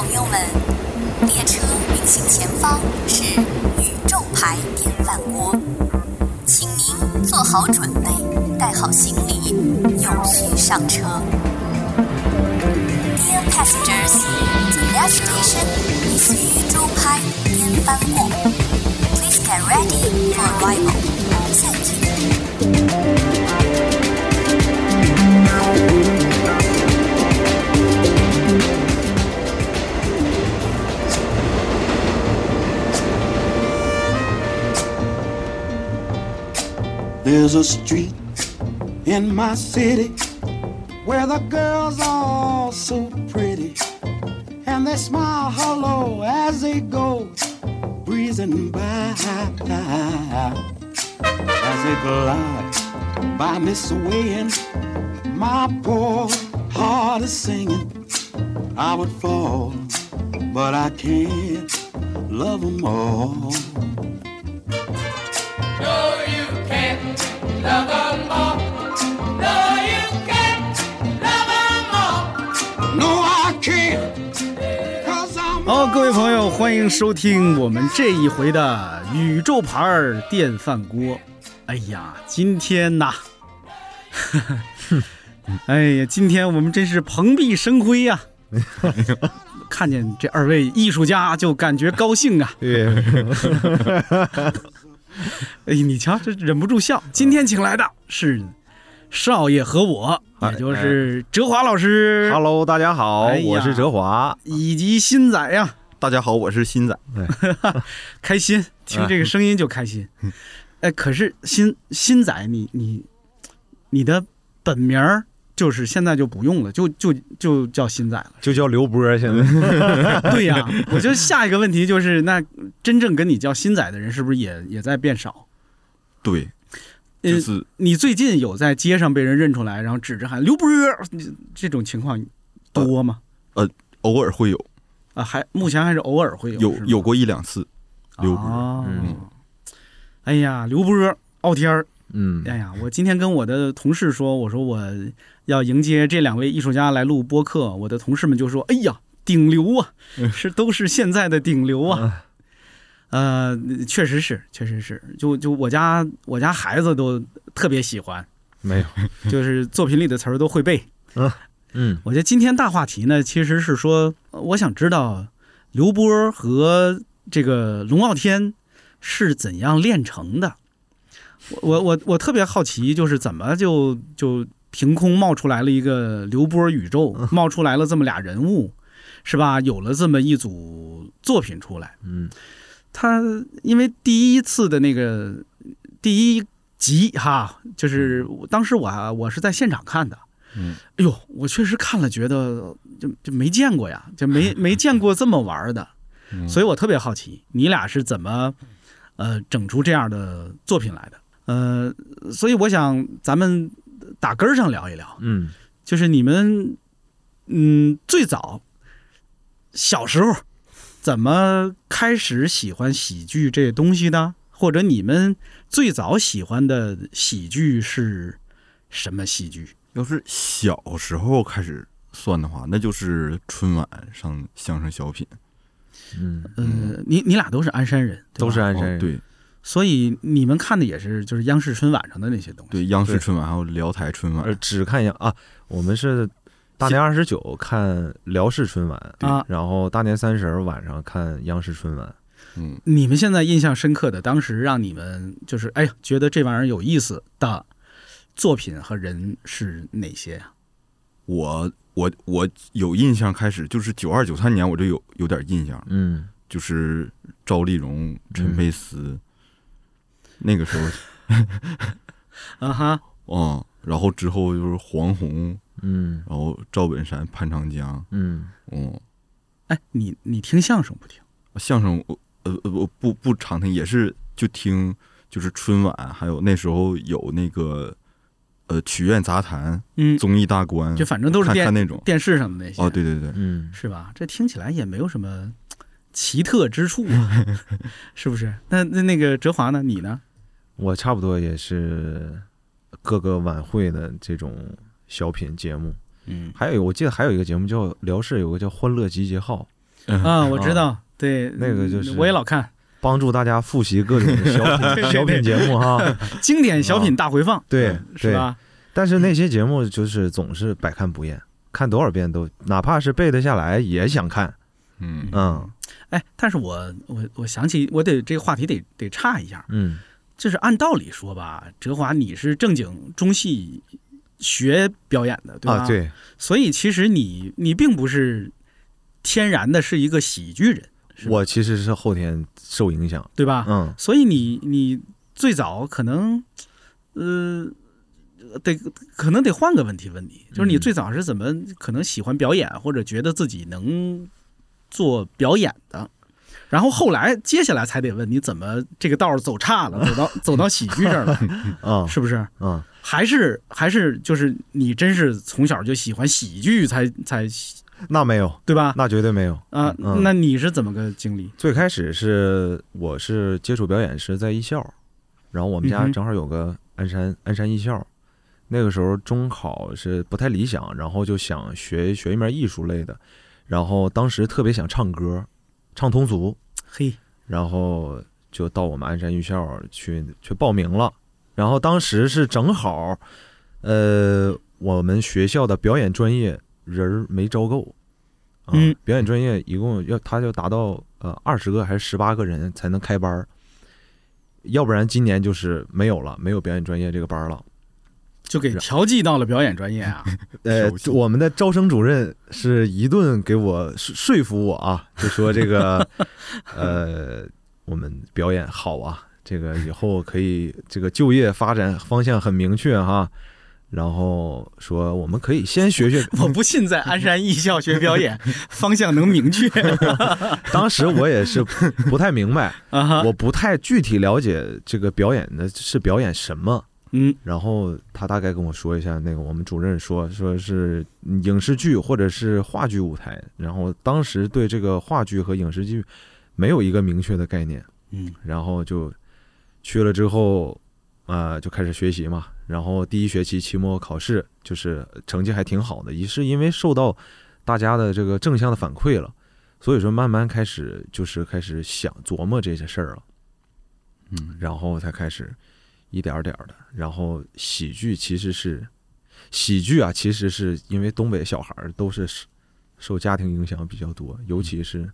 朋友们，列车运行前方是宇宙牌电饭锅，请您做好准备，带好行李，有序上车。Dear passengers, the next station is 宇宙牌电饭锅。Please get ready for arrival. Thank you. There's a street in my city where the girls are all so pretty and they smile hello as they go breezing by. As they glide by me swaying my poor heart is singing I would fall but I can't love them all 好，各位朋友，欢迎收听我们这一回的宇宙牌电饭锅。哎呀，今天呐，哎呀，今天我们真是蓬荜生辉呀、看见这二位艺术家就感觉高兴啊！对，哎，你瞧，这忍不住笑。今天请来的是少爷和我，哎也就是哲华老师 Hello，大家好，哎我是哲华。以及新仔呀。大家好，我是新仔。开心，听这个声音就开心。哎，可是新新仔，你你你的本名儿就是现在就不用了，就就就叫新仔了。就叫刘波，现在 对呀，我觉得下一个问题就是，那真正跟你叫新仔的人是不是也也在变少？对，呃就是你最近有在街上被人认出来，然后指着喊刘波这种情况多吗？呃偶尔会有，啊，还目前还是偶尔会有，有有过一两次。刘波哦嗯哎呀，刘波儿，傲天儿，嗯，哎呀，我今天跟我的同事说，我说我要迎接这两位艺术家来录播客，我的同事们就说：“哎呀，顶流啊，是都是现在的顶流啊。”呃，确实是，确实是，就就我家我家孩子都特别喜欢，没有，就是作品里的词儿都会背。嗯我觉得今天大话题呢，其实是说，呃我想知道刘波和这个龙傲天是怎样炼成的。我我我我特别好奇，就是怎么就就凭空冒出来了一个刘波宇宙，冒出来了这么俩人物，是吧？有了这么一组作品出来。嗯。他因为第一次的那个第一集哈，就是当时我啊我是在现场看的，嗯，哎呦，我确实看了，觉得就就没见过呀，就没 没见过这么玩的，嗯。所以我特别好奇，你俩是怎么呃整出这样的作品来的？呃，所以我想咱们打根儿上聊一聊，嗯，就是你们嗯最早小时候怎么开始喜欢喜剧这东西的？或者你们最早喜欢的喜剧是什么喜剧？要是小时候开始算的话，那就是春晚上相声小品，嗯，呃，你你俩都是鞍山人，都是鞍山人。哦对所以你们看的也是就是央视春晚上的那些东西。对，央视春晚还有辽台春晚。呃，只看央啊，我们是大年二十九看辽视春晚，啊。然后大年三十儿晚上看央视春晚。嗯，你们现在印象深刻的，当时让你们就是哎呀觉得这玩意儿有意思的作品和人是哪些呀、我我我有印象，开始就是九二九三年我就有有点印象，嗯。就是赵丽蓉、陈佩斯，那个时候，啊哈，嗯，然后之后就是黄宏，嗯然后赵本山、潘长江，嗯嗯，哎，你你听相声不听？相声我呃呃我不不常听，也是就听就是春晚，还有那时候有那个呃曲苑杂谈、嗯，综艺大观，就反正都是电看看那种。电视上的那些哦，对对对，嗯，是吧？这听起来也没有什么奇特之处啊，是不是？那那那个哲华呢？你呢？我差不多也是各个晚会的这种小品节目。嗯，还有我记得还有一个节目叫辽视有个叫《欢乐集结号》，啊，我知道，对，那个就是我也老看帮助大家复习各种小品小品节目哈。经典小品大回放，对对，是吧？但是那些节目就是总是百看不厌，看多少遍都，哪怕是背得下来也想看。嗯嗯哎，但是我我我想起，我得这个话题得得岔一下，嗯就是按道理说吧，哲华你是正经中戏学表演的，对吧？啊，对，所以其实你你并不是天然的是一个喜剧人，我其实是后天受影响。对吧？嗯所以你你最早可能，呃，得可能得换个问题问你，就是你嗯最早是怎么可能喜欢表演，或者觉得自己能做表演的？然后后来接下来才得问你怎么这个道儿走岔了，走到走到喜剧这儿了，啊 是不是？嗯，还是还是就是你真是从小就喜欢喜剧才才那没有，对吧？那绝对没有。啊，嗯那你是怎么个经历？最开始是我是接触表演是在艺校，然后我们家正好有个鞍山鞍山艺校，那个时候中考是不太理想，然后就想学学一门艺术类的，然后当时特别想唱歌，唱通组，嘿，然后就到我们鞍山艺校去去报名了，然后当时是正好，呃，我们学校的表演专业人儿没招够，啊，嗯。表演专业一共要他就达到呃二十个还是十八个人才能开班儿，要不然今年就是没有了，没有表演专业这个班儿了。就给调剂到了表演专业啊。呃我们的招生主任是一顿给我说说服我啊，就说这个，呃，我们表演好啊，这个以后可以这个就业发展方向很明确哈。然后说我们可以先学学，我不信在鞍山艺校学表演方向能明确当时我也是不太明白。我不太具体了解这个表演的是表演什么。嗯然后他大概跟我说一下，那个我们主任说说是影视剧或者是话剧舞台，然后当时对这个话剧和影视剧没有一个明确的概念，嗯然后就去了之后，啊、就开始学习嘛。然后第一学期期末考试就是成绩还挺好的，也是因为受到大家的这个正向的反馈了，所以说慢慢开始就是开始想琢磨这些事儿了。嗯然后才开始一点儿点儿的。然后喜剧其实是喜剧啊，其实是因为东北小孩儿都是受受家庭影响比较多，尤其是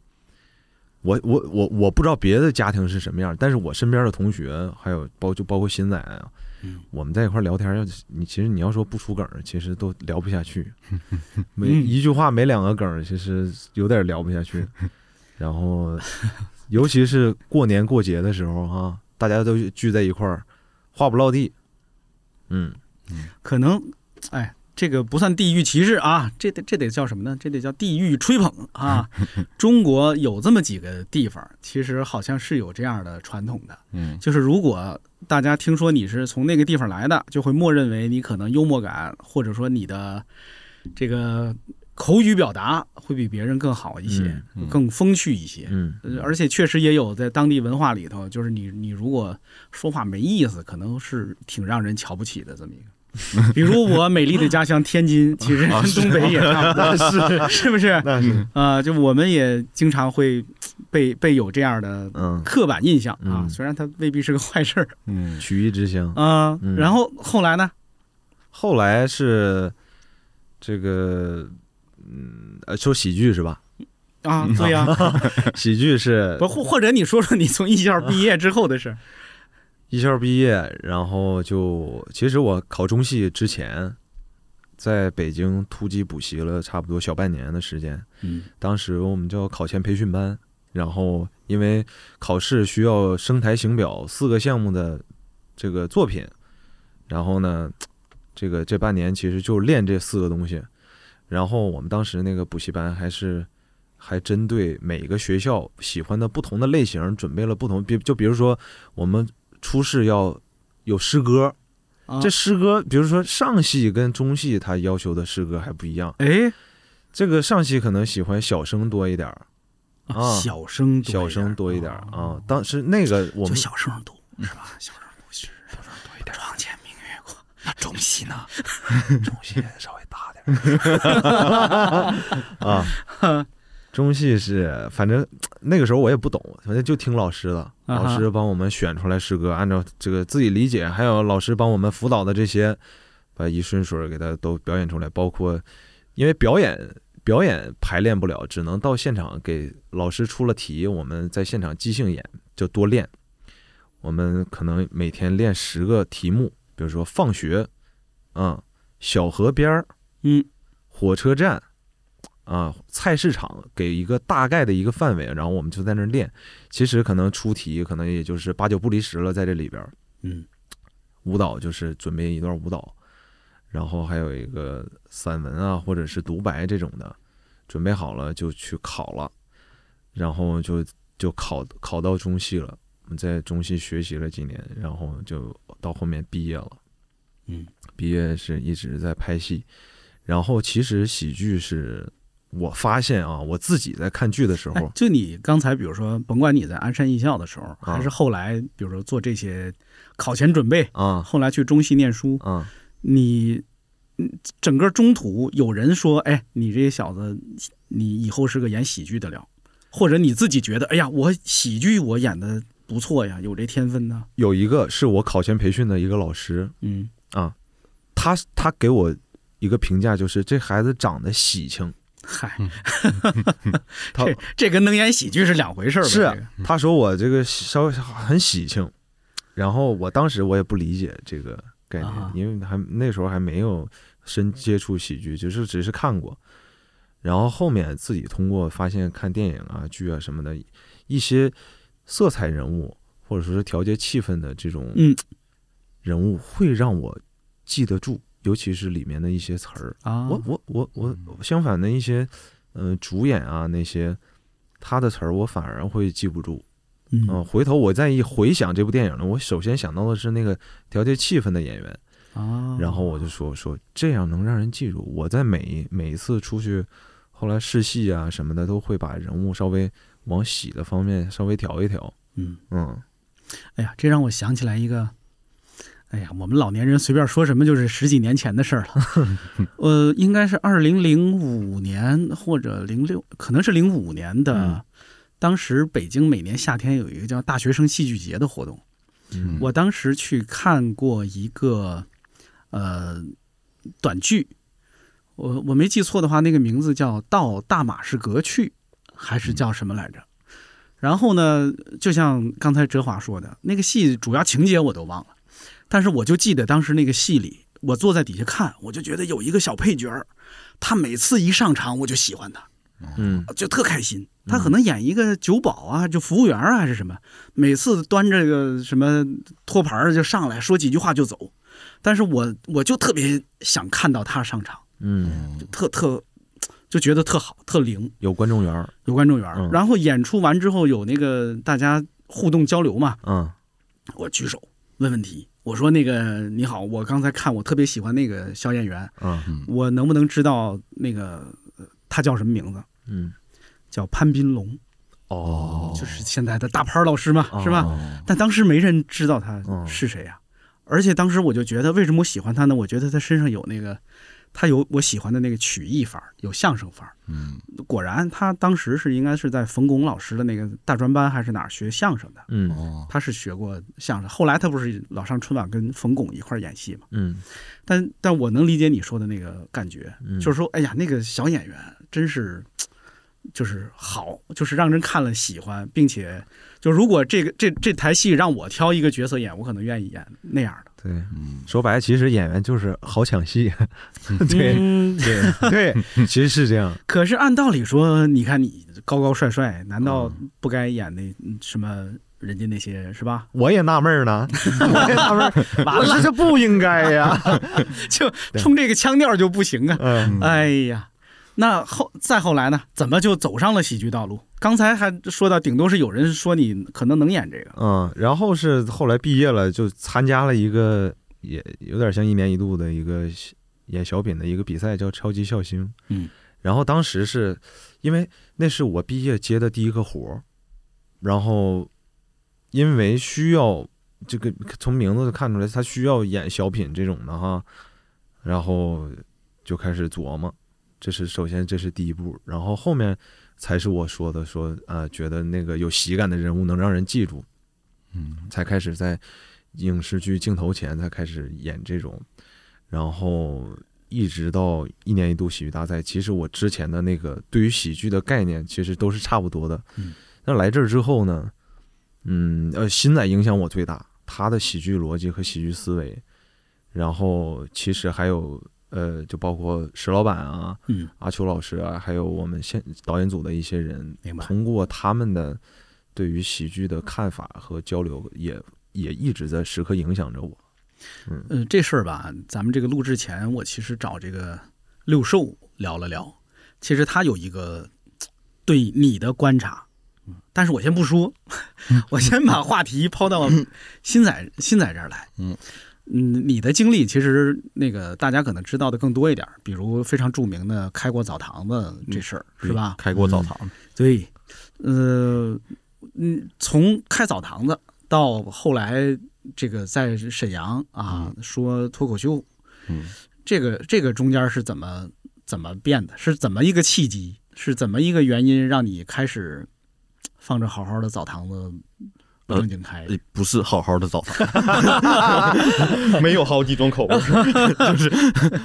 我我我我不知道别的家庭是什么样，但是我身边的同学还有包就包括新仔啊。嗯我们在一块儿聊天，要你其实你要说不出梗儿，其实都聊不下去。没嗯一句话没两个梗儿，其实有点聊不下去。然后，尤其是过年过节的时候哈、大家都聚在一块儿，话不落地。嗯，可能，哎，这个不算地域歧视啊，这得这得叫什么呢？这得叫地域吹捧啊。中国有这么几个地方，其实好像是有这样的传统的，嗯就是如果大家听说你是从那个地方来的，就会默认为你可能幽默感，或者说你的这个口语表达会比别人更好一些，嗯嗯更风趣一些。嗯呃而且确实也有在当地文化里头，就是你你如果说话没意思，可能是挺让人瞧不起的这么一个。比如我美丽的家乡天津，其实跟东北也差不多，是是不是？啊、就我们也经常会被被有这样的嗯，刻板印象啊，嗯虽然它未必是个坏事儿嗯曲艺之乡。啊。嗯然后后来呢？后来是这个，嗯，呃，说喜剧是吧？啊，对呀、喜剧是不或或者你说说你从艺校毕业之后的事儿。艺校毕业，然后就其实我考中戏之前，在北京突击补习了差不多小半年的时间。嗯当时我们叫考前培训班，然后因为考试需要声台形表四个项目的这个作品，然后呢，这个这半年其实就练这四个东西。然后我们当时那个补习班还是还针对每个学校喜欢的不同的类型准备了不同，比就比如说我们初试要有诗歌，啊这诗歌比如说上戏跟中戏它要求的诗歌还不一样。哎这个上戏可能喜欢小声多一点儿，啊小声小声多一点儿哦啊。当时那个我就们小声读是吧？小声读是小声多一点。床前明月光，那中戏呢？中戏稍微 啊，中戏是，反正那个时候我也不懂，反正就听老师的，老师帮我们选出来诗歌，按照这个自己理解，还有老师帮我们辅导的这些，把一顺水儿给他都表演出来，包括因为表演表演排练不了，只能到现场给老师出了题，我们在现场即兴演，就多练。我们可能每天练十个题目，比如说放学，嗯，小河边儿，嗯，火车站，啊，菜市场，给一个大概的一个范围，然后我们就在那儿练。其实可能出题，可能也就是八九不离十了，在这里边儿。嗯舞蹈就是准备一段舞蹈，然后还有一个散文啊，或者是独白这种的，准备好了就去考了，然后就就考考到中戏了。我们在中戏学习了几年，然后就到后面毕业了。嗯，毕业是一直在拍戏，然后其实喜剧是我发现啊，我自己在看剧的时候，，哎就你刚才比如说，甭管你在鞍山艺校的时候，啊还是后来，比如说做这些考前准备，啊后来去中戏念书，啊，你嗯整个中途有人说，哎，你这小子，你以后是个演喜剧的料，或者你自己觉得，哎呀，我喜剧我演的不错呀，有这天分呢，有一个是我考前培训的一个老师，嗯。啊，他他给我一个评价，就是这孩子长得喜庆。嗨，他这这跟能演喜剧是两回事儿吧？是啊他说我这个稍微很喜庆，然后我当时我也不理解这个概念，啊。因为还那时候还没有深接触喜剧，就是只是看过，然后后面自己通过发现看电影啊、剧啊什么的，一些色彩人物或者说是调节气氛的这种嗯。人物，会让我记得住，尤其是里面的一些词儿。啊，我我我我相反的一些，呃，主演啊那些，他的词儿我反而会记不住。嗯嗯、回头我再一回想这部电影呢，我首先想到的是那个调节气氛的演员，啊，然后我就说说这样能让人记住。我在每每一次出去，后来试戏啊什么的，都会把人物稍微往喜的方面稍微调一调。嗯，嗯哎呀，这让我想起来一个，哎呀，我们老年人随便说什么就是十几年前的事儿了。呃，应该是二零零五年或者零六，可能是零五年的。嗯当时北京每年夏天有一个叫大学生戏剧节的活动，嗯我当时去看过一个呃短剧，我我没记错的话，那个名字叫《到大马士革去》，还是叫什么来着？然后呢，就像刚才哲华说的，那个戏主要情节我都忘了，但是我就记得当时那个戏里，我坐在底下看，我就觉得有一个小配角儿，他每次一上场我就喜欢他，嗯就特开心。他可能演一个酒保啊，就服务员啊，还是什么，每次端着个什么托盘儿就上来说几句话就走。但是我我就特别想看到他上场，嗯，就特特就觉得特好，特灵，有观众缘。有观众缘。嗯然后演出完之后有那个大家互动交流嘛，嗯我举手问问题，我说那个你好，我刚才看我特别喜欢那个小演员，嗯。我能不能知道那个呃他叫什么名字？嗯，叫潘斌龙，哦，就是现在的大潘老师嘛，是吧？哦但当时没人知道他嗯。是谁呀、而且当时我就觉得，为什么我喜欢他呢？我觉得他身上有那个，他有我喜欢的那个曲艺范儿，有相声范儿。嗯果然，他当时是应该是在冯巩老师的那个大专班还是哪儿学相声的，嗯哦他是学过相声。后来他不是老上春晚跟冯巩一块儿演戏嘛？嗯但但我能理解你说的那个感觉，嗯就是说，哎呀，那个小演员真是。就是好，就是让人看了喜欢，并且，就如果这个这这台戏让我挑一个角色演，我可能愿意演那样的。对，嗯说白了，其实演员就是好抢戏。对嗯对对，其实是这样。可是按道理说，你看你高高帅帅，难道嗯不该演那嗯什么人家那些是吧？我也纳闷儿呢，我也纳闷儿，完了这不应该呀。就冲这个腔调就不行啊！嗯哎呀，那后再后来呢？怎么就走上了喜剧道路？刚才还说到，顶多是有人说你可能能演这个，嗯，然后是后来毕业了，就参加了一个也有点像一年一度的一个演小品的一个比赛，叫超级笑星。嗯，然后当时是因为那是我毕业接的第一个活儿，然后因为需要这个从名字就看出来，他需要演小品这种的哈，然后就开始琢磨，这是首先这是第一步，然后后面才是我说的说呃，觉得那个有喜感的人物能让人记住，嗯才开始在影视剧镜头前才开始演这种，然后一直到一年一度喜剧大赛，其实我之前的那个对于喜剧的概念其实都是差不多的。嗯，那来这儿之后呢，嗯呃，新仔影响我最大，他的喜剧逻辑和喜剧思维，然后其实还有呃，就包括石老板啊，嗯。阿秋老师啊，还有我们现导演组的一些人，通过他们的对于喜剧的看法和交流也，也一直在时刻影响着我。呃，这事儿吧，咱们这个录制前，我其实找这个六兽聊了聊，其实他有一个对你的观察，嗯但是我先不说，我先把话题抛到新仔新仔这儿来。嗯嗯，你的经历其实那个大家可能知道的更多一点，比如非常著名的开过澡堂子这事儿，是吧？开过澡堂，对，呃，嗯，从开澡堂子到后来这个在沈阳啊、说脱口秀，嗯，这个这个中间是怎么怎么变的？是怎么一个契机？是怎么一个原因让你开始放着好好的澡堂子不正经开？呃不是好好的澡堂，没有好几种口味，就是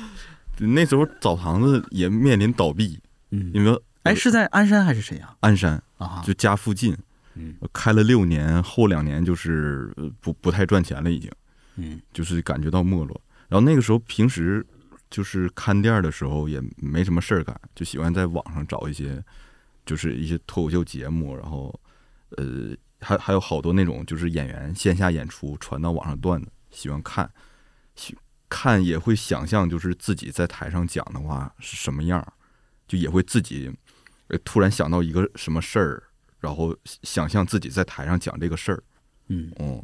那时候澡堂子也面临倒闭，嗯，因为哎，是在鞍山还是沈阳鞍山啊？就家附近，嗯。开了六年，后两年就是呃不不太赚钱了，已经。嗯。就是感觉到没落。然后那个时候平时就是看店的时候也没什么事儿干，就喜欢在网上找一些就是一些脱口秀节目，然后呃还还有好多那种就是演员线下演出传到网上段子，喜欢看，喜看也会想象就是自己在台上讲的话是什么样儿，就也会自己呃突然想到一个什么事儿，然后想象自己在台上讲这个事儿，嗯。嗯，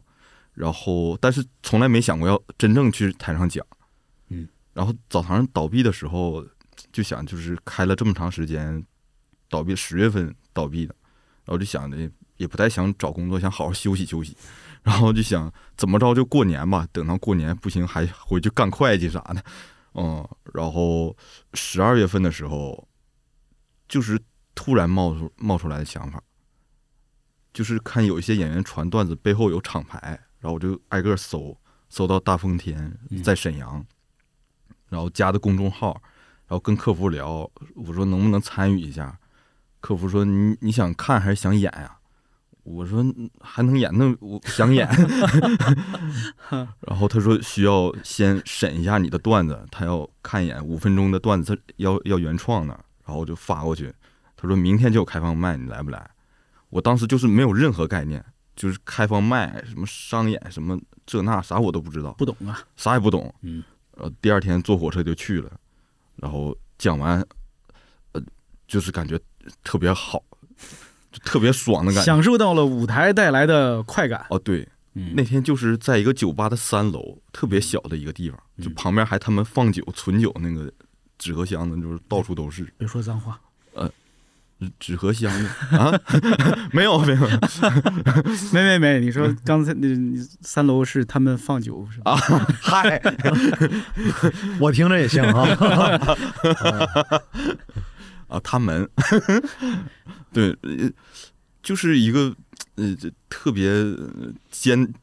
然后但是从来没想过要真正去台上讲，嗯，然后澡堂倒闭的时候，就想就是开了这么长时间，倒闭十月份倒闭的，然后就想着也不太想找工作，想好好休息休息，然后就想怎么着就过年吧，等到过年不行还回去干会计啥的，嗯，然后十二月份的时候，就是突然冒出冒出来的想法，就是看有一些演员传段子背后有厂牌，然后我就挨个搜，搜到大风天嗯。在沈阳，然后加的公众号，然后跟客服聊，我说能不能参与一下，客服说你你想看还是想演呀、我说嗯还能演，那我想演。然后他说需要先审一下你的段子，他要看一眼五分钟的段子，他要要原创的，然后我就发过去。他说明天就有开放麦，你来不来？我当时就是没有任何概念，就是开放麦什么商演什么这那啥我都不知道，不懂啊，啥也不懂。嗯，呃，第二天坐火车就去了，然后讲完，呃，就是感觉特别好，就特别爽的感觉。享受到了舞台带来的快感。哦，对，嗯，那天就是在一个酒吧的三楼，特别小的一个地方，就嗯旁边还他们放酒、存酒那个纸盒箱子，就是到处都是。别说脏话，呃纸盒箱子？啊，没 有没有。没 没没，你说 刚才那三楼是他们放酒是吧？啊，嗨，我听着也像啊。啊，他们，对，呃就是一个呃这特别呃艰，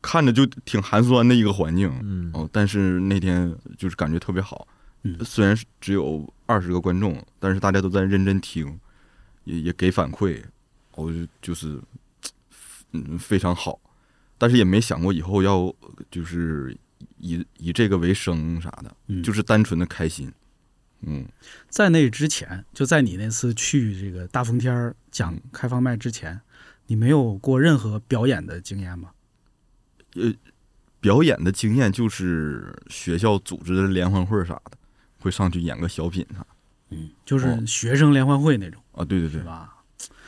看着就挺寒酸的一个环境。嗯。哦，但是那天就是感觉特别好，嗯。虽然是只有二十个观众，但是大家都在认真听，也也给反馈，我就就是嗯非常好，但是也没想过以后要就是以以这个为生啥的，嗯。就是单纯的开心，嗯。在那之前，就在你那次去这个大风天儿讲开放麦之前，你没有过任何表演的经验吗？呃，表演的经验就是学校组织的联欢会啥的，会上去演个小品啥嗯，就是哦学生联欢会那种，啊，对对对，是吧？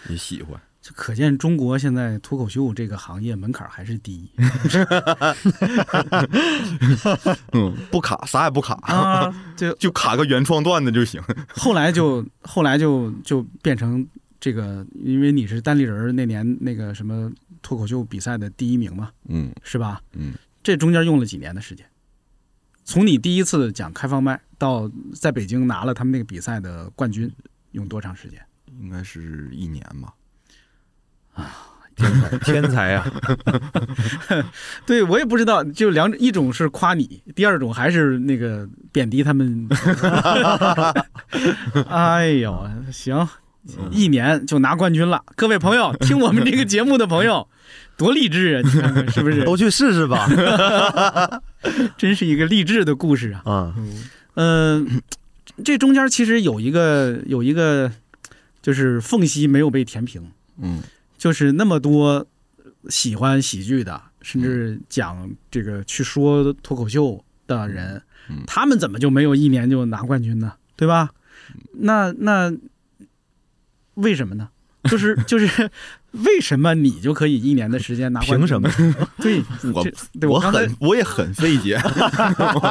也喜欢。就可见中国现在脱口秀这个行业门槛还是低 嗯，不卡，啥也不卡，啊。就就卡个原创段子就行。后来就后来就就变成这个，因为你是单立人那年那个什么脱口秀比赛的第一名嘛，嗯是吧？嗯，这中间用了几年的时间？从你第一次讲开放麦到在北京拿了他们那个比赛的冠军，用多长时间？应该是一年吧。天才天才啊！对我也不知道，就两一种是夸你，第二种还是那个贬低他们。哎呦，行，一年就拿冠军了。各位朋友，听我们这个节目的朋友，多励志啊！你看看是不是？都去试试吧。真是一个励志的故事啊。啊，嗯、这中间其实有一个有一个就是缝隙没有被填平，嗯就是那么多喜欢喜剧的，甚至讲这个去说脱口秀的人，嗯他们怎么就没有一年就拿冠军呢？对吧？那那为什么呢？就是 就是为什么你就可以一年的时间拿冠军？凭什么？对，我对我很我也很费解。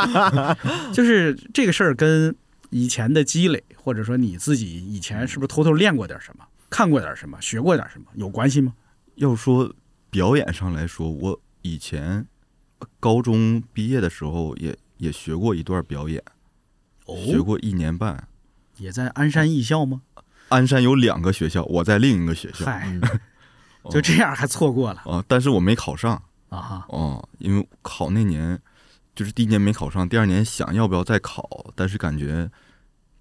就是这个事儿跟以前的积累，或者说你自己以前是不是偷偷练过点什么，看过点什么，学过点什么，有关系吗？要说表演上来说，我以前高中毕业的时候也也学过一段表演，学过一年半。也在鞍山艺校吗？鞍山有两个学校，我在另一个学校。就这样还错过了啊，但是我没考上啊哈！哦，因为考那年就是第一年没考上，第二年想要不要再考，但是感觉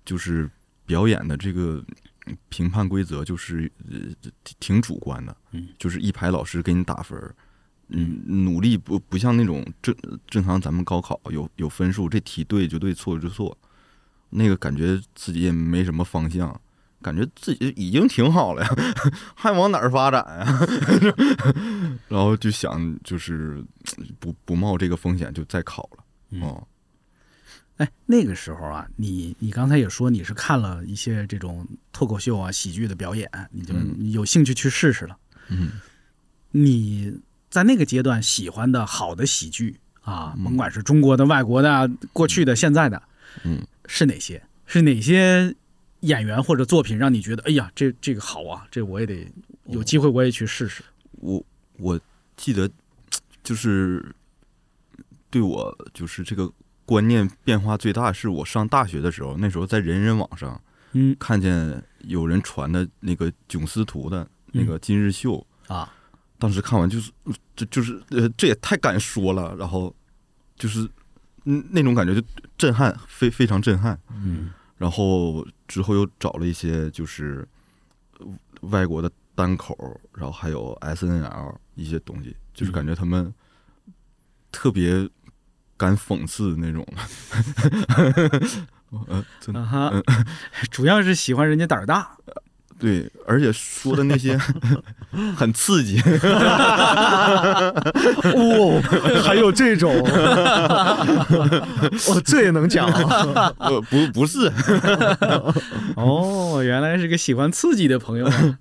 就是表演的这个嗯评判规则就是呃挺挺主观的，嗯，就是一排老师给你打分儿，嗯，努力不不像那种正正常咱们高考有有分数，这题对就对，错就错，那个感觉自己也没什么方向。感觉自己已经挺好了呀，还往哪儿发展呀？然后就想，就是不不冒这个风险就再考了。嗯哦，哎，那个时候啊，你你刚才也说你是看了一些这种脱口秀啊、喜剧的表演，你就有兴趣去试试了。嗯你在那个阶段喜欢的好的喜剧啊，嗯。甭管是中国的、外国的啊、过去的、现在的，嗯，是哪些？是哪些演员或者作品让你觉得，哎呀，这这个好啊，这我也得有机会我也去试试。我我记得就是对我就是这个观念变化最大，是我上大学的时候，那时候在人人网上嗯。看见有人传的那个囧司图的那个今日秀，啊，当时看完就是这就是呃这也太敢说了，然后就是嗯那种感觉就震撼，非非常震撼。嗯。然后之后又找了一些就是呃外国的单口，然后还有 S N L 一些东西，就是感觉他们特别敢讽刺那种 主要是喜欢人家胆儿大。对，而且说的那些 很刺激。哦，还有这种，哦，这也能讲啊？呃，不不是，哦，原来是个喜欢刺激的朋友啊！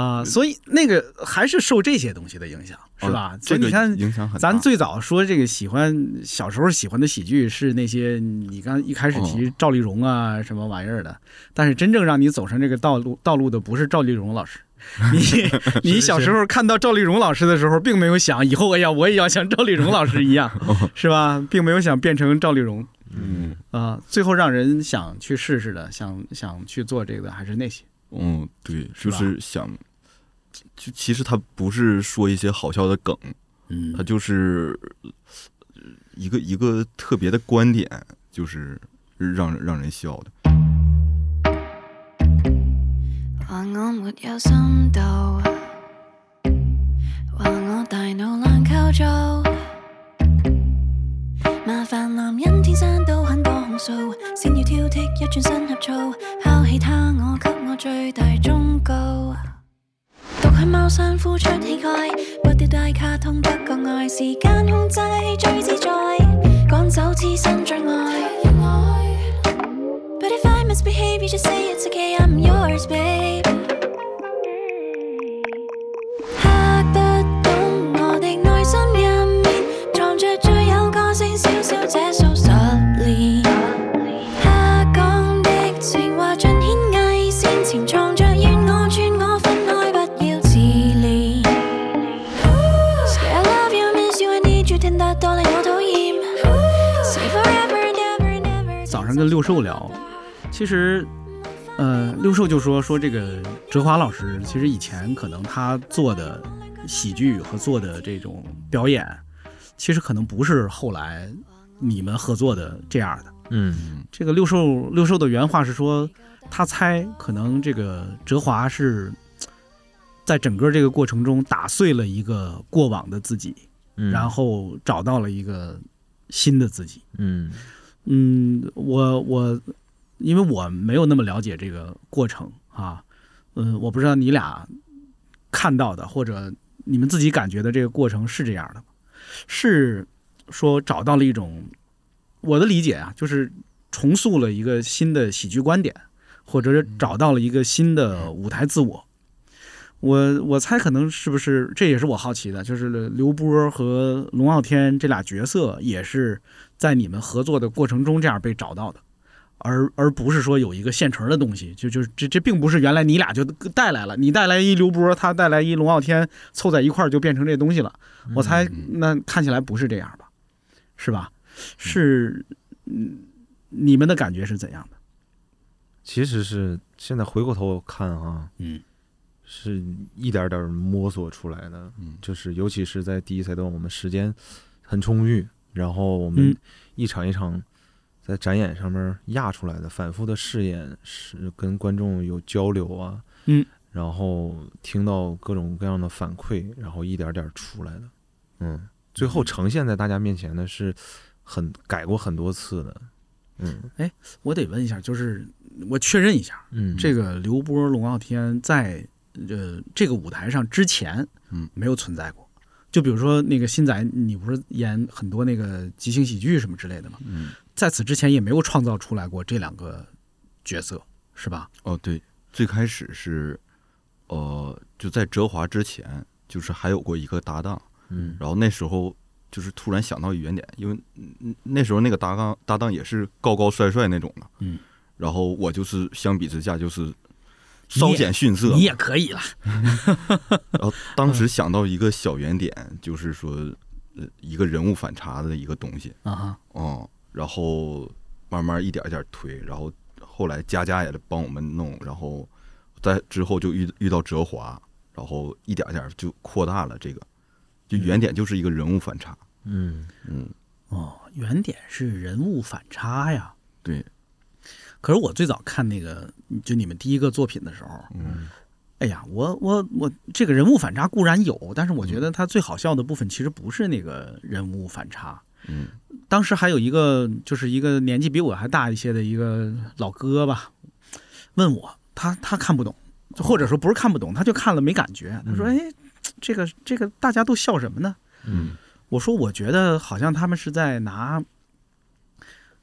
啊，所以那个还是受这些东西的影响，是吧？所以你看，影响很大。咱最早说这个喜欢小时候喜欢的喜剧是那些你刚一开始提哦赵丽蓉啊什么玩意儿的，但是真正让你走上这个道路道路的不是赵丽蓉老师。你你小时候看到赵丽蓉老师的时候，并没有想以后哎呀我也要像赵丽蓉老师一样，是吧？并没有想变成赵丽蓉嗯啊、最后让人想去试试的，想想去做这个的还是那些。嗯，对，就是想，就其实他不是说一些好笑的梗，嗯他就是呃一个一个特别的观点，就是让让人笑的。話我沒有深度，話我大腦懶構造。麻煩男人天生都很多控訴，先要挑剔一轉身合操，拋棄他我給我最大忠告。獨去貓山呼出氣概，不掉大卡通得個愛，時間控制最自在，趕走痴心最愛。But if I misbehave, you just say it's okay, I'm yours, babe. 嚇得懂我的內心入面，藏着最有個性小小姐跟六兽聊，其实，呃，六兽就说说这个哲华老师，其实以前可能他做的喜剧和做的这种表演，其实可能不是后来你们合作的这样的。嗯这个六兽六兽的原话是说，他猜可能这个哲华是在整个这个过程中打碎了一个过往的自己，嗯，然后找到了一个新的自己。嗯嗯，我我因为我没有那么了解这个过程啊，嗯，我不知道你俩看到的或者你们自己感觉的这个过程是这样的吗？是说找到了一种我的理解啊，就是重塑了一个新的喜剧观点，或者是找到了一个新的舞台自我。我我猜可能是不是这也是我好奇的，就是刘波和龙傲天这俩角色也是在你们合作的过程中这样被找到的，而而不是说有一个现成的东西，就就这这并不是原来你俩就带来了，你带来一刘波，他带来一龙傲天，凑在一块儿就变成这东西了。我猜那看起来不是这样吧，是吧？是，嗯，你们的感觉是怎样的？其实是现在回过头看啊，嗯，是一点点摸索出来的。嗯就是尤其是在第一赛段，我们时间很充裕，然后我们嗯。一场一场在展演上面压出来的，反复的试演，是跟观众有交流啊，嗯，然后听到各种各样的反馈，然后一点点出来的，嗯，最后呈现在大家面前的是很改过很多次的，嗯。哎我得问一下，就是我确认一下，嗯，这个刘波、龙傲天在呃这个舞台上之前，嗯，没有存在过。就比如说那个新仔，你不是演很多那个即兴喜剧什么之类的吗？嗯，在此之前也没有创造出来过这两个角色，是吧？哦对，最开始是，呃，就在哲华之前，就是还有过一个搭档，嗯然后那时候就是突然想到原点，因为嗯那时候那个搭档搭档也是高高帅帅那种的，嗯，然后我就是相比之下就是稍显逊色嘛，你也可以了。然后当时想到一个小原点，就是说，呃，一个人物反差的一个东西，啊哈，哦、然后慢慢一点一点推，然后后来佳佳也帮我们弄，然后在之后就遇遇到哲华，然后一点一点就扩大了这个，就原点就是一个人物反差，嗯嗯，哦，原点是人物反差呀。对，可是我最早看那个，就你们第一个作品的时候，嗯哎呀，我我我这个人物反差固然有，但是我觉得他最好笑的部分其实不是那个人物反差。嗯当时还有一个就是一个年纪比我还大一些的一个老哥吧，问我他他看不懂，或者说不是看不懂，他就看了没感觉。他说：“哎，这个这个大家都笑什么呢？”嗯我说：“我觉得好像他们是在拿。”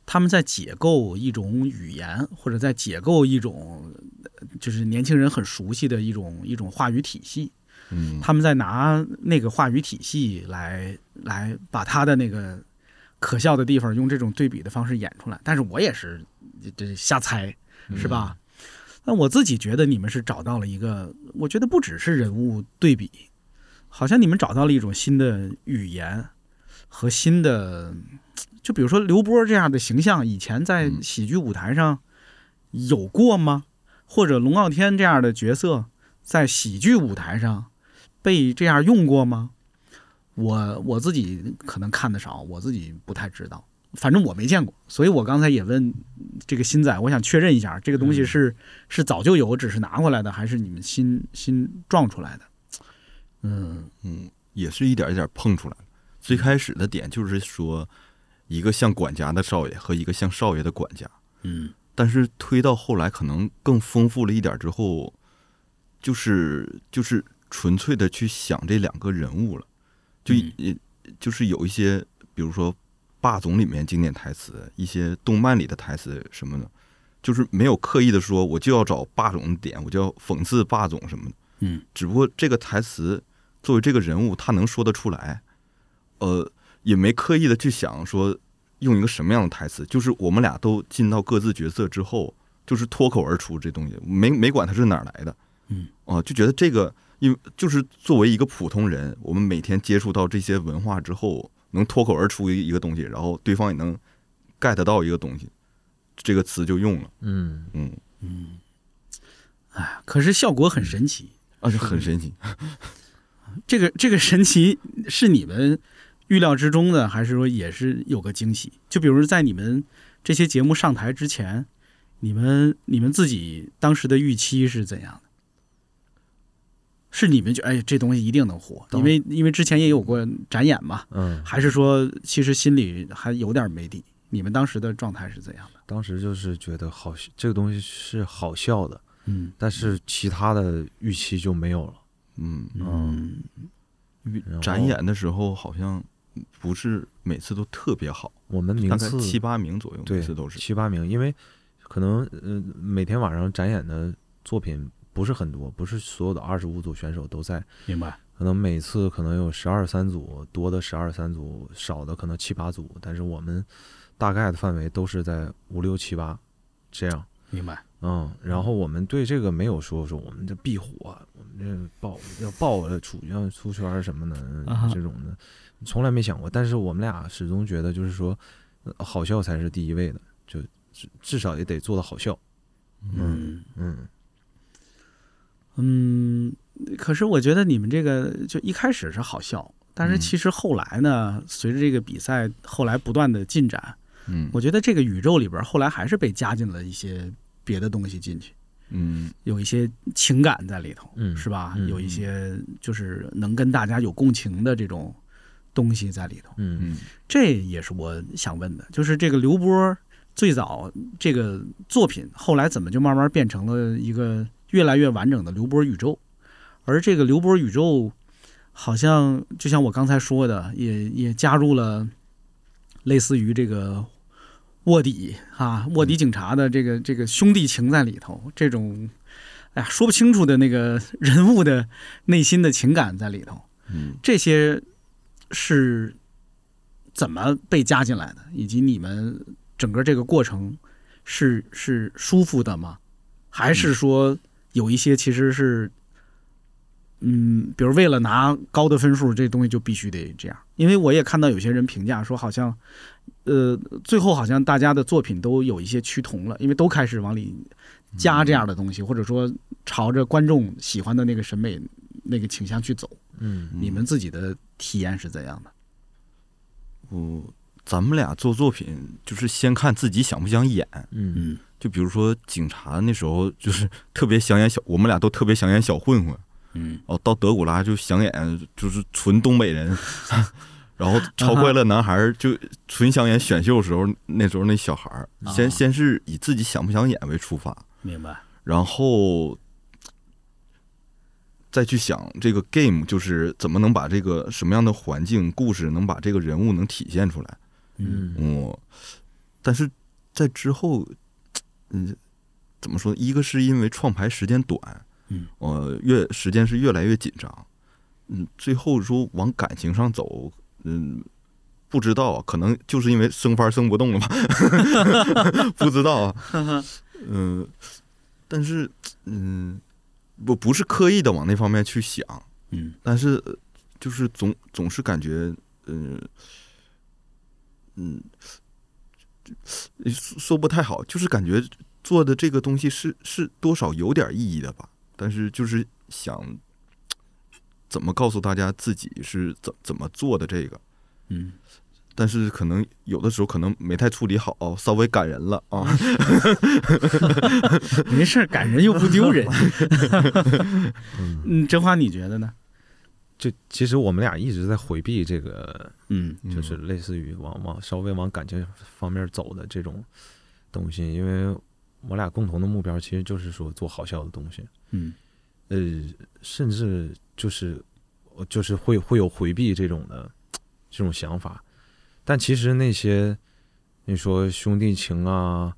他们在解构一种语言，或者在解构一种，呃就是年轻人很熟悉的一种一种话语体系。嗯，他们在拿那个话语体系来来把他的那个可笑的地方用这种对比的方式演出来。但是我也是这这瞎猜，是吧？那我自己觉得你们是找到了一个，我觉得不只是人物对比，好像你们找到了一种新的语言和新的，就比如说刘波这样的形象，以前在嗯喜剧舞台上有过吗？或者龙傲天这样的角色在喜剧舞台上被这样用过吗？我我自己可能看的少，我自己不太知道，反正我没见过，所以我刚才也问这个新仔，我想确认一下，这个东西是、是早就有，只是拿过来的，还是你们新新撞出来的？嗯嗯，也是一点一点碰出来的。最开始的点就是说，一个像管家的少爷和一个像少爷的管家，嗯。但是推到后来可能更丰富了一点之后，就是就是纯粹的去想这两个人物了，就嗯就是有一些，比如说《霸总》里面经典台词，一些动漫里的台词什么的，就是没有刻意的说我就要找霸总的点，我就要讽刺霸总什么的，嗯。只不过这个台词作为这个人物，他能说得出来，呃，也没刻意的去想说用一个什么样的台词，就是我们俩都进到各自角色之后，就是脱口而出这东西，没没管它是哪儿来的，嗯，啊，就觉得这个，因为就是作为一个普通人，我们每天接触到这些文化之后，能脱口而出一一个东西，然后对方也能 get 到一个东西，这个词就用了，嗯。嗯。嗯，哎，可是效果很神奇。啊，就很神奇。这个这个神奇是你们预料之中的，还是说也是有个惊喜？就比如在你们这些节目上台之前，你们你们自己当时的预期是怎样的？是你们觉哎这东西一定能火？因为因为之前也有过展演嘛，嗯，还是说其实心里还有点没底？你们当时的状态是怎样的？当时就是觉得好，这个东西是好笑的，嗯但是其他的预期就没有了。嗯，嗯因为然后展演的时候好像不是每次都特别好，我们名大概次七八名左右，对每次都是。七八名，因为可能呃每天晚上展演的作品不是很多，不是所有的二十五组选手都在，明白。可能每次可能有十二三组，多的十二三组，少的可能七八组，但是我们大概的范围都是在五六七八这样。明白，嗯，然后我们对这个没有说说我们这必火，我们这爆要爆了出要出圈儿什么的啊这种的，从来没想过。但是我们俩始终觉得，就是说，呃好笑才是第一位的，就至至少也得做到好笑。嗯。嗯嗯。可是我觉得你们这个就一开始是好笑，但是嗯。其实后来呢，随着这个比赛后来不断的进展，嗯。我觉得这个宇宙里边后来还是被加进了一些别的东西进去，嗯。有一些情感在里头，嗯。是吧？嗯。有一些就是能跟大家有共情的这种东西在里头。嗯嗯这也是我想问的，就是这个刘波最早这个作品，后来怎么就慢慢变成了一个越来越完整的刘波宇宙？而这个刘波宇宙，好像就像我刚才说的，也也加入了类似于这个卧底啊、卧底警察的这个这个兄弟情在里头，这种哎呀说不清楚的那个人物的内心的情感在里头。嗯这些是怎么被加进来的，以及你们整个这个过程是是舒服的吗？还是说有一些其实是，嗯，比如为了拿高的分数，这东西就必须得这样？因为我也看到有些人评价说，好像，呃，最后好像大家的作品都有一些趋同了，因为都开始往里加这样的东西，或者说朝着观众喜欢的那个审美那个倾向去走。嗯你们自己的体验是怎样的？我咱们俩做作品就是先看自己想不想演，嗯。嗯。就比如说警察那时候就是特别想演小，我们俩都特别想演小混混。嗯。哦，到德古拉就想演就是纯东北人，然后超快乐男孩儿就纯想演选秀时候那时候那小孩先先是以自己想不想演为出发，明白。然后再去想这个 game 就是怎么能把这个什么样的环境故事能把这个人物能体现出来。嗯嗯，但是在之后，嗯，怎么说？一个是因为创牌时间短，嗯，呃，越时间是越来越紧张，嗯，最后说往感情上走，嗯，不知道啊，可能就是因为升番升不动了吧，不知道啊，嗯，但是嗯，我不不是刻意的往那方面去想，嗯。但是呃就是总总是感觉，嗯、嗯，说说不太好，就是感觉做的这个东西是是多少有点意义的吧，但是就是想怎么告诉大家自己是怎怎么做的这个，嗯，但是可能有的时候可能没太处理好，稍微感人了啊。没事儿，感人又不丢人。嗯，真花你觉得呢？就其实我们俩一直在回避这个，嗯就是类似于往往稍微往感情方面走的这种东西，因为我俩共同的目标其实就是说做好笑的东西，嗯呃，甚至就是就是会会有回避这种的这种想法，但其实那些你说兄弟情啊，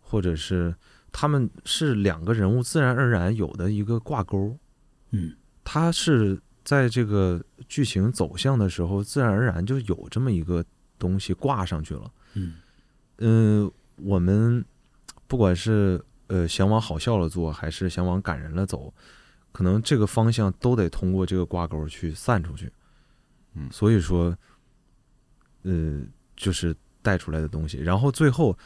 或者是他们是两个人物自然而然有的一个挂钩，嗯他是在这个剧情走向的时候，自然而然就有这么一个东西挂上去了。嗯嗯，我们不管是呃想往好笑了做，还是想往感人了走，可能这个方向都得通过这个挂钩去散出去。嗯所以说，呃，就是带出来的东西。然后最后，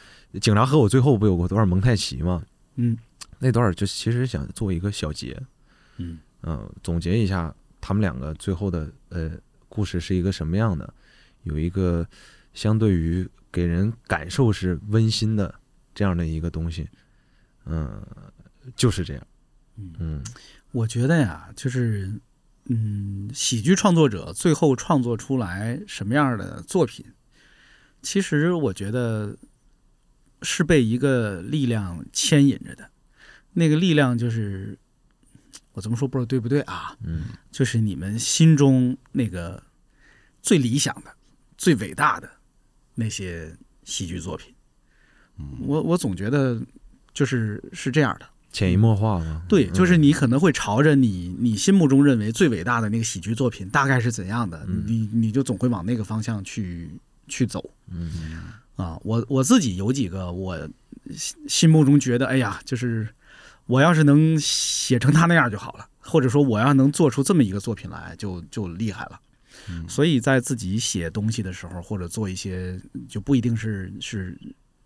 警察和我最后不有过段蒙太奇吗？嗯那段儿就其实想做一个小结，嗯嗯，总结一下他们两个最后的呃故事是一个什么样的，有一个相对于给人感受是温馨的这样的一个东西，嗯，就是这样，嗯我觉得呀，就是嗯，喜剧创作者最后创作出来什么样的作品，其实我觉得是被一个力量牵引着的。那个力量就是我怎么说不知道对不对啊？嗯就是你们心中那个最理想的、最伟大的那些喜剧作品。我我总觉得就是是这样的。潜移默化嘛，对，嗯。就是你可能会朝着你你心目中认为最伟大的那个喜剧作品大概是怎样的，嗯。你你就总会往那个方向去去走。嗯。啊。我我自己有几个我心心目中觉得，哎呀，就是我要是能写成他那样就好了，或者说我要能做出这么一个作品来，就就厉害了。所以在自己写东西的时候，或者做一些，就不一定是是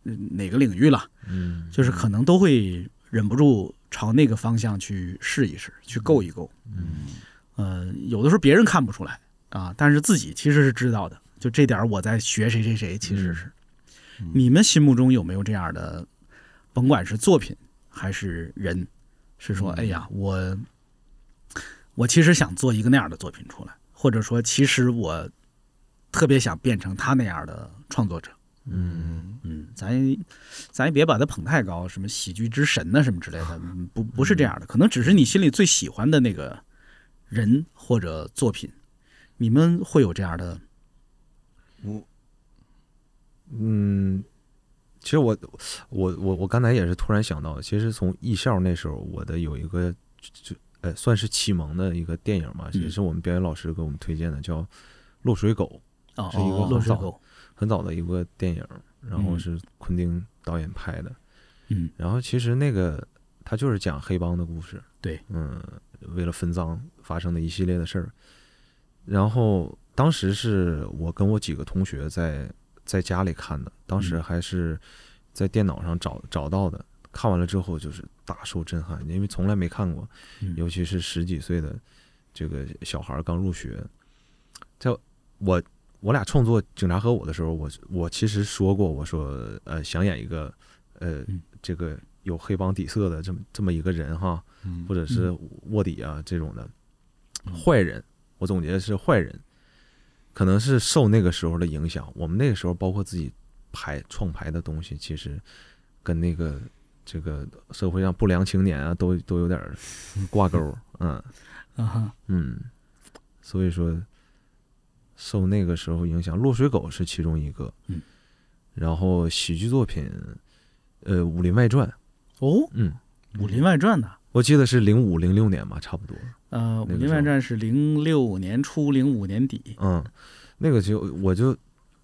呃哪个领域了，嗯。就是可能都会忍不住朝那个方向去试一试，去够一够。嗯呃，有的时候别人看不出来啊，但是自己其实是知道的。就这点儿我在学谁谁谁，其实是。你们心目中有没有这样的，甭管是作品还是人，是说，哎呀，我我其实想做一个那样的作品出来，或者说，其实我特别想变成他那样的创作者。嗯嗯，咱咱也别把他捧太高，什么喜剧之神呐、什么之类的，嗯不不是这样的，可能只是你心里最喜欢的那个人或者作品，你们会有这样的，我嗯，其实我我我我刚才也是突然想到，其实从艺校那时候，我的有一个就呃算是启蒙的一个电影嘛，嗯。也是我们表演老师给我们推荐的，叫《落水狗哦，是一个落水狗，》，很早的一个电影，然后嗯是昆汀导演拍的。嗯然后其实那个他就是讲黑帮的故事，对，嗯，为了分赃发生的一系列的事儿。然后当时是我跟我几个同学在在家里看的，当时嗯还是在电脑上找找到的。看完了之后就是大受震撼，因为从来没看过，嗯尤其是十几岁的这个小孩儿刚入学。在我我俩创作《警察和我》的时候，我我其实说过，我说呃想演一个呃嗯。这个有黑帮底色的这么这么一个人哈，嗯。或者是卧底啊这种的坏人，我总结的是坏人，可能是受那个时候的影响。我们那个时候包括自己排创排的东西，其实跟那个这个社会上不良青年啊都都有点儿挂钩，嗯。啊哈，嗯，所以说受那个时候影响，《落水狗》是其中一个，嗯，然后喜剧作品，呃，《武林外传》，哦，嗯，《武林外传》呢？我记得是零五零六年吧，差不多。呃，《武林外传》是零六年初，零五年底。嗯，那个就我就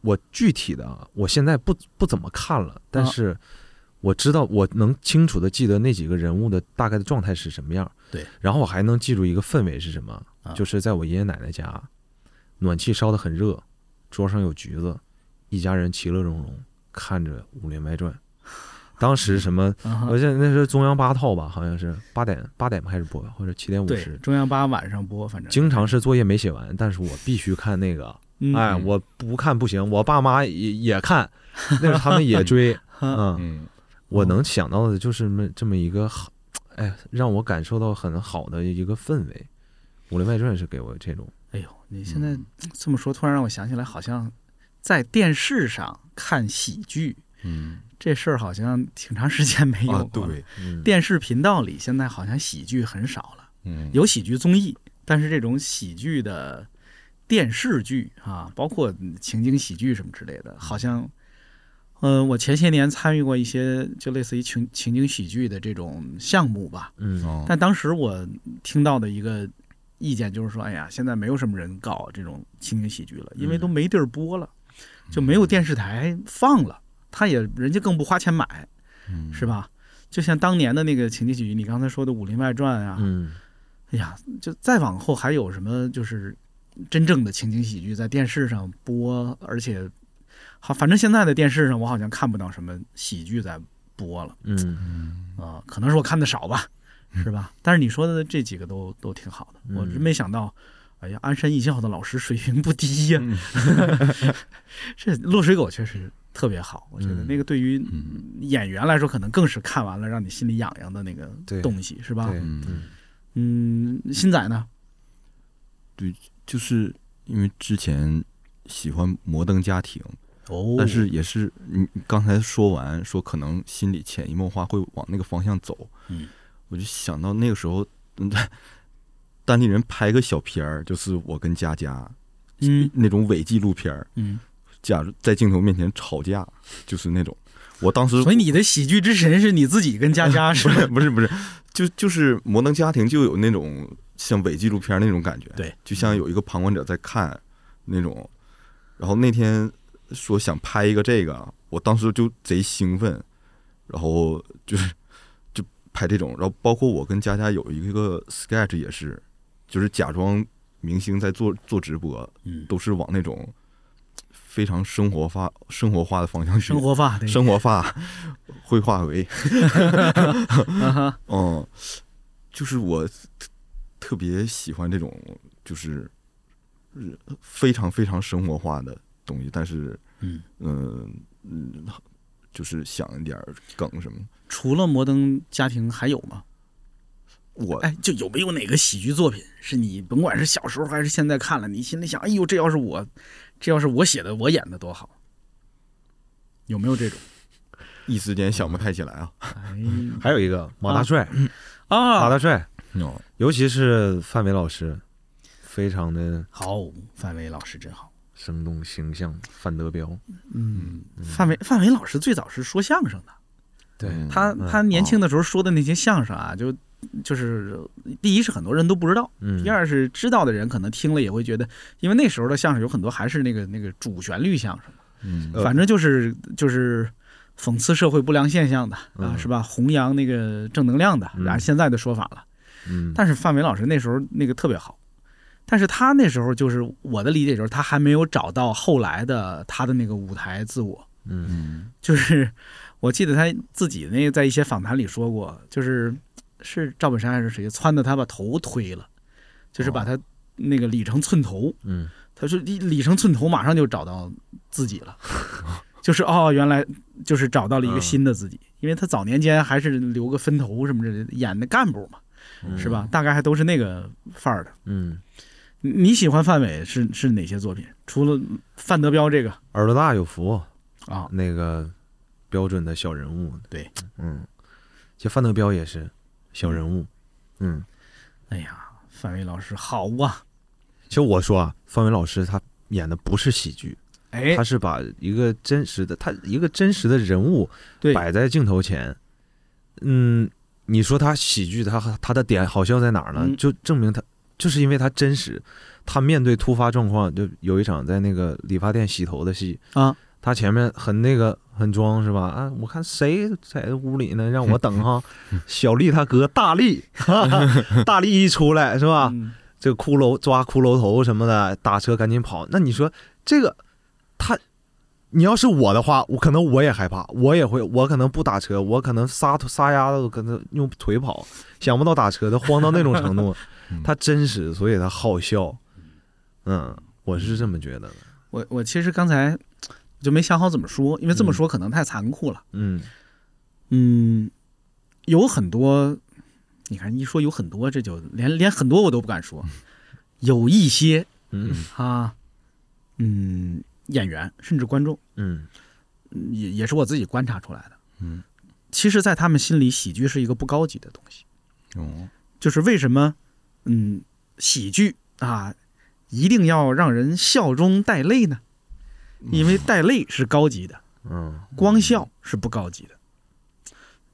我具体的啊，我现在不不怎么看了，但啊是我知道我能清楚的记得那几个人物的大概的状态是什么样。对，然后我还能记住一个氛围是什么，啊就是在我爷爷奶奶家，暖气烧得很热，桌上有橘子，一家人其乐融融看着《武林外传》。当时什么？我记得那是中央八套吧，好像是八点八点开始播，或者七点五对十，。中央八晚上播，反正经常是作业没写完，但是我必须看那个。嗯哎，我不看不行，我爸妈也也看，那时候他们也追，嗯，嗯我能想到的就是这么这么一个好，哎，让我感受到很好的一个氛围。《武林外传》是给我这种，哎呦，你现在这么说，突然让我想起来，好像在电视上看喜剧嗯。这事儿，好像挺长时间没有。对，嗯，电视频道里现在好像喜剧很少了，嗯。有喜剧综艺，但是这种喜剧的电视剧啊，包括情景喜剧什么之类的，好像，呃，我前些年参与过一些就类似于情情景喜剧的这种项目吧，嗯。哦但当时我听到的一个意见就是说，哎呀，现在没有什么人搞这种情景喜剧了，因为都没地儿播了，就没有电视台放了，他也人家更不花钱买，嗯。是吧？就像当年的那个情景喜剧，你刚才说的《武林外传》啊，嗯。哎呀，就再往后还有什么就是真正的情景喜剧在电视上播，而且好，反正现在的电视上我好像看不到什么喜剧在播了嗯。啊、可能是我看的少吧，是吧？但是你说的这几个都都挺好的，我真没想到，哎呀，鞍山艺校的老师水平不低呀、这落水狗确实特别好，我觉得嗯那个对于嗯。演员来说，可能更是看完了让你心里痒痒的那个东西，是吧？嗯嗯嗯，新仔呢？对就是因为之前喜欢《摩登家庭》，哦。但是也是你你刚才说完说可能心里潜移默化会往那个方向走，嗯，我就想到那个时候，嗯，当地人拍个小片儿，就是我跟佳佳嗯。那种伪纪录片儿，嗯，假如在镜头面前吵架，就是那种，我当时所以你的喜剧之神是你自己跟佳佳 是吧？不是不是，就就是《摩登家庭》就有那种像伪纪录片那种感觉，对，就像有一个旁观者在看那种。然后那天说想拍一个这个，我当时就贼兴奋，然后就是就拍这种，然后包括我跟佳佳有一个 sketch 也是，就是假装明星在做做直播，嗯，都是往那种非常生活化、生活化的方向去，生活化对，生活化绘画为。嗯，就是我特特别喜欢这种，就是呃非常非常生活化的东西，但是嗯嗯嗯，就是想一点梗什么。除了摩登家庭还有吗？我哎，就有没有哪个喜剧作品是你甭管是小时候还是现在看了，你心里想，哎呦，这要是我，这要是我写的，我演的多好？有没有这种？一时间想不太起来啊。哎 还有一个马大帅啊，马啊，大帅，哦，尤其是范伟老师，非常的好，范伟老师真好。生动形象，范德彪，嗯，范伟范伟老师最早是说相声的，对。嗯。他嗯。他年轻的时候说的那些相声啊，就就是第一是很多人都不知道，嗯，第二是知道的人可能听了也会觉得，因为那时候的相声有很多还是那个那个主旋律相声，嗯。呃。反正就是就是讽刺社会不良现象的啊，嗯是吧？弘扬那个正能量的，嗯。按现在的说法了。嗯，但是范伟老师那时候那个特别好，但是他那时候就是我的理解就是他还没有找到后来的他的那个舞台自我，嗯嗯就是我记得他自己那个在一些访谈里说过，就是是赵本山还是谁撺的他把头推了，就是把他那个理成寸头。嗯他说理理成寸头，马上就找到自己了，就是哦，原来就是找到了一个新的自己，因为他早年间还是留个分头什么之类的，演的干部嘛，嗯是吧？大概还都是那个范儿的。嗯，你你喜欢范伟是是哪些作品？除了范德彪这个？耳朵大有福，啊，那个标准的小人物，对，嗯，其实范德彪也是小人物，嗯，哎呀，范伟老师好啊，其实我说啊，范伟老师他演的不是喜剧，哎。他，是把一个真实的他一个真实的人物，摆在镜头前，嗯，你说他喜剧，他他的点好笑在哪儿呢？嗯。就证明他就是因为他真实，他面对突发状况，就有一场在那个理发店洗头的戏啊，他前面很那个很装是吧？啊，我看谁在屋里呢？让我等哈，小丽他哥大力，大力一出来是吧？嗯这个骷髅抓骷髅头什么的，打车赶紧跑。那你说这个他，你要是我的话，我可能我也害怕，我也会，我可能不打车，我可能撒撒丫子，可能用腿跑，想不到打车的，慌到那种程度。他真实，所以他好笑。嗯，我是这么觉得的。我我其实刚才就没想好怎么说，因为这么说可能太残酷了。嗯嗯，有很多，你看一说有很多，这就连连很多我都不敢说。有一些嗯啊，嗯，演员甚至观众，嗯嗯也也是我自己观察出来的。嗯，其实，在他们心里，喜剧是一个不高级的东西。哦就是为什么，嗯，喜剧啊，一定要让人笑中带泪呢？因为带泪是高级的，嗯光笑是不高级的。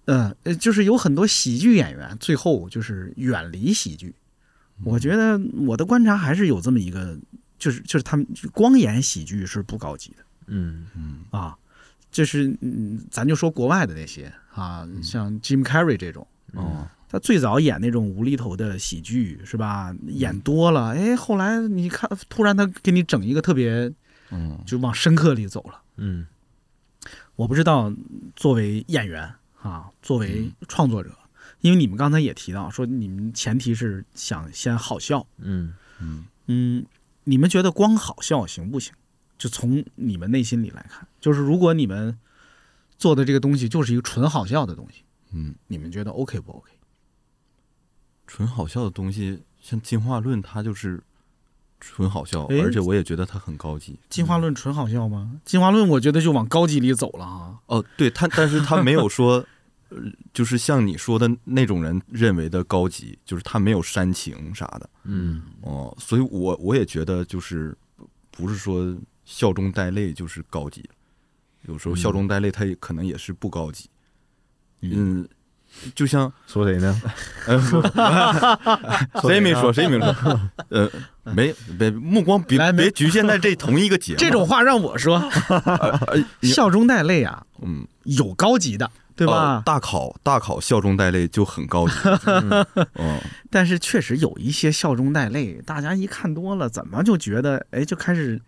嗯，呃，就是有很多喜剧演员最后就是远离喜剧。我觉得我的观察还是有这么一个，就是就是他们光演喜剧是不高级的嗯嗯啊。就是嗯，咱就说国外的那些啊，像 Jim Carrey 这种，哦他最早演那种无厘头的喜剧是吧？演多了，哎，后来你看，突然他给你整一个特别，嗯就往深刻里走了。嗯我不知道作为演员啊，作为创作者，因为你们刚才也提到说，你们前提是想先好笑，嗯嗯嗯，你们觉得光好笑行不行？就从你们内心里来看，就是如果你们做的这个东西就是一个纯好笑的东西，嗯，你们觉得 OK 不 OK？纯好笑的东西，像进化论，它就是纯好笑，而且我也觉得它很高级。进化论纯好笑吗？进化论我觉得就往高级里走了啊。哦，对他，但是他没有说，呃，就是像你说的那种人认为的高级，就是他没有煽情啥的嗯哦，所以我我也觉得就是不是说笑中带泪就是高级，有时候笑中带泪他也可能也是不高级，嗯，就像说谁呢？呃，谁也没说，谁也没说，呃，没别目光别别局限在这同一个节目，这种话让我说，笑中带泪啊，嗯，有高级的，对吧？哦大考大考笑中带泪就很高级，嗯。但是确实有一些笑中带泪，大家一看多了，怎么就觉得哎，就开始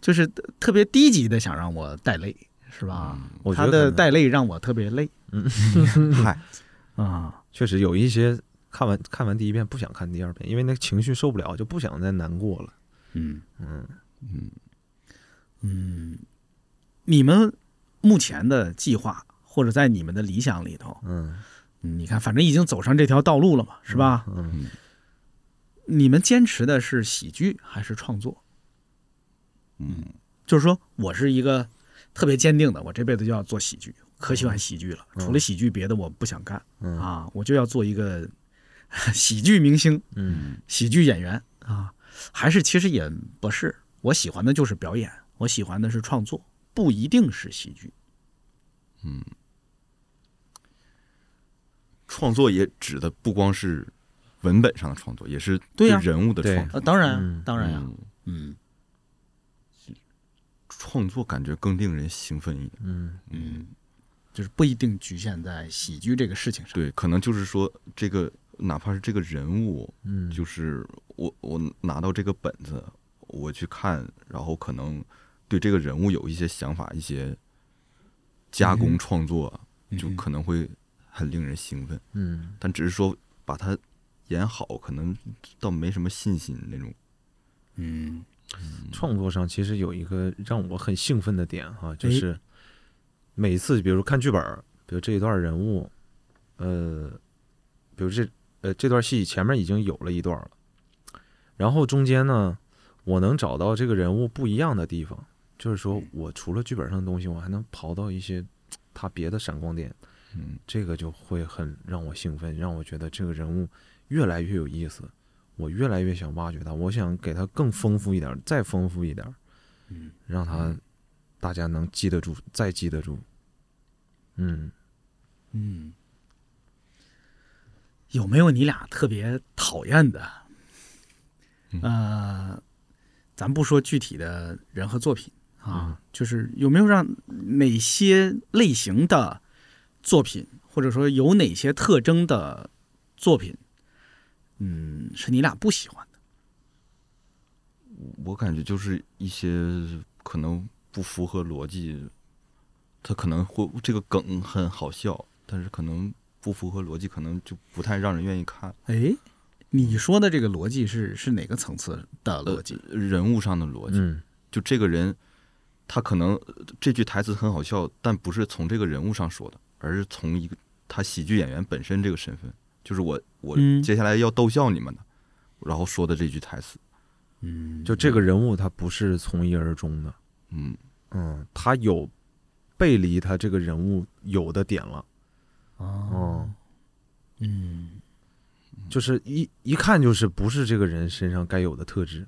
就是特别低级的想让我带泪，是吧？他的我觉得带泪让我特别累嗯 嗨，啊。确实有一些看完看完第一遍不想看第二遍，因为那个情绪受不了，就不想再难过了。嗯嗯嗯，嗯，你们目前的计划或者在你们的理想里头，嗯嗯你看，反正已经走上这条道路了嘛，是吧？嗯你们坚持的是喜剧还是创作？嗯就是说我是一个特别坚定的，我这辈子就要做喜剧，可喜欢喜剧了，嗯。除了喜剧别的我不想干嗯。啊，我就要做一个 喜剧明星、嗯喜剧演员啊，还是其实也不是，我喜欢的就是表演，我喜欢的是创作，不一定是喜剧。嗯，创作也指的不光是文本上的创作，也是对人物的创作。呃，当然，嗯。当然呀、嗯。嗯创作感觉更令人兴奋一点。嗯嗯，就是不一定局限在喜剧这个事情上。对，可能就是说这个，哪怕是这个人物，嗯，就是我我拿到这个本子，我去看，然后可能对这个人物有一些想法，一些加工创作，就可能会很令人兴奋。嗯但只是说把它演好，可能倒没什么信心那种。嗯创作上其实有一个让我很兴奋的点哈，就哎是每次比如看剧本儿，比如这一段人物，呃，比如这呃这段戏前面已经有了一段了，然后中间呢，我能找到这个人物不一样的地方，就是说我除了剧本上的东西，我还能刨到一些他别的闪光点，嗯。这个就会很让我兴奋，让我觉得这个人物越来越有意思，我越来越想挖掘他，我想给他更丰富一点，再丰富一点，嗯，让他大家能记得住，再记得住。嗯，嗯，有没有你俩特别讨厌的？呃，咱不说具体的人和作品啊，就是有没有让哪些类型的作品，或者说有哪些特征的作品，嗯，是你俩不喜欢的？我感觉就是一些可能不符合逻辑，他可能会这个梗很好笑，但是可能不符合逻辑，可能就不太让人愿意看。哎，你说的这个逻辑是是哪个层次的逻辑？呃人物上的逻辑，嗯就这个人，他可能呃这句台词很好笑，但不是从这个人物上说的，而是从一个他喜剧演员本身这个身份，就是我我嗯。接下来要逗笑你们的，然后说的这句台词。嗯，就这个人物他不是从一而终的，嗯。嗯，他有背离他这个人物有的点了，哦，哦，嗯。就是一一看就是不是这个人身上该有的特质，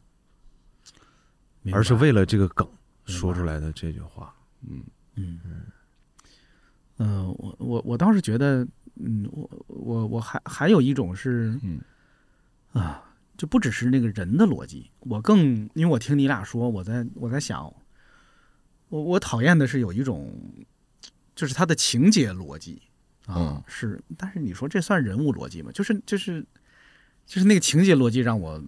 而是为了这个梗说出来的这句话。嗯。嗯。嗯，呃，我我我倒是觉得，嗯，我我我还还有一种是嗯。啊，就不只是那个人的逻辑，我更因为我听你俩说，我在我在想，我我讨厌的是有一种，就是他的情节逻辑啊，嗯。是，但是你说这算人物逻辑吗？就是就是就是那个情节逻辑让我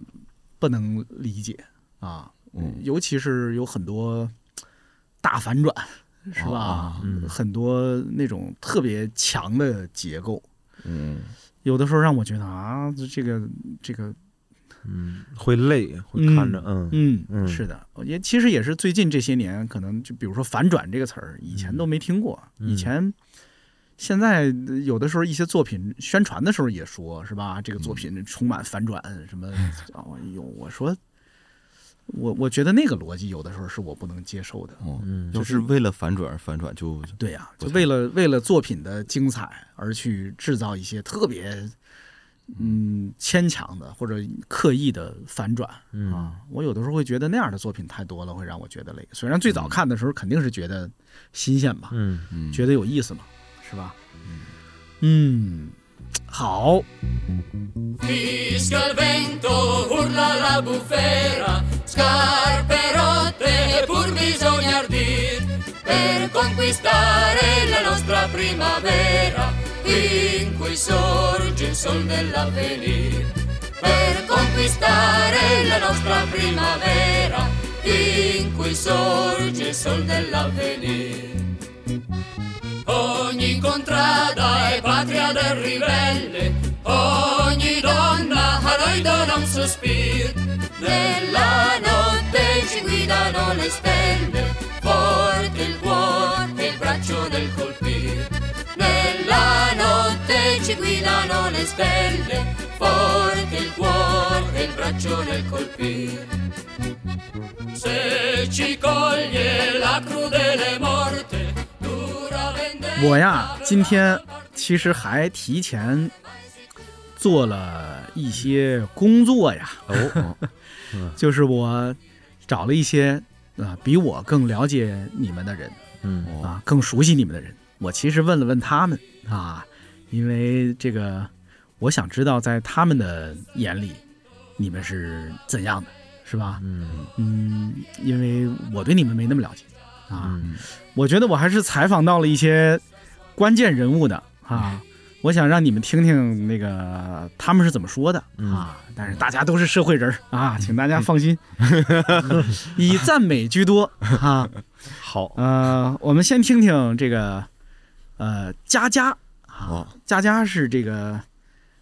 不能理解啊，嗯。尤其是有很多大反转，是吧？啊嗯很多那种特别强的结构，嗯，有的时候让我觉得啊，这个这个，嗯，会累，会看着，嗯嗯嗯是的，也其实也是最近这些年，可能就比如说反转这个词儿，以前都没听过，嗯以前。现在呃有的时候一些作品宣传的时候也说，是吧？这个作品充满反转，什么？哦，哎呦，我说，我我觉得那个逻辑有的时候是我不能接受的。哦，嗯就是为了反转而反转就，对呀、就为了为了作品的精彩而去制造一些特别嗯牵强的或者刻意的反转。嗯。啊，我有的时候会觉得那样的作品太多了，会让我觉得累。虽然最早看的时候肯定是觉得新鲜吧，嗯。嗯，觉得有意思嘛，是吧？嗯，好，Fischia il vento, urla la bufera, scarpe rotte, pur bisogna ardir per conquistare la nostra primavera, in cui sorge il sol dell'avvenir. Per conquistare la nostra primavera, in cui sorge il sol dell'avvenir. Ogni contrada è patria del ribelle, ogni donna a noi dona un sospiro. Nella notte ci guidano le stelle, forte il cuore e il braccio del colpir. Nella notte ci guidano le stelle, forte il cuore e il braccio del colpir. Se ci coglie la crudele morte. 我呀，今天其实还提前做了一些工作呀。哦，就是我找了一些啊、比我更了解你们的人嗯哦啊，更熟悉你们的人。我其实问了问他们啊，因为这个我想知道在他们的眼里你们是怎样的，是吧？嗯嗯，因为我对你们没那么了解啊，嗯我觉得我还是采访到了一些关键人物的啊。我想让你们听听那个他们是怎么说的嗯啊，但是大家都是社会人儿啊，请大家放心，以赞美居多啊。好，呃，我们先听听这个呃佳佳啊哦，佳佳是这个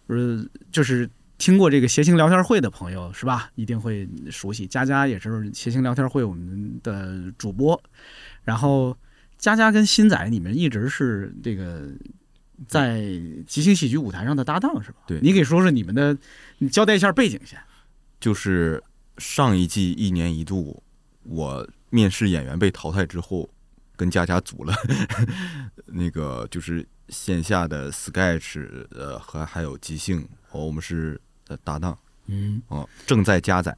呃就是听过这个谐星聊天会的朋友是吧？一定会熟悉。佳佳也是谐星聊天会我们的主播，然后佳佳跟新仔你们一直是这个在即兴喜剧舞台上的搭档是吧？对你给说说你们的，你交代一下背景先。就是上一季一年一度，我面试演员被淘汰之后，跟佳佳组了 那个就是线下的 sketch，呃和还有即兴，哦，我们是呃搭档嗯，哦，正在加载。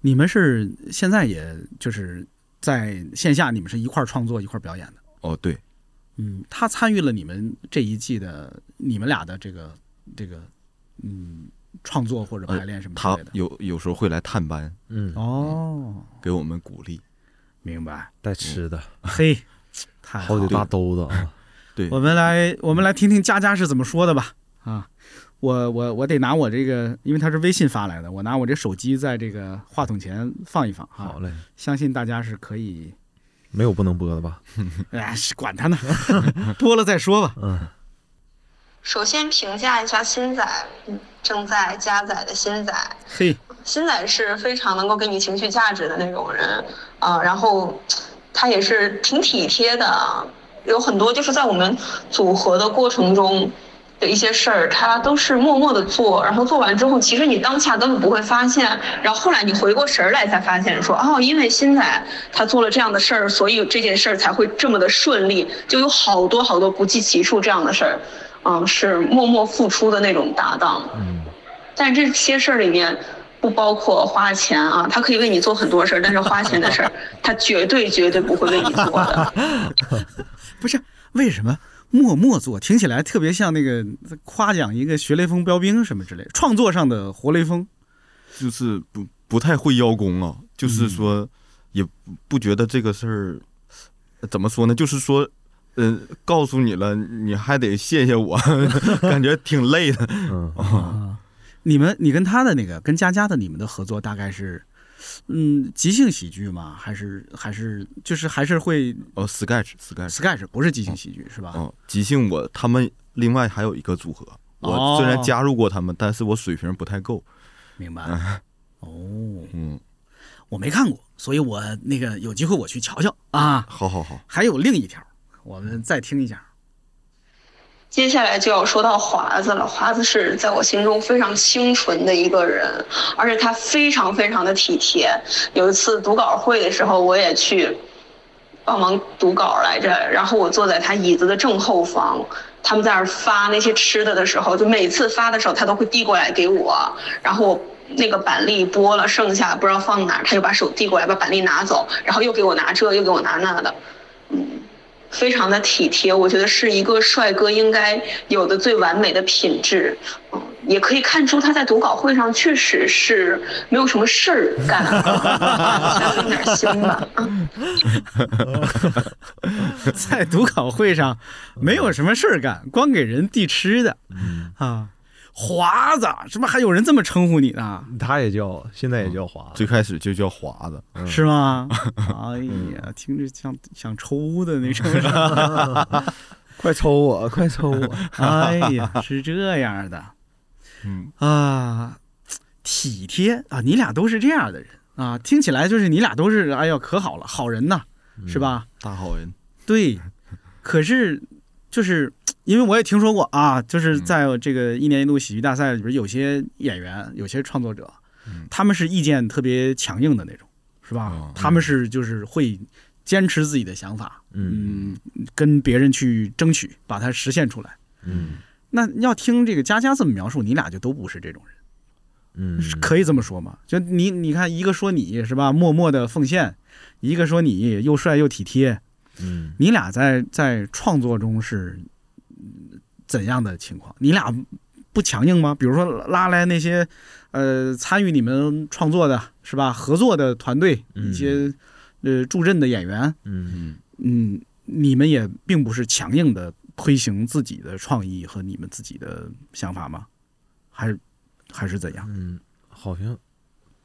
你们是现在也就是在线下，你们是一块儿创作一块儿表演的。哦，对，嗯，他参与了你们这一季的你们俩的这个这个嗯创作或者排练什么之他类的。有有时候会来探班，嗯，哦，给我们鼓励。明白。带吃的，嘿，太好。好几大兜子啊，对，我们来我们来听听佳佳是怎么说的吧。啊，我我我得拿我这个，因为他是微信发来的，我拿我这手机在这个话筒前放一放啊好。嘞，相信大家是可以，没有不能播的吧？哎，管他呢，播了再说吧。嗯首先评价一下新仔，嗯，正在加载的新仔，嘿，新仔是非常能够给你情绪价值的那种人，啊、然后他也是挺体贴的啊，有很多就是在我们组合的过程中的一些事儿，他都是默默的做，然后做完之后，其实你当下根本不会发现，然后后来你回过神儿来才发现说，哦，因为新仔他做了这样的事儿，所以这件事儿才会这么的顺利，就有好多好多不计其数这样的事儿，嗯，是默默付出的那种搭档。嗯但这些事儿里面不包括花钱啊，他可以为你做很多事儿，但是花钱的事儿，他绝对绝对不会为你做的。不是为什么默默做，听起来特别像那个夸奖一个学雷锋标兵什么之类，创作上的活雷锋。就是不不太会邀功啊，就是说也不不觉得这个事儿呃怎么说呢？就是说，嗯，告诉你了，你还得谢谢我，感觉挺累的。嗯，啊，你们你跟他的那个跟佳佳的你们的合作大概是嗯，即兴喜剧嘛？还是还是就是还是会哦，sketch sketch sketch 不是即兴喜剧是吧？哦，即兴我他们另外还有一个组合，哦我虽然加入过他们，但是我水平不太够。明白。哦，嗯，我没看过，所以我那个有机会我去瞧瞧啊。好好好，还有另一条，我们再听一下。接下来就要说到华子了。华子是在我心中非常清纯的一个人，而且他非常非常的体贴。有一次读稿会的时候，我也去帮忙读稿来着，然后我坐在他椅子的正后方，他们在那儿发那些吃的的时候，就每次发的时候，他都会递过来给我，然后。那个板栗剥了，剩下不知道放哪儿，他就把手递过来，把板栗拿走，然后又给我拿这，又给我拿那的，嗯，非常的体贴，我觉得是一个帅哥应该有的最完美的品质。嗯，也可以看出他在读稿会上确实是没有什么事儿干，还有点心吧。嗯 在读稿会上没有什么事儿干，光给人递吃的啊。华子，什么还有人这么称呼你呢？他也叫，现在也叫华子，最开始就叫华子，嗯是吗？哎呀，听着像想抽的那种。快抽我，快抽我！哎呀，是这样的嗯，啊，体贴啊，你俩都是这样的人啊，听起来就是你俩都是哎呀可好了，好人呐，是吧？大好人。对，可是就是因为我也听说过啊，就是在这个一年一度喜剧大赛里边，有些演员、有些创作者，嗯他们是意见特别强硬的那种，是吧？哦他们是就是会坚持自己的想法，嗯嗯，跟别人去争取，把它实现出来。嗯那要听这个佳佳这么描述，你俩就都不是这种人，嗯，是可以这么说吗？就你你看，一个说你是吧，默默的奉献，一个说你又帅又体贴，嗯你俩在在创作中是嗯怎样的情况？你俩不强硬吗？比如说拉来那些呃参与你们创作的是吧，合作的团队，嗯一些呃助阵的演员，嗯嗯，嗯，你们也并不是强硬的推行自己的创意和你们自己的想法吗？还是还是怎样？嗯，好像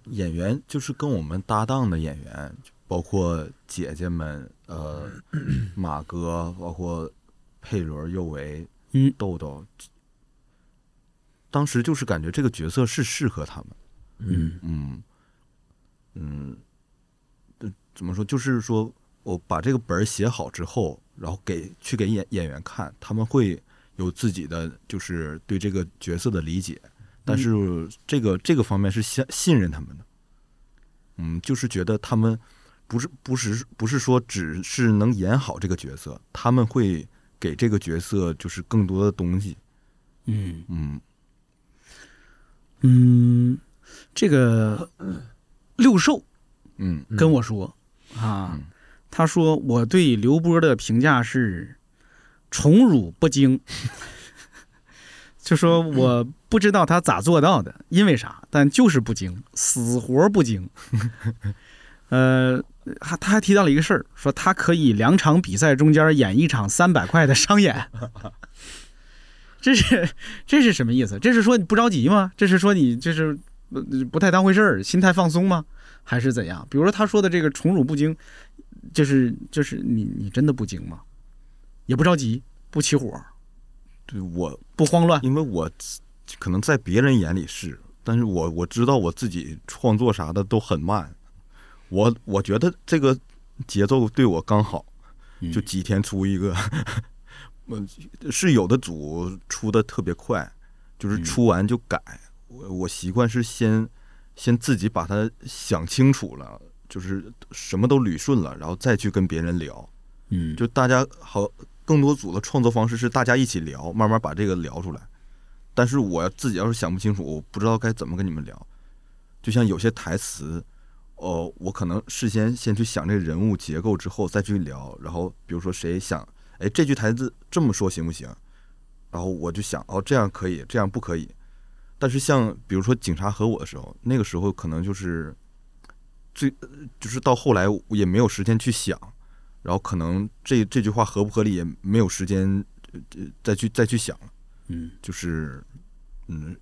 演员就是跟我们搭档的演员，包括姐姐们，呃，马哥，包括佩伦、右维、嗯豆豆，当时就是感觉这个角色是适合他们。嗯嗯嗯，呃怎么说？就是说我把这个本儿写好之后，然后给去给演演员看，他们会有自己的就是对这个角色的理解，但是这个这个方面是信信任他们的。嗯，就是觉得他们不是不是不是说只是能演好这个角色，他们会给这个角色就是更多的东西。嗯嗯嗯，这个六兽嗯跟我说、啊嗯，他说我对刘波的评价是宠辱不惊，就说我不知道他咋做到的，因为啥？但就是不精，死活不精。呃，他他还提到了一个事儿，说他可以两场比赛中间演一场三百块的商演。这是这是什么意思？这是说你不着急吗？这是说你就是呃不太当回事儿，心态放松吗？还是怎样？比如说他说的这个宠辱不惊，就是就是你你真的不惊吗？也不着急，不起火，对我不慌乱。因为我可能在别人眼里是，但是我我知道我自己创作啥的都很慢，我我觉得这个节奏对我刚好，嗯就几天出一个，我是有的组出的特别快，就是出完就改，我我习惯是先先自己把它想清楚了，就是什么都捋顺了，然后再去跟别人聊。嗯就大家好，更多组的创作方式是大家一起聊，慢慢把这个聊出来。但是我自己要是想不清楚，我不知道该怎么跟你们聊。就像有些台词，哦，我可能事先先去想这个人物结构之后再去聊，然后比如说谁想，哎，这句台词这么说行不行？然后我就想，哦，这样可以，这样不可以。但是像比如说警察和我的时候，那个时候可能就是最就是到后来我也没有时间去想，然后可能这这句话合不合理也没有时间呃再去再去想了，嗯就是嗯，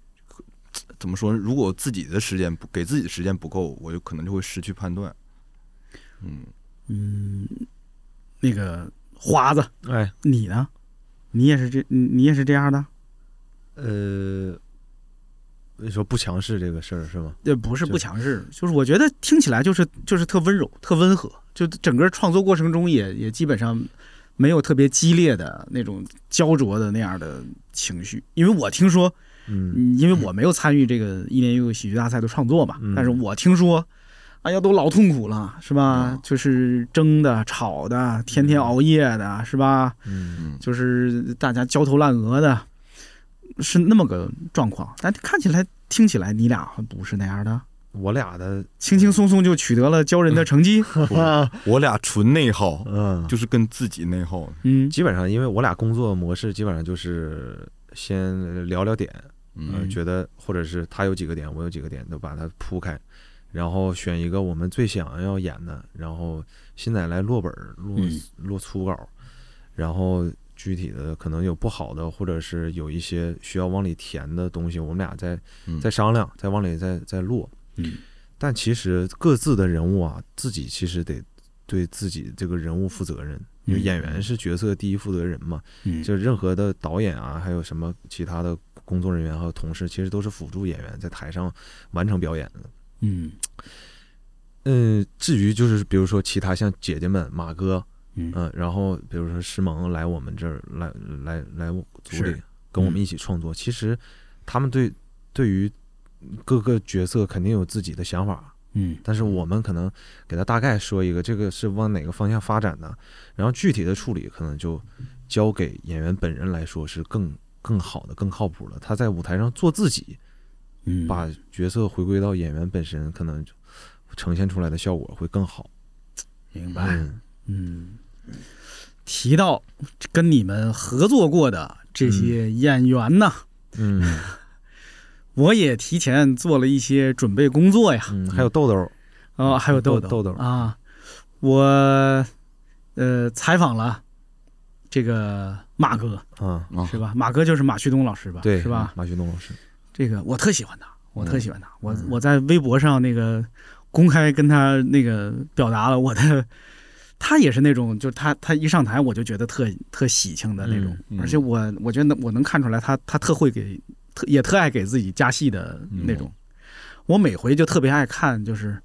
怎么说呢？如果自己的时间不给自己的时间不够，我就可能就会失去判断。嗯，嗯，那个花子，哎，你呢？你也是这，你你也是这样的？呃，你说不强势这个事儿是吗？也，不是不强势，就是我觉得听起来就是就是特温柔、特温和，就整个创作过程中也也基本上没有特别激烈的那种焦灼的那样的情绪。因为我听说，嗯嗯因为我没有参与这个一年一度喜剧大赛的创作嘛，嗯但是我听说，哎呀，都老痛苦了，是吧？嗯就是蒸的、炒的，天天熬夜的，是吧？嗯就是大家焦头烂额的，是那么个状况。但看起来、听起来，你俩不是那样的，我俩的轻轻松松就取得了骄人的成绩。我俩纯内耗，嗯，就是跟自己内耗。嗯基本上因为我俩工作模式基本上就是先聊聊点，嗯。呃，觉得或者是他有几个点，我有几个点，都把它铺开，然后选一个我们最想要演的，然后现在来落本儿、落嗯。落粗稿，然后具体的可能有不好的，或者是有一些需要往里填的东西，我们俩再嗯。再商量，再往里再再落。嗯。但其实各自的人物啊，自己其实得对自己这个人物负责任，因为嗯。演员是角色第一负责人嘛。嗯。就任何的导演啊，还有什么其他的工作人员和同事，其实都是辅助演员在台上完成表演的。嗯。嗯，至于就是比如说其他像姐姐们马哥，嗯。嗯、然后比如说石萌来我们这儿来来来我组里跟我们一起创作，其实他们对对于各个角色肯定有自己的想法，嗯。但是我们可能给他大概说一个，这个是往哪个方向发展的，然后具体的处理可能就交给演员本人来说是更更好的、更靠谱的。他在舞台上做自己，嗯，把角色回归到演员本身，可能呈现出来的效果会更好。明白。嗯嗯，提到跟你们合作过的这些演员呢，嗯 我也提前做了一些准备工作呀。嗯，还有豆豆，啊，还有豆豆豆啊，我呃采访了这个马哥啊，啊是吧？马哥就是马旭东老师吧？对，是吧？马旭东老师，这个我特喜欢他，我特喜欢他。我嗯我在微博上那个公开跟他那个表达了我的，他也是那种，就他他一上台我就觉得特特喜庆的那种，嗯嗯而且我我觉得我能看出来他他特会给特也特爱给自己加戏的那种。我每回就特别爱看，就是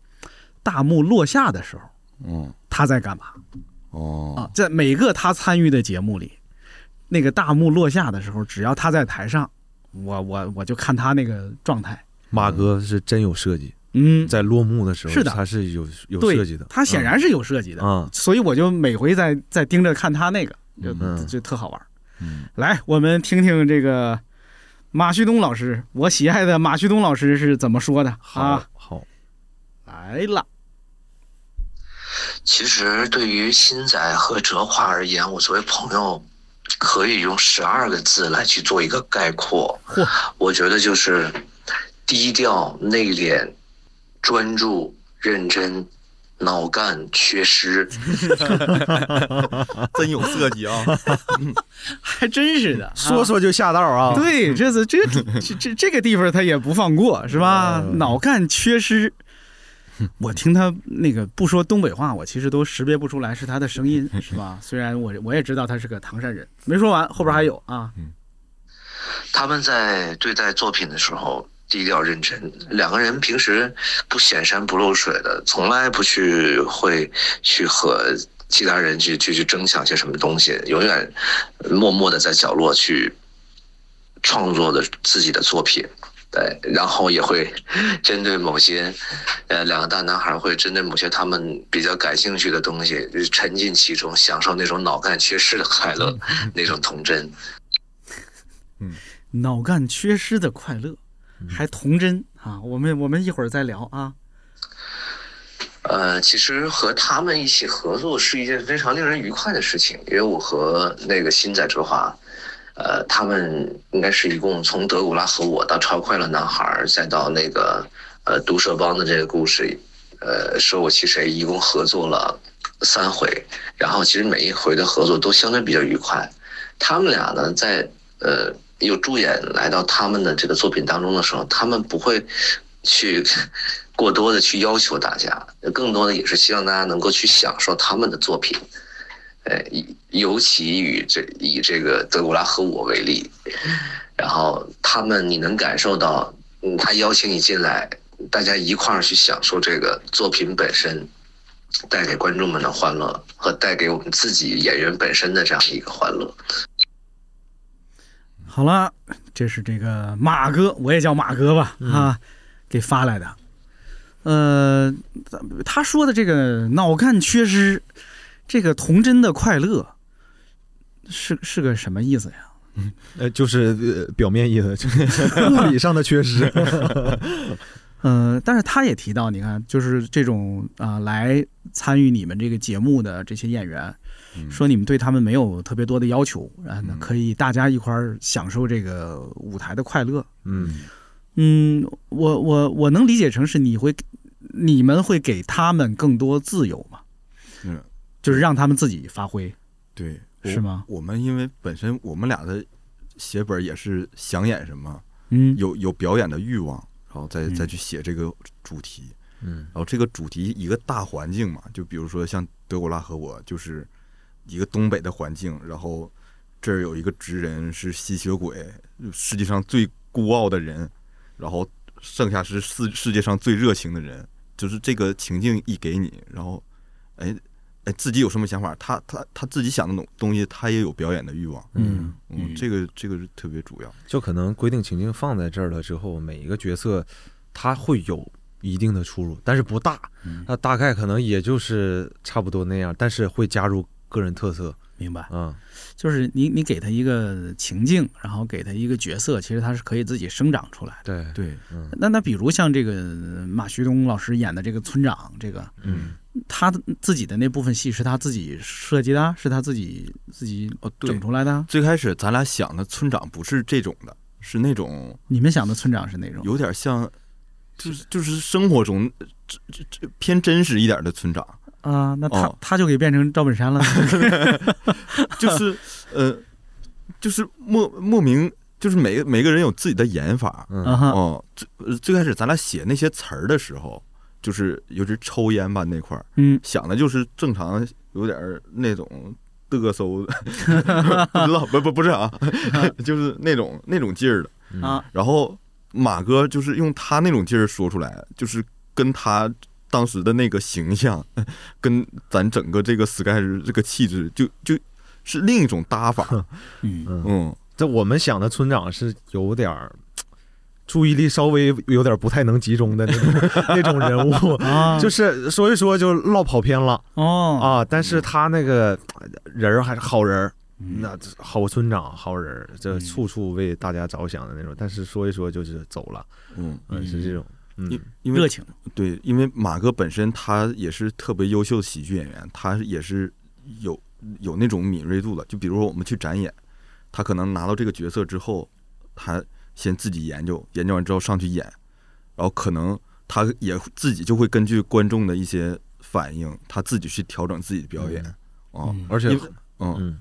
大幕落下的时候嗯他在干嘛哦啊？在每个他参与的节目里，那个大幕落下的时候，只要他在台上，我我我就看他那个状态。马哥是真有设计，嗯，在落幕的时候，是的他是有有设计的，他显然是有设计的，啊，所以我就每回在在盯着看他那个，就、嗯就特好玩。嗯来，我们听听这个马旭东老师，我喜爱的马旭东老师是怎么说的好啊？好，来了，其实对于新仔和哲华而言，我作为朋友，可以用十二个字来去做一个概括。我觉得就是低调、内敛、专注、认真、脑干、缺失。真有设计啊！还真是的，说说就下道啊，对，这是这这这这个地方他也不放过，是吧？嗯脑干缺失。我听他那个不说东北话，我其实都识别不出来是他的声音，是吧？虽然我我也知道他是个唐山人，没说完，后边还有啊。他们在对待作品的时候低调认真，两个人平时不显山不露水的，从来不去会去和其他人去去去争抢些什么东西，永远默默的在角落去创作的自己的作品。对，然后也会针对某些，呃，两个大男孩会针对某些他们比较感兴趣的东西，就是沉浸其中，享受那种脑干缺失的快乐，那种童真。嗯脑干缺失的快乐，还童真啊！我们我们一会儿再聊啊。呃，其实和他们一起合作是一件非常令人愉快的事情，因为我和那个新仔哲华，呃，他们应该是一共从德古拉和我到超快乐男孩，再到那个呃毒蛇帮的这个故事，呃，舍我其谁，一共合作了三回，然后其实每一回的合作都相对比较愉快。他们俩呢，在呃有助演来到他们的这个作品当中的时候，他们不会去过多的去要求大家，更多的也是希望大家能够去享受他们的作品。呃，以尤其与这以这个德古拉和我为例，然后他们你能感受到，嗯，他邀请你进来，大家一块儿去享受这个作品本身带给观众们的欢乐和带给我们自己演员本身的这样一个欢乐。好了，这是这个马哥，我也叫马哥吧，嗯啊，给发来的。呃，他说的这个脑干缺失，这个童真的快乐，是是个什么意思呀？呃，就是呃表面意思，就 是物理上的缺失。呃，但是他也提到，你看，就是这种啊、来参与你们这个节目的这些演员，嗯说你们对他们没有特别多的要求，然后呢嗯，可以大家一块儿享受这个舞台的快乐。嗯嗯，我我我能理解成是你会，你们会给他们更多自由嘛？嗯，就是让他们自己发挥。对，是吗我？们因为本身我们俩的写本也是想演什么，嗯，有有表演的欲望，然后再嗯再去写这个主题。嗯然后这个主题一个大环境嘛，就比如说像德古拉和我，就是一个东北的环境，然后这儿有一个直人是吸血鬼，世界上最孤傲的人，然后剩下是世世界上最热情的人，就是这个情境一给你，然后哎哎自己有什么想法，他他他自己想的东东西，他也有表演的欲望，嗯嗯，这个这个是特别主要，就可能规定情境放在这儿了之后，每一个角色他会有一定的出入，但是不大，嗯那大概可能也就是差不多那样，但是会加入个人特色。明白。嗯就是你你给他一个情境，然后给他一个角色，其实他是可以自己生长出来的。对，对，嗯那那比如像这个马旭东老师演的这个村长，这个嗯他的自己的那部分戏是他自己设计的，是他自己自己哦整出来的。最开始咱俩想的村长不是这种的，是那种。你们想的村长是哪种？有点像，就是就是生活中这这这偏真实一点的村长，啊，那他、哦他就给变成赵本山了。就是呃，就是莫莫名，就是每个每个人有自己的演法。嗯哦，最呃最开始咱俩写那些词儿的时候，就是尤其抽烟吧那块儿，嗯想的就是正常有点儿那种嘚瑟的，不知道不不不是啊，就是那种那种劲儿的。嗯啊，然后马哥就是用他那种劲儿说出来，就是跟他当时的那个形象，跟咱整个这个 Sky 这个气质，就就是另一种搭法。嗯。嗯，嗯，这我们想的村长是有点儿注意力稍微有点不太能集中的那种 那种人物，啊，就是说一说就落跑偏了。哦，啊。但是他那个人儿还是好人那好村长好人儿，这嗯。处处为大家着想的那种。但是说一说就是走了，嗯，嗯，是这种，因嗯因为热情。对，因为马哥本身他也是特别优秀的喜剧演员，他也是有有那种敏锐度的。就比如说我们去展演，他可能拿到这个角色之后，他先自己研究，研究完之后上去演，然后可能他也自己就会根据观众的一些反应，他自己去调整自己的表演。啊，嗯而且嗯嗯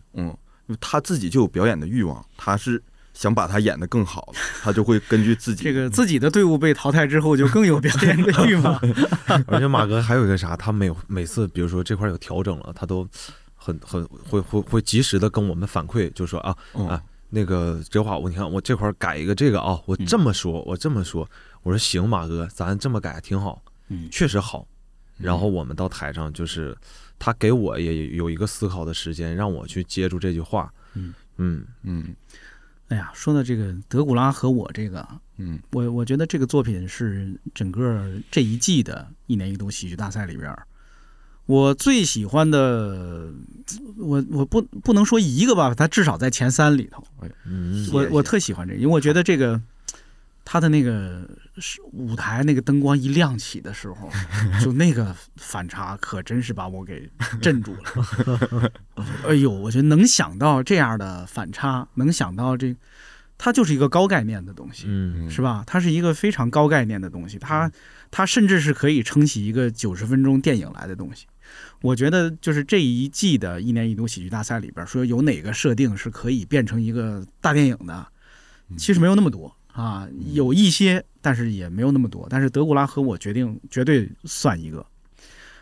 嗯，他自己就有表演的欲望，他是想把他演得更好的，他就会根据自己这个自己的队伍被淘汰之后，就更有表演的欲望。而且马哥还有一个啥，他每每次比如说这块有调整了，他都很很会会会及时的跟我们反馈，就说啊嗯啊那个这话，我你看我这块改一个这个啊，我这么说，我这么说，我说行，马哥，咱这么改挺好，嗯。确实好。然后我们到台上，就是他给我也有一个思考的时间，让我去接住这句话。嗯。嗯。嗯哎呀，说到这个德古拉和我这个，嗯我我觉得这个作品是整个这一季的一年一度喜剧大赛里边，我最喜欢的，我我不不能说一个吧，它至少在前三里头。嗯我我特喜欢这个，因为我觉得这个它的那个舞台那个灯光一亮起的时候，就那个反差可真是把我给镇住了。哎呦，我觉得能想到这样的反差，能想到这，它就是一个高概念的东西。嗯是吧？它是一个非常高概念的东西，它它甚至是可以撑起一个九十分钟电影来的东西。我觉得就是这一季的一年一度喜剧大赛里边说有哪个设定是可以变成一个大电影的，其实没有那么多啊，有一些，但是也没有那么多。但是德古拉和我决定绝对算一个，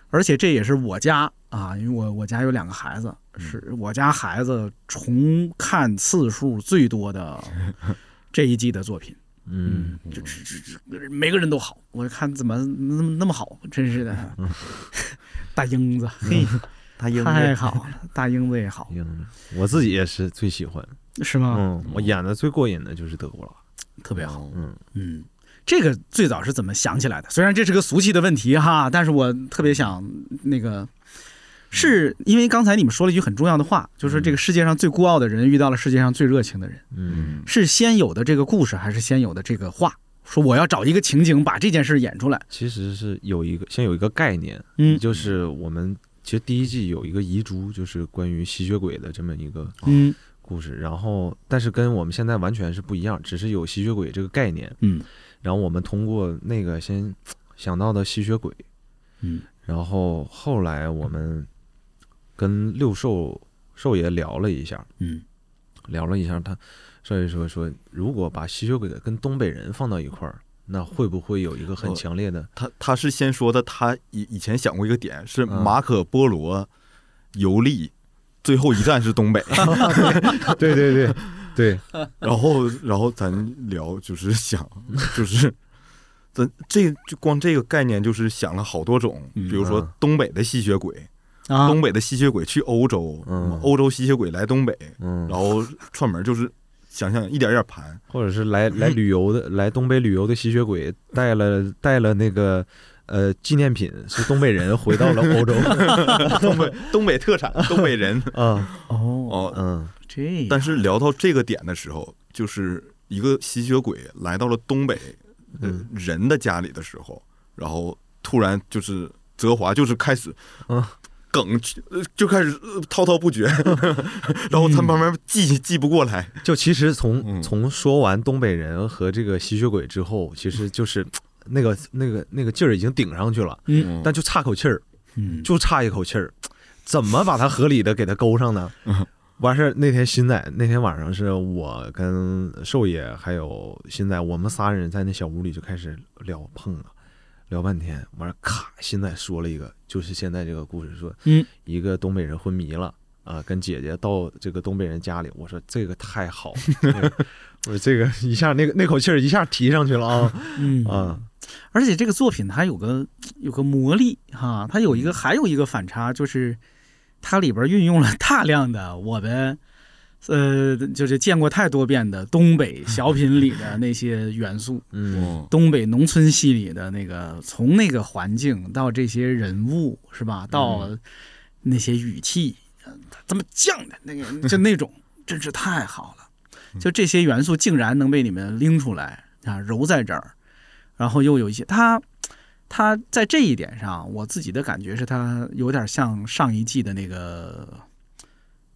而且这也是我家啊，因为我我家有两个孩子，是我家孩子重看次数最多的 这一季的作品。嗯，这这这这每个人都好，我看怎么那么那么好，真是的。大英子，嘿，大英子太好了，大英子也好，英子，我自己也是最喜欢。是吗？嗯，我演的最过瘾的就是德古拉，特别好。嗯嗯，这个最早是怎么想起来的？虽然这是个俗气的问题哈，但是我特别想那个，是因为刚才你们说了一句很重要的话，就是这个世界上最孤傲的人遇到了世界上最热情的人，嗯是先有的这个故事，还是先有的这个话？说我要找一个情景把这件事演出来。其实是有一个先有一个概念，嗯就是我们其实第一季有一个遗嘱，就是关于吸血鬼的这么一个嗯故事，然后但是跟我们现在完全是不一样，只是有吸血鬼这个概念，嗯。然后我们通过那个先 想到的吸血鬼，嗯。然后后来我们跟六兽兽爷聊了一下，嗯。聊了一下，他兽爷说说，如果把吸血鬼跟东北人放到一块儿，那会不会有一个很哦强烈的？他他是先说的，他以以前想过一个点是嗯。马可波罗游历，最后一站是东北，对对对对，然后然后咱聊就是想就是。咱这就光这个概念就是想了好多种，嗯比如说嗯。东北的吸血鬼，啊，东北的吸血鬼去欧洲，嗯。欧洲吸血鬼来东北，嗯，然后串门就是想想一点点盘，或者是来来旅游的，来东北旅游的吸血鬼带了带了那个呃纪念品，是东北人回到了欧洲。东北东北特产，东北人。啊，哦，哦。嗯这但是聊到这个点的时候，就是一个吸血鬼来到了东北人的家里的时候，然后突然就是泽华就是开始嗯。梗呃就开始呃滔滔不绝，然后他慢慢记记不过来，就其实从嗯。从说完东北人和这个吸血鬼之后，其实就是那个那个那个劲儿已经顶上去了，嗯。但就差口气儿，嗯。就差一口气儿，怎么把它合理的给它勾上呢？嗯。完事儿那天新仔那天晚上是我跟寿爷还有新仔，我们仨人在那小屋里就开始聊碰了，聊半天，完事儿咔，新仔说了一个，就是现在这个故事说，嗯，一个东北人昏迷了啊，跟姐姐到这个东北人家里，我说这个太好我说这个一下那个那口气儿一下提上去了啊。嗯。啊，而且这个作品它有个有个魔力哈，它有一个还有一个反差，就是它里边运用了大量的我们呃就是见过太多遍的东北小品里的那些元素，嗯东北农村戏里的那个从那个环境到这些人物是吧，到那些语气，呃这么犟的那个就那种，真是太好了。就这些元素竟然能被你们拎出来啊，揉在这儿，然后又有一些他。他在这一点上，我自己的感觉是他有点像上一季的那个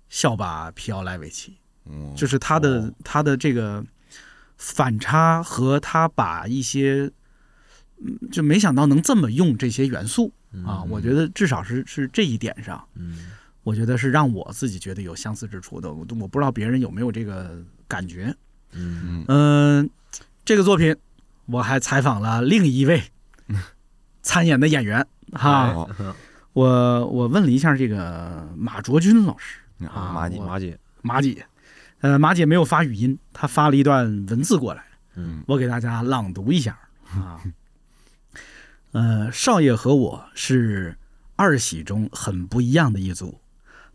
校霸皮奥莱维奇，嗯就是他的、哦他的这个反差和他把一些，嗯，就没想到能这么用这些元素啊，我觉得至少是是这一点上，嗯我觉得是让我自己觉得有相似之处的。我我不知道别人有没有这个感觉。嗯。这个作品我还采访了另一位 参演的演员哈，哦我我问了一下这个马卓君老师啊，马姐马姐，马姐，呃，马姐没有发语音，她发了一段文字过来，嗯。我给大家朗读一下啊。呃，少爷和我是二喜中很不一样的一组，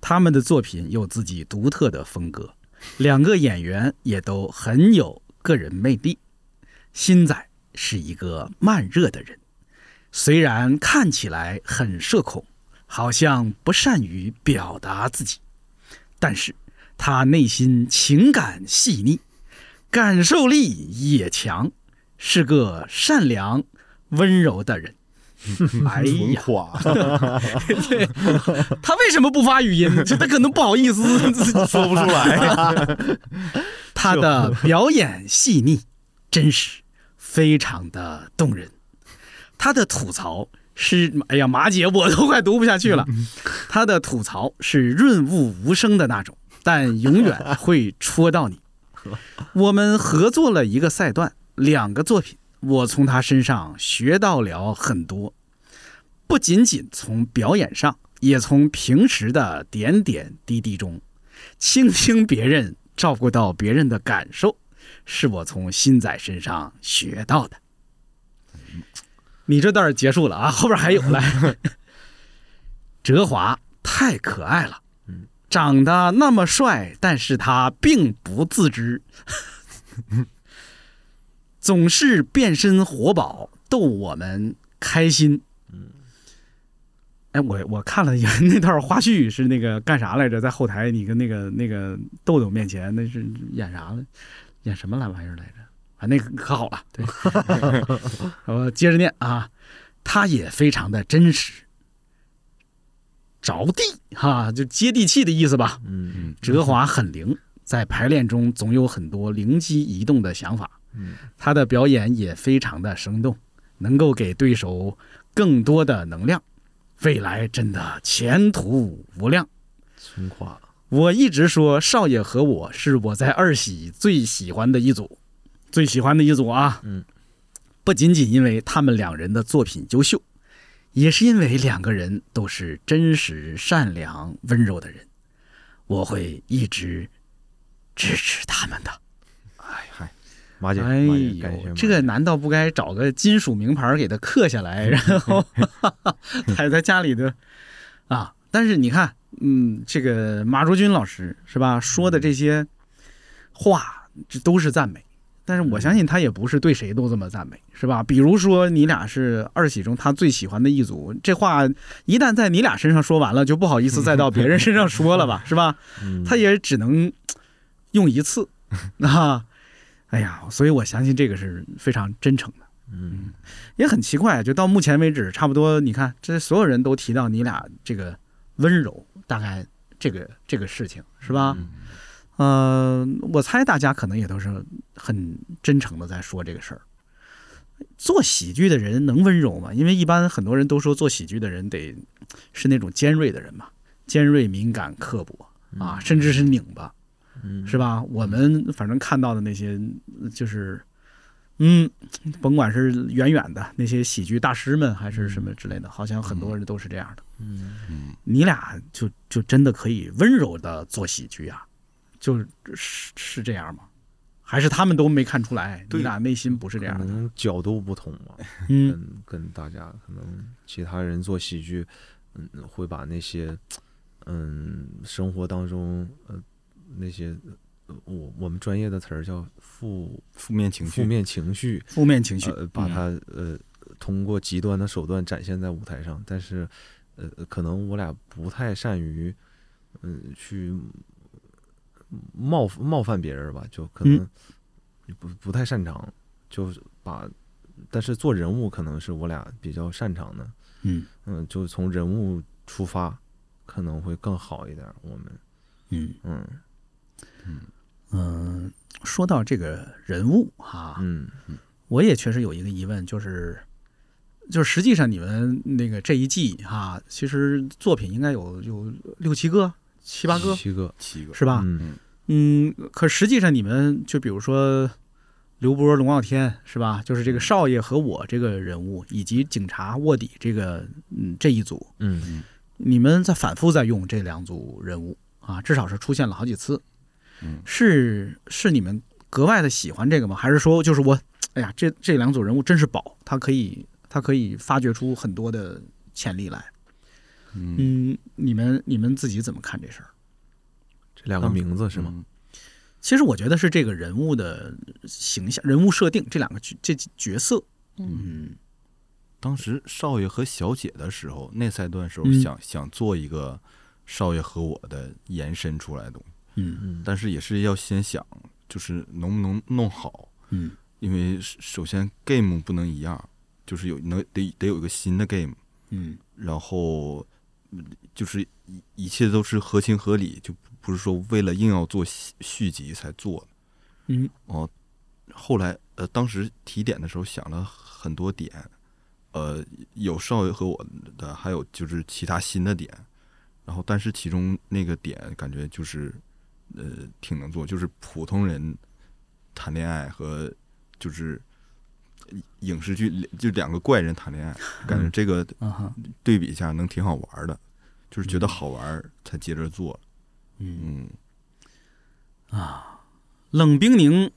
他们的作品有自己独特的风格，两个演员也都很有个人魅力。新仔是一个慢热的人，虽然看起来很社恐，好像不善于表达自己，但是他内心情感细腻，感受力也强，是个善良温柔的人。哎呀，对，他为什么不发语音？这他可能不好意思说不出来。他的表演细腻、真实，非常的动人。他的吐槽是，哎呀，马姐我都快读不下去了。他的吐槽是润物无声的那种，但永远会戳到你。我们合作了一个赛段，两个作品，我从他身上学到了很多，不仅仅从表演上，也从平时的点点滴滴中，倾听别人，照顾到别人的感受，是我从新仔身上学到的。你这段结束了啊，后边还有来。哲华太可爱了，长得那么帅，但是他并不自知，总是变身活宝，逗我们开心。哎，我我看了那段花絮，是那个干啥来着？在后台，你跟那个那个豆豆面前，那是演啥了？演什么来玩意儿来着？啊，那个可好了。对，我接着念啊，他也非常的真实，着地哈，就接地气的意思吧。嗯哲华很灵，在排练中总有很多灵机一动的想法。嗯他的表演也非常的生动，能够给对手更多的能量，未来真的前途无量。真话。我一直说少爷和我是我在二喜最喜欢的一组，最喜欢的一组啊。嗯，不仅仅因为他们两人的作品优秀，也是因为两个人都是真实、善良、温柔的人。我会一直支持他们的。哎马姐感谢呦，这个难道不该找个金属名牌给他刻下来，然后 摆在家里的啊？但是你看，嗯，这个马卓君老师是吧说的这些话，这都是赞美。但是我相信他也不是对谁都这么赞美，是吧？比如说你俩是二喜中他最喜欢的一组，这话一旦在你俩身上说完了，就不好意思再到别人身上说了吧，是吧？嗯他也只能用一次啊。哎呀，所以我相信这个是非常真诚的。嗯也很奇怪，就到目前为止，差不多你看，这所有人都提到你俩这个温柔，大概这个这个事情是吧？呃，我猜大家可能也都是很真诚的在说这个事儿。做喜剧的人能温柔吗？因为一般很多人都说做喜剧的人得是那种尖锐的人嘛，尖锐、敏感、刻薄啊，甚至是拧巴。嗯是吧？我们反正看到的那些，就是，嗯，甭管是远远的那些喜剧大师们，还是什么之类的，好像很多人都是这样的。嗯嗯，你俩就就真的可以温柔的做喜剧啊？就是是这样吗？还是他们都没看出来？你俩内心不是这样的？可能角度不同嘛，嗯跟跟大家可能其他人做喜剧，嗯，会把那些嗯生活当中呃那些呃我我们专业的词儿叫负负面情绪负面情绪，负面情绪呃，把嗯。它呃通过极端的手段展现在舞台上，但是呃可能我俩不太善于嗯去冒冒犯别人吧，就可能嗯不不太擅长，就是把，但是做人物可能是我俩比较擅长的，嗯。嗯，就从人物出发可能会更好一点，我们嗯。嗯嗯，说到这个人物哈，嗯我也确实有一个疑问，就是，就是实际上你们那个这一季哈，其实作品应该有有六七个、七八个，七个。七个。是吧？嗯嗯，可实际上你们就比如说刘波、龙傲天是吧？就是这个少爷和我这个人物，以及警察卧底这个嗯这一组，嗯。你们在反复在用这两组人物啊，至少是出现了好几次。嗯是是你们格外的喜欢这个吗？还是说就是我，哎呀，这这两组人物真是宝，他可以他可以发掘出很多的潜力来。嗯嗯，你们你们自己怎么看这事儿？这两个名字是吗？嗯其实我觉得是这个人物的形象、人物设定这两个角这角色，嗯当时少爷和小姐的时候，那赛段时候嗯想、想做一个少爷和我的延伸出来的东西，嗯。嗯但是也是要先想，就是能不能弄好，嗯。因为首首先 game 不能一样，就是有能得得有一个新的 game，嗯。然后嗯就是一一切都是合情合理，就不是说为了硬要做续续集才做。的。嗯。哦，后来呃，当时提点的时候想了很多点，呃，有少爷和我的，还有就是其他新的点，然后但是其中那个点感觉就是呃挺能做，就是普通人谈恋爱和就是影视剧就两个怪人谈恋爱，感觉这个对比一下能挺好玩的，就是觉得好玩才接着做。嗯。啊，冷冰凝，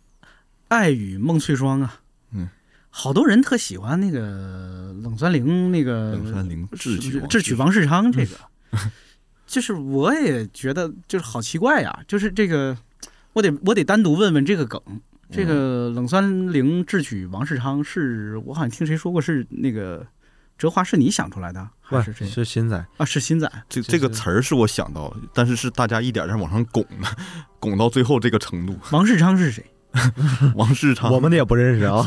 爱与梦翠霜啊，嗯，好多人特喜欢那个冷酸灵那个冷酸灵智取智取王世昌这个，就是我也觉得就是好奇怪呀，就是这个我得我得单独问问这个梗。这个冷酸灵智取王世昌是我好像听谁说过是那个哲华是你想出来的还是谁是新仔，啊？是新仔这这个词儿是我想到的，但是是大家一点点往上拱的，拱到最后这个程度。王世昌是谁？王世昌，我们也不认识啊，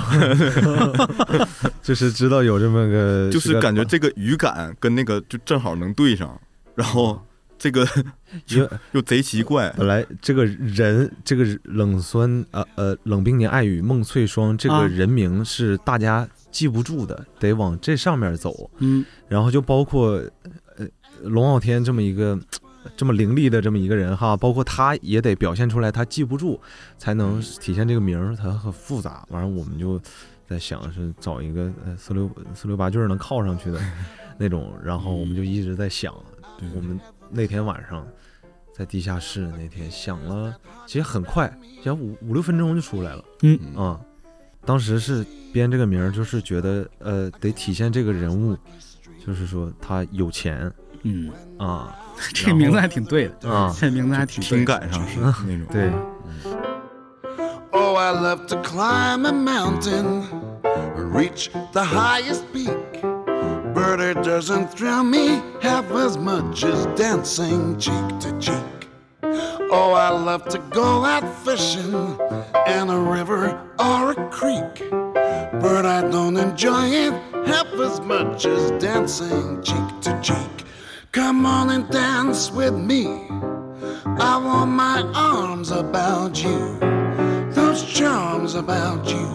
就是知道有这么个，就是感觉这个语感跟那个就正好能对上，然后这个 因为 又贼奇怪。本来这个人，这个冷酸呃呃冷冰凝爱与孟翠霜这啊个人名是大家记不住的，得往这上面走。嗯然后就包括呃龙傲天这么一个这么伶俐的这么一个人哈，包括他也得表现出来，他记不住，才能体现这个名儿，它很复杂。完了，我们就在想是找一个呃四六四六八句能靠上去的 那种，然后我们就一直在想，对我们那天晚上。在地下室那天想了，其实很快，想五五六分钟就出来了。嗯啊、当时是编这个名儿，就是觉得呃得体现这个人物，就是说他有钱嗯，啊这名字还挺对的，啊，这名字还挺对情的感上是 那种。对，Oh, I love to climb a mountain, reach the highest peak. It doesn't thrill me half as much as dancing cheek to cheek. Oh, I love to go out fishing in a river or a creek. But I don't enjoy it half as much as dancing cheek to cheek. Come on and dance with me. I want my arms about you. Those charms about you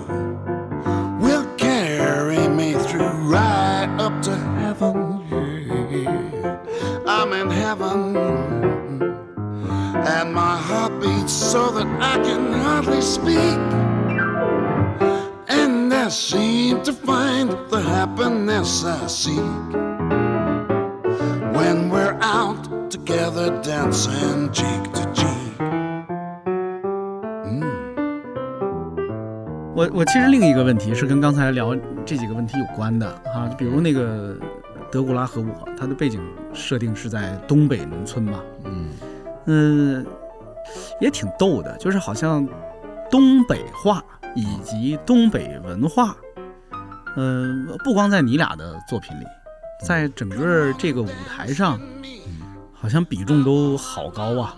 will carry me through right heaven. And my heart beats so that I can hardly speak. And I seem to find the happiness I seek when we're out together dancing cheek to cheek. Mm. 我我其实另一个问题是跟刚才聊这几个问题有关的哈啊，比如那个德古拉和我，它的背景设定是在东北农村嘛，嗯。嗯，也挺逗的，就是好像东北话以及东北文化，嗯、不光在你俩的作品里，在整个这个舞台上，好像比重都好高啊。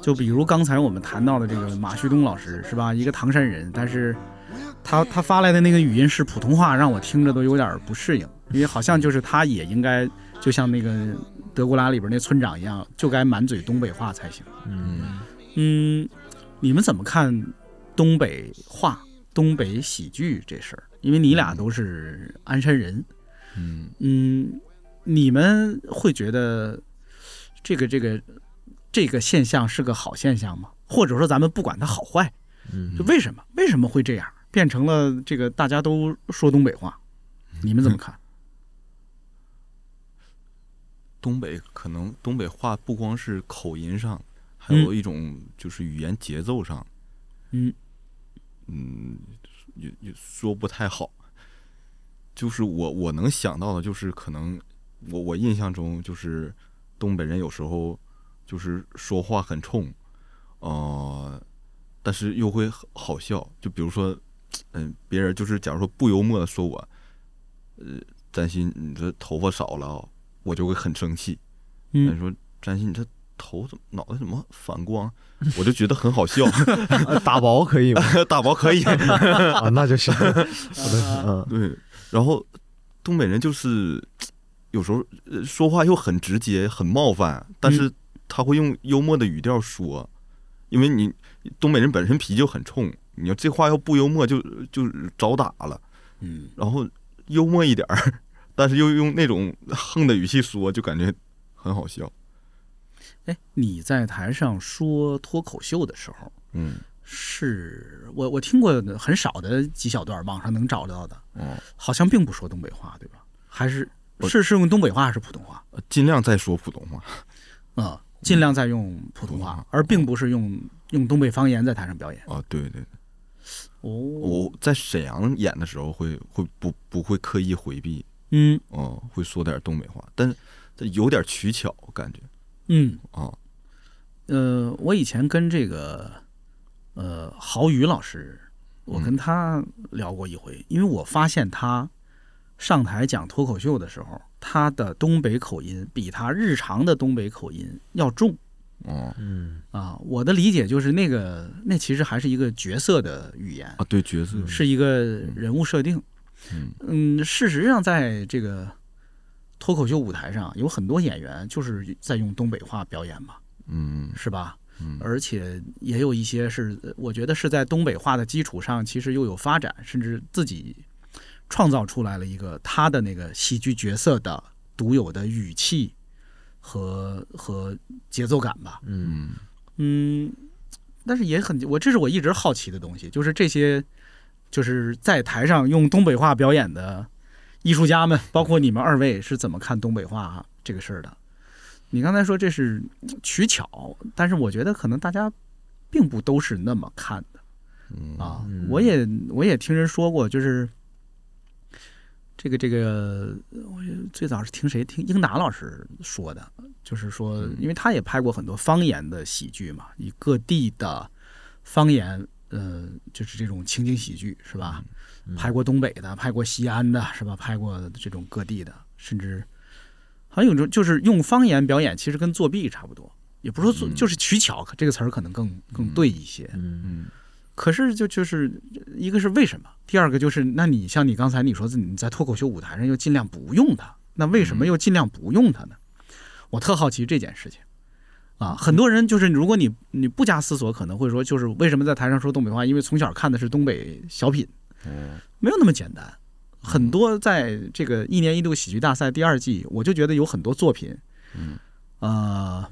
就比如刚才我们谈到的这个马旭东老师是吧，一个唐山人，但是他他发来的那个语音是普通话，让我听着都有点不适应，因为好像就是他也应该就像那个德古拉里边那村长一样，就该满嘴东北话才行。嗯，嗯，你们怎么看东北话、东北喜剧这事儿？因为你俩都是鞍山人，嗯嗯，你们会觉得这个这个这个现象是个好现象吗？或者说咱们不管它好坏，嗯就为什么为什么会这样变成了这个大家都说东北话？你们怎么看？东北可能东北话不光是口音上，还有一种就是语言节奏上，嗯嗯，也也说不太好。就是我我能想到的，就是可能我我印象中就是东北人有时候就是说话很冲，呃，但是又会好笑。就比如说，嗯、别人就是假如说不幽默的说我，呃，担心你这头发少了啊，我就会很生气。人嗯，说占星你这头怎么脑袋怎么反光，我就觉得很好笑。呃打薄可以吗？打薄可以，啊，那就行。我的嗯对，然后东北人就是有时候呃说话又很直接、很冒犯，但是他会用幽默的语调说，因为你东北人本身脾气就很冲，你要这话要不幽默就就找打了，嗯，然后幽默一点儿，但是又用那种横的语气说，就感觉很好笑。哎，你在台上说脱口秀的时候，嗯是我我听过很少的几小段，网上能找到的，哦，好像并不说东北话，对吧？还是是是用东北话还是普通话？呃尽量再说普通话。啊、尽量在用普通话，而并不是用用东北方言在台上表演。哦，对对对，哦，我在沈阳演的时候会会不不会刻意回避，嗯。哦，会说点东北话，但是这有点取巧，我感觉。嗯，啊，呃，我以前跟这个呃郝宇老师，我跟他聊过一回，因为我发现他上台讲脱口秀的时候，他的东北口音比他日常的东北口音要重。哦。嗯啊。我的理解就是那个那其实还是一个角色的语言，啊，对角色是一个人物设定。嗯嗯，事实上，在这个脱口秀舞台上，有很多演员就是在用东北话表演嘛，嗯是吧？嗯而且也有一些是，呃我觉得是在东北话的基础上，其实又有发展，甚至自己创造出来了一个他的那个喜剧角色的独有的语气和和节奏感吧。嗯嗯嗯，但是也很，我这是我一直好奇的东西，就是这些就是在台上用东北话表演的艺术家们，包括你们二位是怎么看东北话这个事儿的？你刚才说这是取巧，但是我觉得可能大家并不都是那么看的嗯啊嗯。我也我也听人说过，就是这个这个，我最早是听谁听英达老师说的，就是说，因为他也拍过很多方言的喜剧嘛，以各地的方言，呃，就是这种情景喜剧是吧？拍过东北的，拍过西安的，是吧？拍过这种各地的，甚至还有一种就是用方言表演，其实跟作弊差不多，也不是说作，就是取巧这个词儿可能更更对一些。嗯嗯可是就就是一个是为什么，第二个就是那你像你刚才你说你在脱口秀舞台上又尽量不用它，那为什么又尽量不用它呢？我特好奇这件事情啊。很多人就是如果你你不加思索，可能会说就是为什么在台上说东北话，因为从小看的是东北小品，哦没有那么简单。很多在这个一年一度喜剧大赛第二季，我就觉得有很多作品，嗯，呃，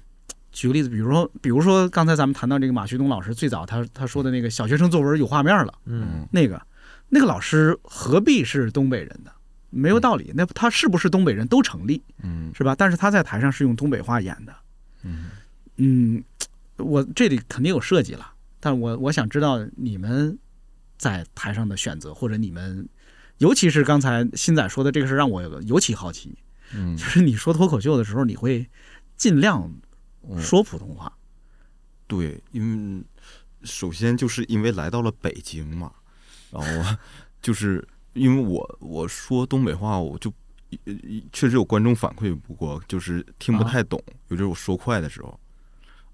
举个例子，比如说，比如说刚才咱们谈到这个马旭东老师最早他他说的那个小学生作文有画面了，嗯那个那个老师何必是东北人的？没有道理，那他是不是东北人都成立，嗯是吧？但是他在台上是用东北话演的，嗯嗯，我这里肯定有设计了，但我我想知道你们在台上的选择，或者你们，尤其是刚才新仔说的这个事，让我尤其好奇，嗯就是你说脱口秀的时候，你会尽量嗯说普通话，对，因为首先就是因为来到了北京嘛，然后就是因为我我说东北话，我就呃确实有观众反馈不过，就是听不太懂，尤其是我说快的时候，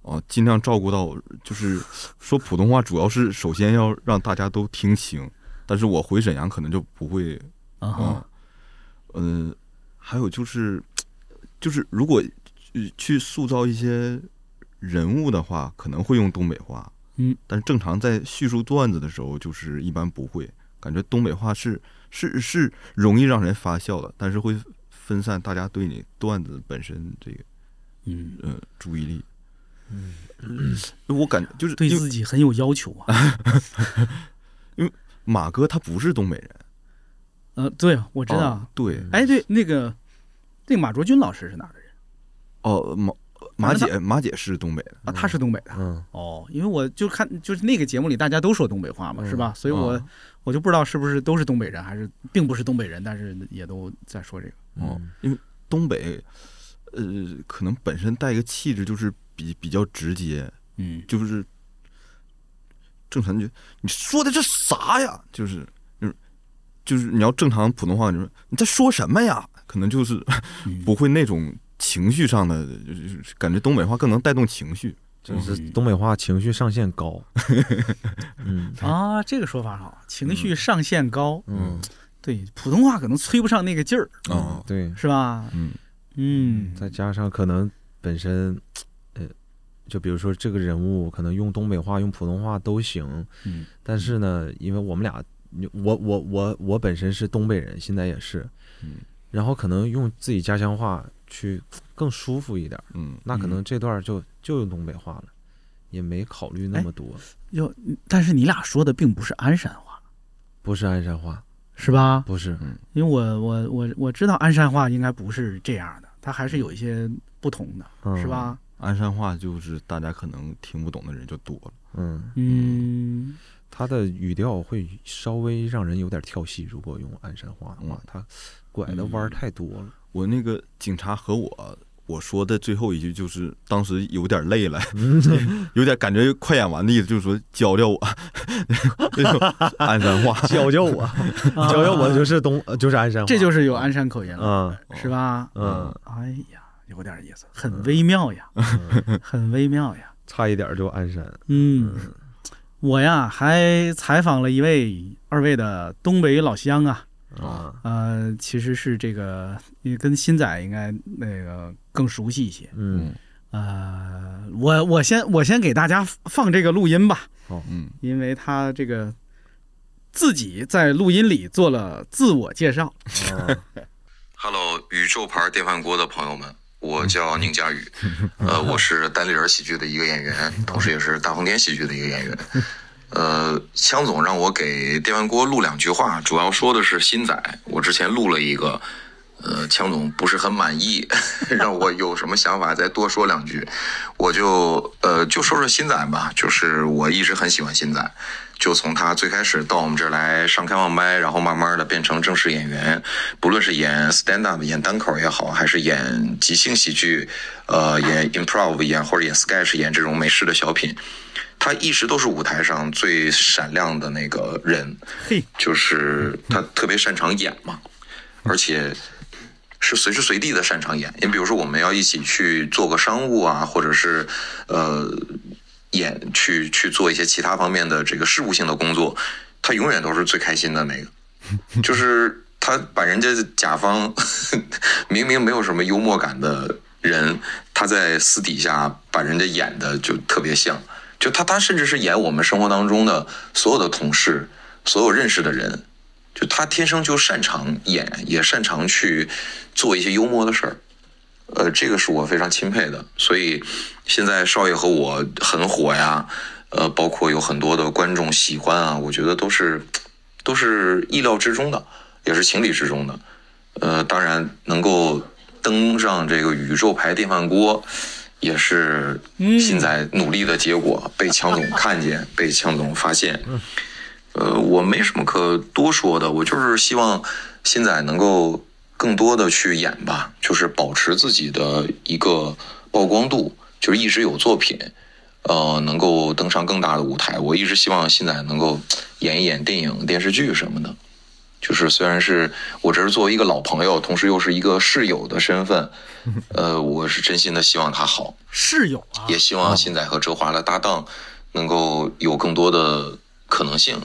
哦、尽量照顾到，就是说普通话，主要是首先要让大家都听清，但是我回沈阳可能就不会啊嗯、还有就是，就是如果呃去塑造一些人物的话，可能会用东北话，嗯，但是正常在叙述段子的时候，就是一般不会。感觉东北话是是是容易让人发笑的，但是会分散大家对你段子本身这个嗯，呃注意力。嗯，我感觉就是对自己很有要求啊，因为马哥他不是东北人，呃，对，我知道哦，对，哎，对，那个那个马卓君老师是哪儿的人？哦，马马姐马姐是东北的，啊？他是东北的，嗯。哦，因为我就看就是那个节目里大家都说东北话嘛，嗯是吧？所以我、哦我就不知道是不是都是东北人，还是并不是东北人，但是也都在说这个。哦嗯，因为东北，呃，可能本身带一个气质，就是比比较直接，嗯就是正常就你说的这啥呀？就是就是就是你要正常普通话，你说你在说什么呀？可能就是嗯不会那种情绪上的，就是感觉东北话更能带动情绪。就是东北话情绪上限高，嗯啊，这个说法好，情绪上限高。嗯，对，普通话可能催不上那个劲儿，哦，对，是吧？嗯嗯，再加上可能本身，呃，就比如说这个人物可能用东北话、用普通话都行，嗯，但是呢，因为我们俩，我我我我本身是东北人，现在也是，嗯。然后可能用自己家乡话去更舒服一点，嗯那可能这段就就用东北话了，也没考虑那么多，哟，但是你俩说的并不是鞍山话，不是鞍山话，是吧？不是，因为我我我我知道鞍山话应该不是这样的，它还是有一些不同的，嗯是吧？鞍山话就是大家可能听不懂的人就多了。嗯，嗯，他的语调会稍微让人有点跳戏，如果用鞍山话的话嗯，他拐的弯儿太多了。我那个警察和我我说的最后一句就是，当时有点累了，有点感觉快演完的意思，就是说教教我 那种鞍山话。教教我，教教我就是东，呃就是鞍山话，这就是有鞍山口音了，嗯是吧？嗯，哎呀，有点意思，很微妙呀，很微妙呀。差一点就鞍山。嗯，我呀还采访了一位二位的东北老乡啊，啊，呃，其实是这个，因为跟新仔应该那个更熟悉一些。嗯，呃，我我先我先给大家放这个录音吧，嗯，因为他这个自己在录音里做了自我介绍。Hello，宇宙牌电饭锅的朋友们，我叫宁佳宇，呃，我是单立人喜剧的一个演员，同时也是大风天喜剧的一个演员。呃，枪总让我给电饭锅录两句话，主要说的是新仔。我之前录了一个，呃，枪总不是很满意，让我有什么想法再多说两句，我就呃就说说新仔吧，就是我一直很喜欢新仔。就从他最开始到我们这儿来上开放麦，然后慢慢的变成正式演员，不论是演 stand up、演单口也好，还是演即兴喜剧，呃，演 improv 演或者演 sketch 演这种美式的小品，他一直都是舞台上最闪亮的那个人，就是他特别擅长演嘛，而且是随时随地的擅长演。你比如说，我们要一起去做个商务啊，或者是呃演去去做一些其他方面的这个事务性的工作，他永远都是最开心的那个，就是他把人家甲方 明明没有什么幽默感的人，他在私底下把人家演的就特别像，就他他甚至是演我们生活当中的所有的同事，所有认识的人，就他天生就擅长演，也擅长去做一些幽默的事儿。呃，这个是我非常钦佩的，所以现在少爷和我很火呀，呃，包括有很多的观众喜欢啊，我觉得都是都是意料之中的，也是情理之中的。呃，当然能够登上这个宇宙牌电饭锅，也是现在努力的结果，被强总看见，被强总发现。呃，我没什么可多说的，我就是希望新仔能够更多的去演吧，就是保持自己的一个曝光度，就是一直有作品，呃，能够登上更大的舞台。我一直希望新仔能够演一演电影、电视剧什么的。就是虽然是我这是作为一个老朋友，同时又是一个室友的身份，呃，我是真心的希望他好。室友啊，也希望新仔和哲华的搭档能够有更多的可能性。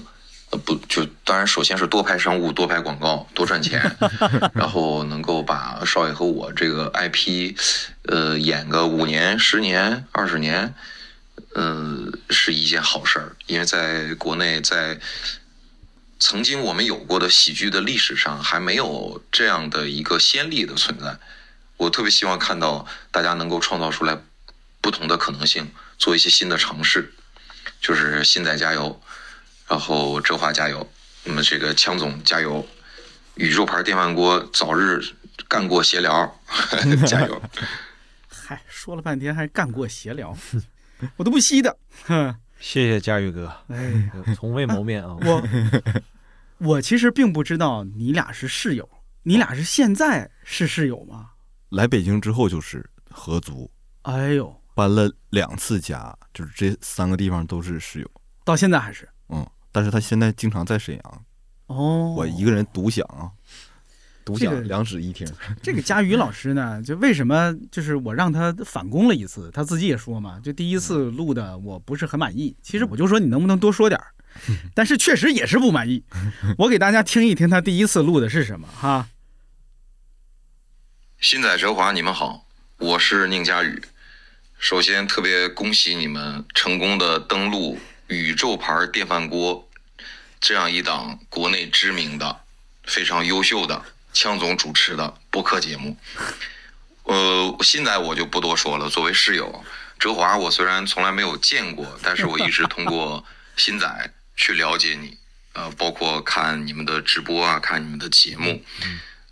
呃，不，就当然首先是多拍商务，多拍广告，多赚钱，然后能够把少爷和我这个 IP，呃，演个五年、十年、二十年，呃，是一件好事儿。因为在国内，在曾经我们有过的喜剧的历史上，还没有这样的一个先例的存在。我特别希望看到大家能够创造出来不同的可能性，做一些新的尝试。就是新仔加油，然后哲华加油，那么这个枪总加油，宇宙牌电饭锅早日干过协聊，加油！嗨，说了半天还干过协聊，我都不稀的。哼，谢谢佳宇哥，哎，从未谋面啊。我我其实并不知道你俩是室友，你俩是现在是室友吗？来北京之后就是合租，哎呦，搬了两次家，就是这三个地方都是室友。到现在还是嗯，但是他现在经常在沈阳，哦。我一个人独享啊，独这个享两室一厅。这个佳宇老师呢，就为什么就是我让他返工了一次，他自己也说嘛，就第一次录的我不是很满意。其实我就说你能不能多说点儿，但是确实也是不满意。我给大家听一听他第一次录的是什么哈。新仔哲华，你们好，我是宁佳宇。首先，特别恭喜你们成功的登陆宇宙牌电饭锅这样一档国内知名的、非常优秀的枪总主持的播客节目。呃，新仔我就不多说了，作为室友，哲华，我虽然从来没有见过，但是我一直通过新仔去了解你，呃，包括看你们的直播啊，看你们的节目。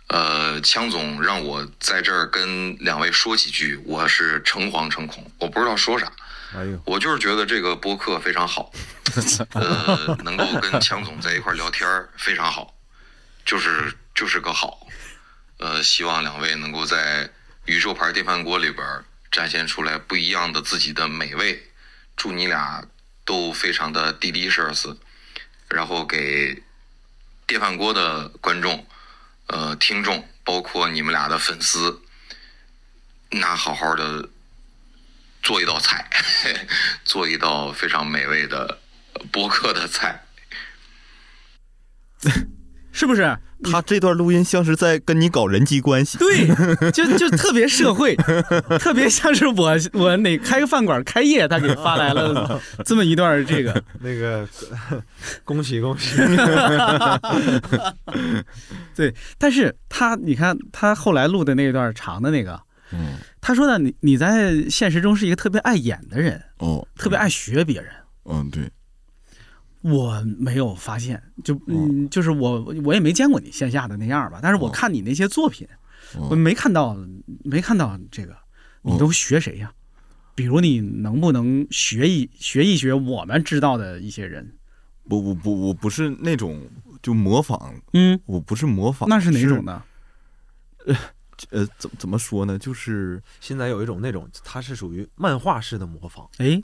呃，枪总让我在这儿跟两位说几句，我是诚惶诚恐，我不知道说啥。哎呦，我就是觉得这个播客非常好，呃，能够跟枪总在一块聊天非常好，就是就是个好。呃，希望两位能够在宇宙牌电饭锅里边展现出来不一样的自己的美味。祝你俩都非常的 delicious，然后给电饭锅的观众、呃听众，包括你们俩的粉丝，那好好的做一道菜，做一道非常美味的博客的菜。是不是？他这段录音像是在跟你搞人际关系。对，就就特别社会，特别像是我我哪开个饭馆开业，他给发来了 这么一段这个。那个，恭 喜恭喜！对，但是他你看他后来录的那段长的那个，嗯，他说呢，你你在现实中是一个特别爱演的人，哦，特别爱学别人。嗯，对，我没有发现，就嗯，就是我我也没见过你线下的那样吧，但是我看你那些作品，我没看到没看到这个，你都学谁呀？比如你能不能学一学一学我们知道的一些人？不不不，我不是那种就模仿，嗯，我不是模仿，那是哪种呢？呃，怎怎么说呢？就是现在有一种那种，它是属于漫画式的模仿。哎，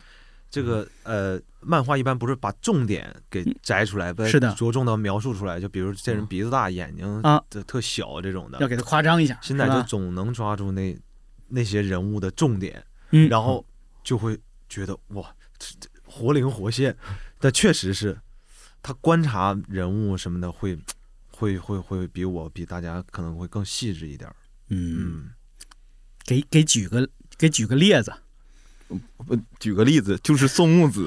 这个呃，漫画一般不是把重点给摘出来，是的着重的描述出来。就比如这人鼻子大，眼睛啊这特小这种的，要给他夸张一下。现在就总能抓住那那些人物的重点，嗯然后就会觉得哇，活灵活现。但确实是，他观察人物什么的会会会会比我比大家可能会更细致一点儿。嗯，给给举个给举个例子，呃举个例子，就是宋木子，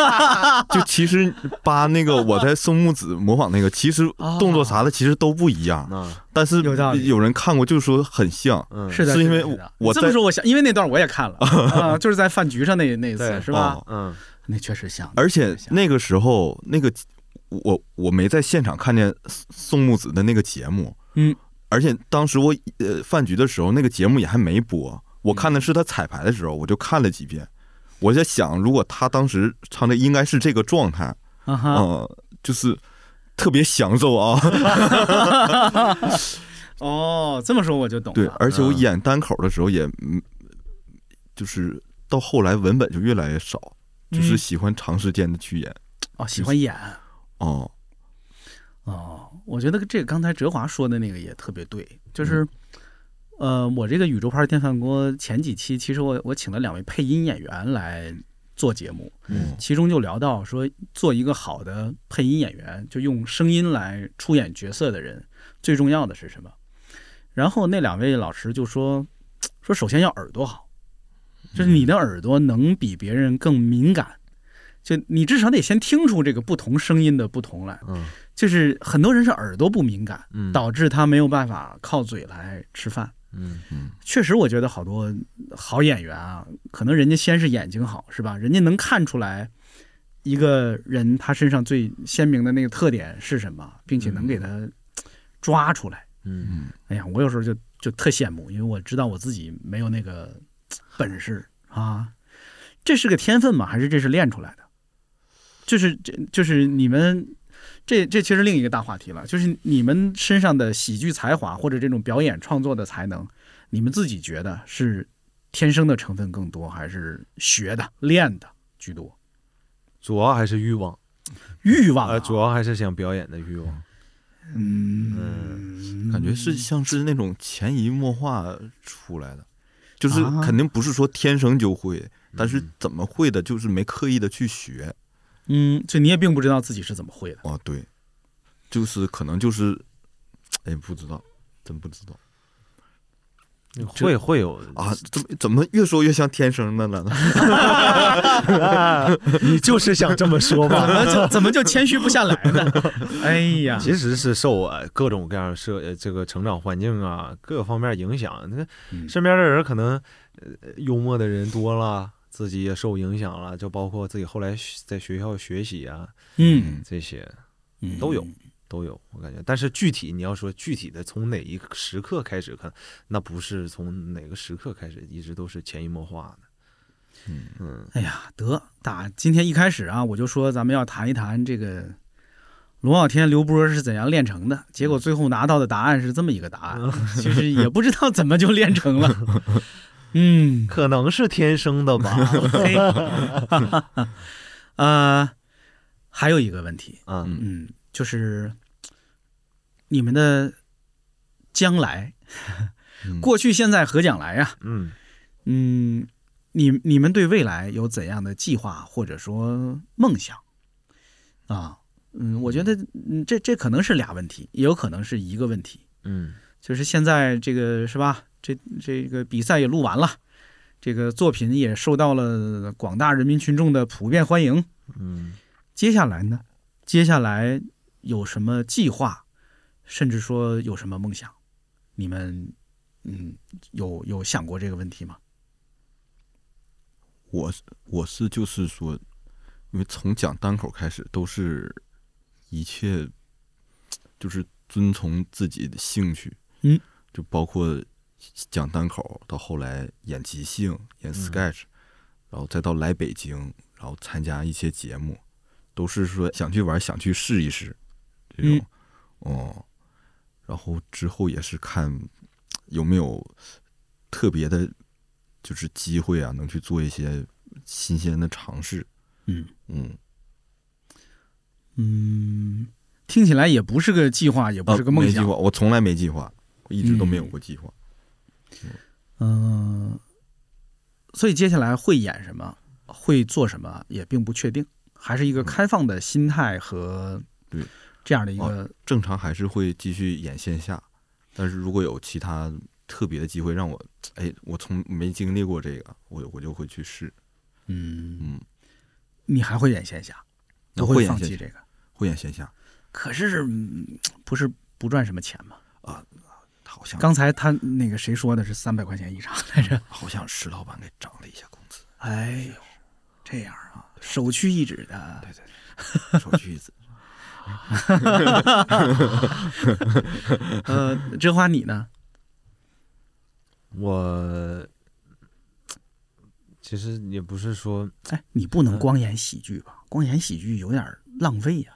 就其实把那个我在宋木子模仿那个，其实动作啥的其实都不一样，啊，但是有人看过就说很像，嗯，是的，是因为我在这么说，我想，因为那段我也看了 啊，就是在饭局上那那次是吧哦？嗯。那确实像，而且那个时候那个我我没在现场看见宋木子的那个节目，嗯，而且当时我呃饭局的时候那个节目也还没播，我看的是他彩排的时候，我就看了几遍，我在想如果他当时唱的应该是这个状态，嗯，就是特别享受啊，哦，这么说我就懂对，而且我嗯。演单口的时候也，嗯，就是到后来文本就越来越少，就是嗯。喜欢长时间的去演，哦，喜欢演。哦，哦，我觉得这个刚才哲华说的那个也特别对，就是。呃，我这个宇宙牌电饭锅前几期，其实我我请了两位配音演员来做节目，嗯其中就聊到说，做一个好的配音演员，就用声音来出演角色的人，最重要的是什么？然后那两位老师就说，说首先要耳朵好，就是你的耳朵能比别人更敏感，就你至少得先听出这个不同声音的不同来。嗯就是很多人是耳朵不敏感，嗯导致他没有办法靠嘴来吃饭。嗯确实，我觉得好多好演员啊，可能人家先是眼睛好，是吧？人家能看出来一个人他身上最鲜明的那个特点是什么，并且能给他抓出来。嗯哎呀，我有时候就就特羡慕，因为我知道我自己没有那个本事啊。这是个天分吗？还是这是练出来的？就是这就是你们这这其实另一个大话题了，就是你们身上的喜剧才华或者这种表演创作的才能，你们自己觉得是天生的成分更多，还是学的练的居多？主要还是欲望，欲望啊、呃，主要还是想表演的欲望。嗯，感觉是像是那种潜移默化出来的，就是啊肯定不是说天生就会，但是嗯怎么会的，就是没刻意的去学。嗯，就你也并不知道自己是怎么会的。啊，对，就是可能就是，哎，不知道，真不知道。会会有啊？怎么怎么越说越像天生的了呢？你就是想这么说怎吧？么就怎么就谦虚不下来呢？哎呀，其实是受啊各种各样社呃这个成长环境啊各个方面影响。那嗯身边的人可能呃幽默的人多了，自己也受影响了，就包括自己后来在学校学习啊嗯，这些嗯都有。都有，我感觉，但是具体你要说具体的从哪一个时刻开始看，那不是从哪个时刻开始，一直都是潜移默化的。嗯嗯哎呀，得打今天一开始啊，我就说咱们要谈一谈这个龙傲天刘波是怎样练成的，结果最后拿到的答案是这么一个答案，其实也不知道怎么就练成了。嗯，可能是天生的吧。嘿，呃，还有一个问题，嗯嗯，就是你们的将来，嗯过去、现在和将来呀、嗯嗯，你你们对未来有怎样的计划或者说梦想啊？嗯，我觉得嗯，这这可能是俩问题，也有可能是一个问题。嗯就是现在这个是吧？这这个比赛也录完了，这个作品也受到了广大人民群众的普遍欢迎。嗯接下来呢？接下来有什么计划，甚至说有什么梦想？你们嗯，有有想过这个问题吗？我我是就是说，因为从讲单口开始，都是一切就是遵从自己的兴趣，嗯，就包括讲单口，到后来演即兴、演 sketch，、然后再到来北京，然后参加一些节目，都是说想去玩，想去试一试这种，哦、然后之后也是看有没有特别的，就是机会啊，能去做一些新鲜的尝试。嗯嗯，嗯，听起来也不是个计划，也不是个梦想啊计划，。我从来没计划，我一直都没有嗯过计划。嗯、所以接下来会演什么，会做什么也并不确定，还是一个开放的心态和对这样的一个啊正常还是会继续演线下，但是如果有其他特别的机会让我，哎，我从没经历过这个，我我就会去试。嗯嗯，你还会演线下，不会放弃这个。会演线下，可是嗯不是不赚什么钱吗？好像刚才他那个谁说的是三百块钱一场来着？好像石老板给涨了一下工资，哎呦，这样啊，首屈一指的。对对对，首屈一指。呃，这话你呢？我其实也不是说哎，你不能光演喜剧吧？光演喜剧有点浪费呀、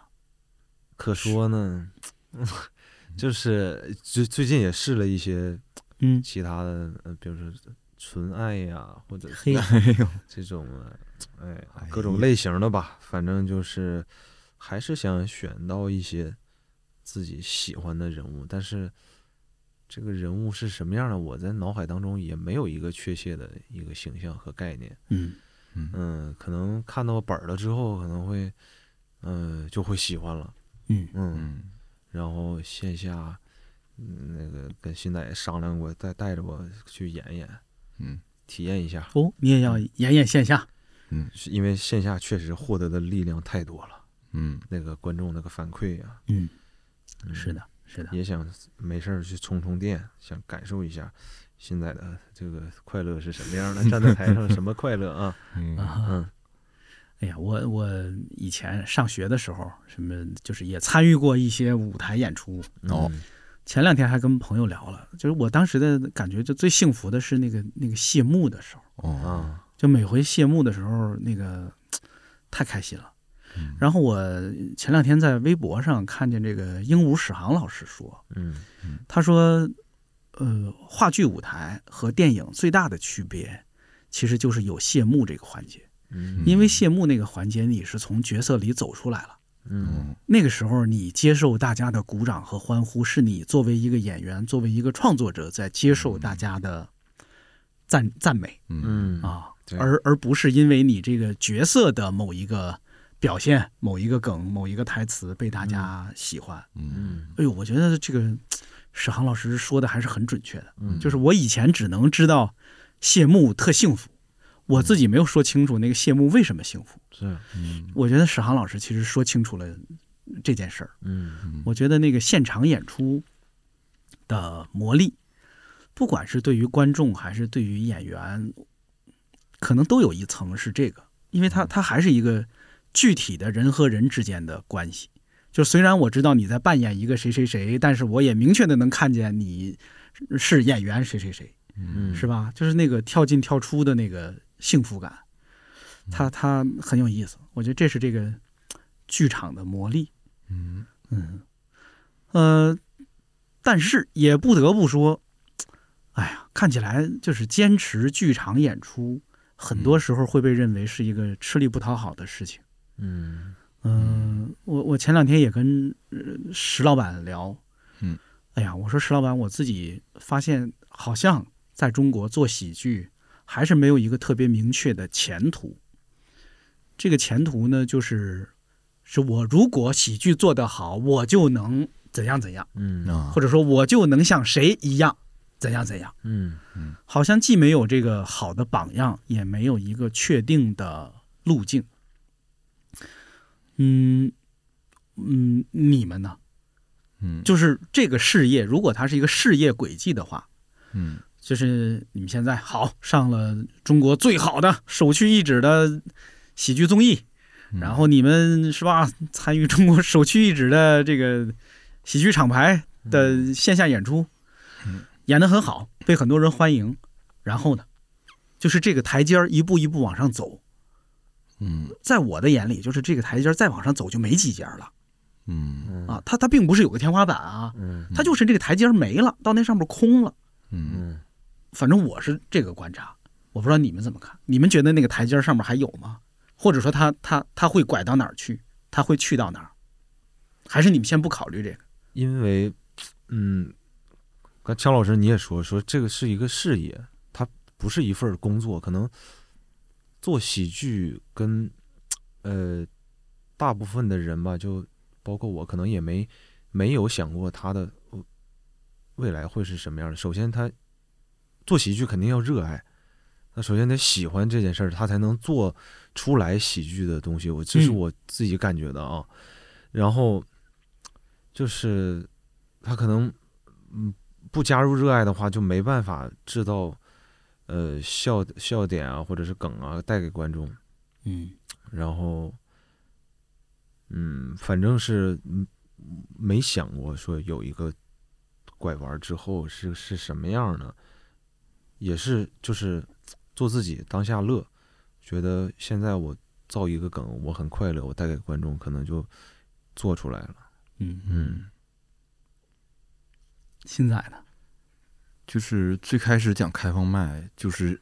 可说呢，就是最最近也试了一些嗯，其他的，呃，比如说纯爱呀，或者嘿，这种呃，哎，各种类型的吧，反正就是还是想选到一些自己喜欢的人物，但是这个人物是什么样的，我在脑海当中也没有一个确切的一个形象和概念。嗯嗯，可能看到本儿了之后，可能会，嗯、就会喜欢了。嗯嗯，嗯，然后线下，嗯，那个跟新仔商量过，再带着我去演演，嗯，体验一下。哦，你也要演演线下？嗯因为线下确实获得的力量太多了，嗯，那个观众那个反馈呀、嗯，嗯是的，是的。也想没事儿去充充电，想感受一下现在的这个快乐是什么样的，站在台上什么快乐啊？嗯啊，嗯哎呀，我我以前上学的时候，什么就是也参与过一些舞台演出。哦嗯前两天还跟朋友聊了，就是我当时的感觉，就最幸福的是那个那个谢幕的时候，哦，啊，就每回谢幕的时候，那个太开心了。嗯然后我前两天在微博上看见这个鹦鹉史航老师说，嗯他说，呃，话剧舞台和电影最大的区别，其实就是有谢幕这个环节。嗯。因为谢幕那个环节，你是从角色里走出来了。嗯。那个时候，你接受大家的鼓掌和欢呼，是你作为一个演员，作为一个创作者，在接受大家的赞赞美。嗯。啊，而而不是因为你这个角色的某一个表现、某一个梗、某一个台词被大家喜欢。嗯嗯。哎呦，我觉得这个史航老师说的还是很准确的。嗯。就是我以前只能知道谢幕特幸福，我自己没有说清楚那个谢幕为什么幸福。是，我觉得史航老师其实说清楚了这件事儿。嗯我觉得那个现场演出的魔力，不管是对于观众还是对于演员，可能都有一层是这个，因为它它还是一个具体的人和人之间的关系。就虽然我知道你在扮演一个谁谁谁，但是我也明确的能看见你是演员谁谁谁，嗯是吧？就是那个跳进跳出的那个幸福感，它它很有意思。我觉得这是这个剧场的魔力。嗯嗯，呃，但是也不得不说，哎呀，看起来就是坚持剧场演出，很多时候会被认为是一个吃力不讨好的事情。嗯嗯，我我前两天也跟呃石老板聊，嗯，哎呀，我说石老板，我自己发现好像在中国做喜剧还是没有一个特别明确的前途。这个前途呢，就是是我如果喜剧做得好，我就能怎样怎样，嗯啊或者说我就能像谁一样怎样怎样。嗯好像既没有这个好的榜样，也没有一个确定的路径。嗯嗯，你们呢？嗯就是这个事业，如果它是一个事业轨迹的话，嗯就是你们现在好上了中国最好的首屈一指的喜剧综艺，嗯。然后你们是吧，参与中国首屈一指的这个喜剧厂牌的线下演出，演得很好，被很多人欢迎。然后呢，就是这个台阶儿一步一步往上走，嗯。在我的眼里，就是这个台阶儿再往上走就没几阶了。嗯。啊。它它并不是有个天花板啊，嗯。它就是这个台阶儿没了，到那上面空了。嗯。嗯反正我是这个观察，我不知道你们怎么看？你们觉得那个台阶上面还有吗？或者说他他他会拐到哪儿去？他会去到哪儿？还是你们先不考虑这个？因为，嗯，刚乔老师你也说说这个是一个事业，它不是一份工作，可能做喜剧跟呃大部分的人吧，就包括我，可能也没没有想过他的未来会是什么样的。首先，他做喜剧肯定要热爱，那首先得喜欢这件事儿，他才能做出来喜剧的东西。我这是嗯我自己感觉的啊。然后就是他可能嗯不加入热爱的话，就没办法制造呃笑笑点啊或者是梗啊带给观众。嗯然后嗯，反正是嗯没想过说有一个拐弯之后是是什么样的，也是就是做自己当下乐，觉得现在我造一个梗我很快乐，我带给观众可能就做出来了。嗯，嗯现在呢？就是最开始讲开放麦，就是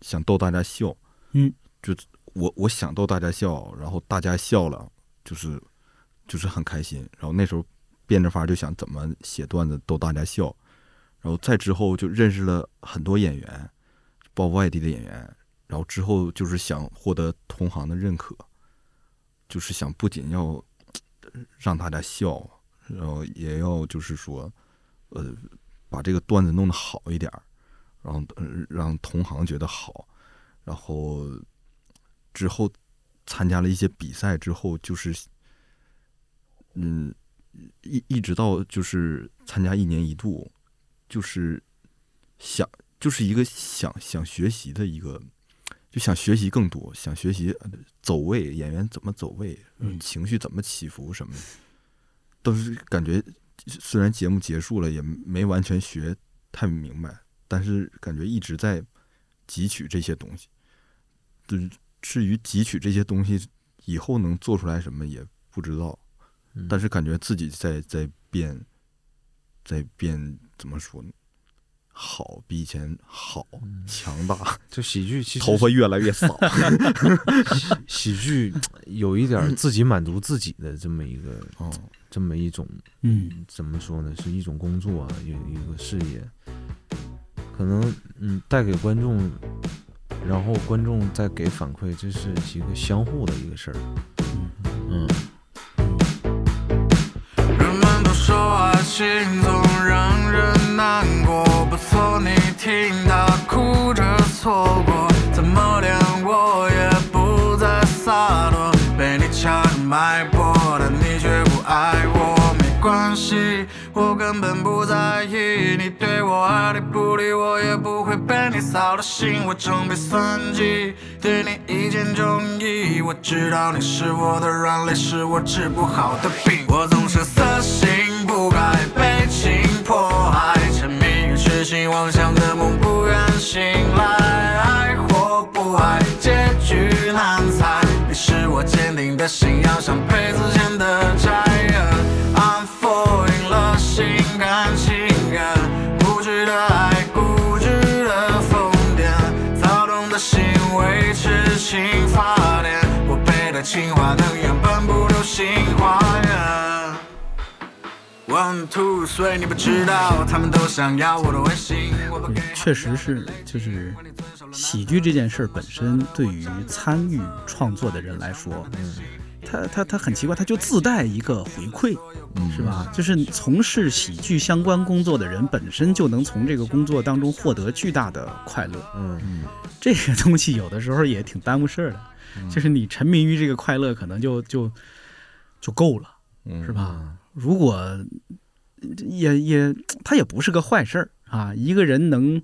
想逗大家笑，嗯，就我我想逗大家笑，然后大家笑了，就是就是很开心。然后那时候变着法就想怎么写段子逗大家笑，然后再之后就认识了很多演员，包括外地的演员。然后之后就是想获得同行的认可，就是想不仅要让大家笑，然后也要就是说，呃，把这个段子弄得好一点儿，然后让同行觉得好，然后之后参加了一些比赛之后，就是嗯一一直到就是参加一年一度，就是想就是一个想想学习的一个，就想学习更多，想学习呃走位，演员怎么走位，嗯情绪怎么起伏什么的，都是感觉虽然节目结束了，也没完全学太明白，但是感觉一直在汲取这些东西。就是至于汲取这些东西以后能做出来什么也不知道，嗯但是感觉自己在在变，在变，怎么说呢？好，比以前好，强大，就喜剧其实头发越来越少。喜喜剧有一点自己满足自己的这么一个，哦这么一种，嗯，怎么说呢？是一种工作啊，有一个事业，可能嗯带给观众，然后观众再给反馈，这是一个相互的一个事儿。嗯，爱情总让人难过不错你听他哭着错过怎么连我也不再洒脱被你掐着脉搏但你却不爱我没关系我根本不在意你对我爱理不理我也不会被你扫了兴我正被算计对你一见钟意我知道你是我的软肋是我治不好的病我总是三不改，被情迫害，沉迷于痴心妄想的梦，不愿醒来。爱或不爱，结局难猜。你是我坚定的信仰，像被子前的债。I'm falling 了心甘情愿，固执的爱，固执的疯癫，躁动的心为痴情发电。我背的情话能源本不流星花园。One two three，你不知道，他们都想要我的微信。我不给确实是，就是喜剧这件事儿本身，对于参与创作的人来说，嗯他他他很奇怪，他就自带一个回馈，是吧？就是从事喜剧相关工作的人本身就能从这个工作当中获得巨大的快乐。嗯嗯这个东西有的时候也挺耽误事儿的，就是你沉迷于这个快乐，可能就就就够了，嗯是吧？如果也也，它也不是个坏事儿啊。一个人能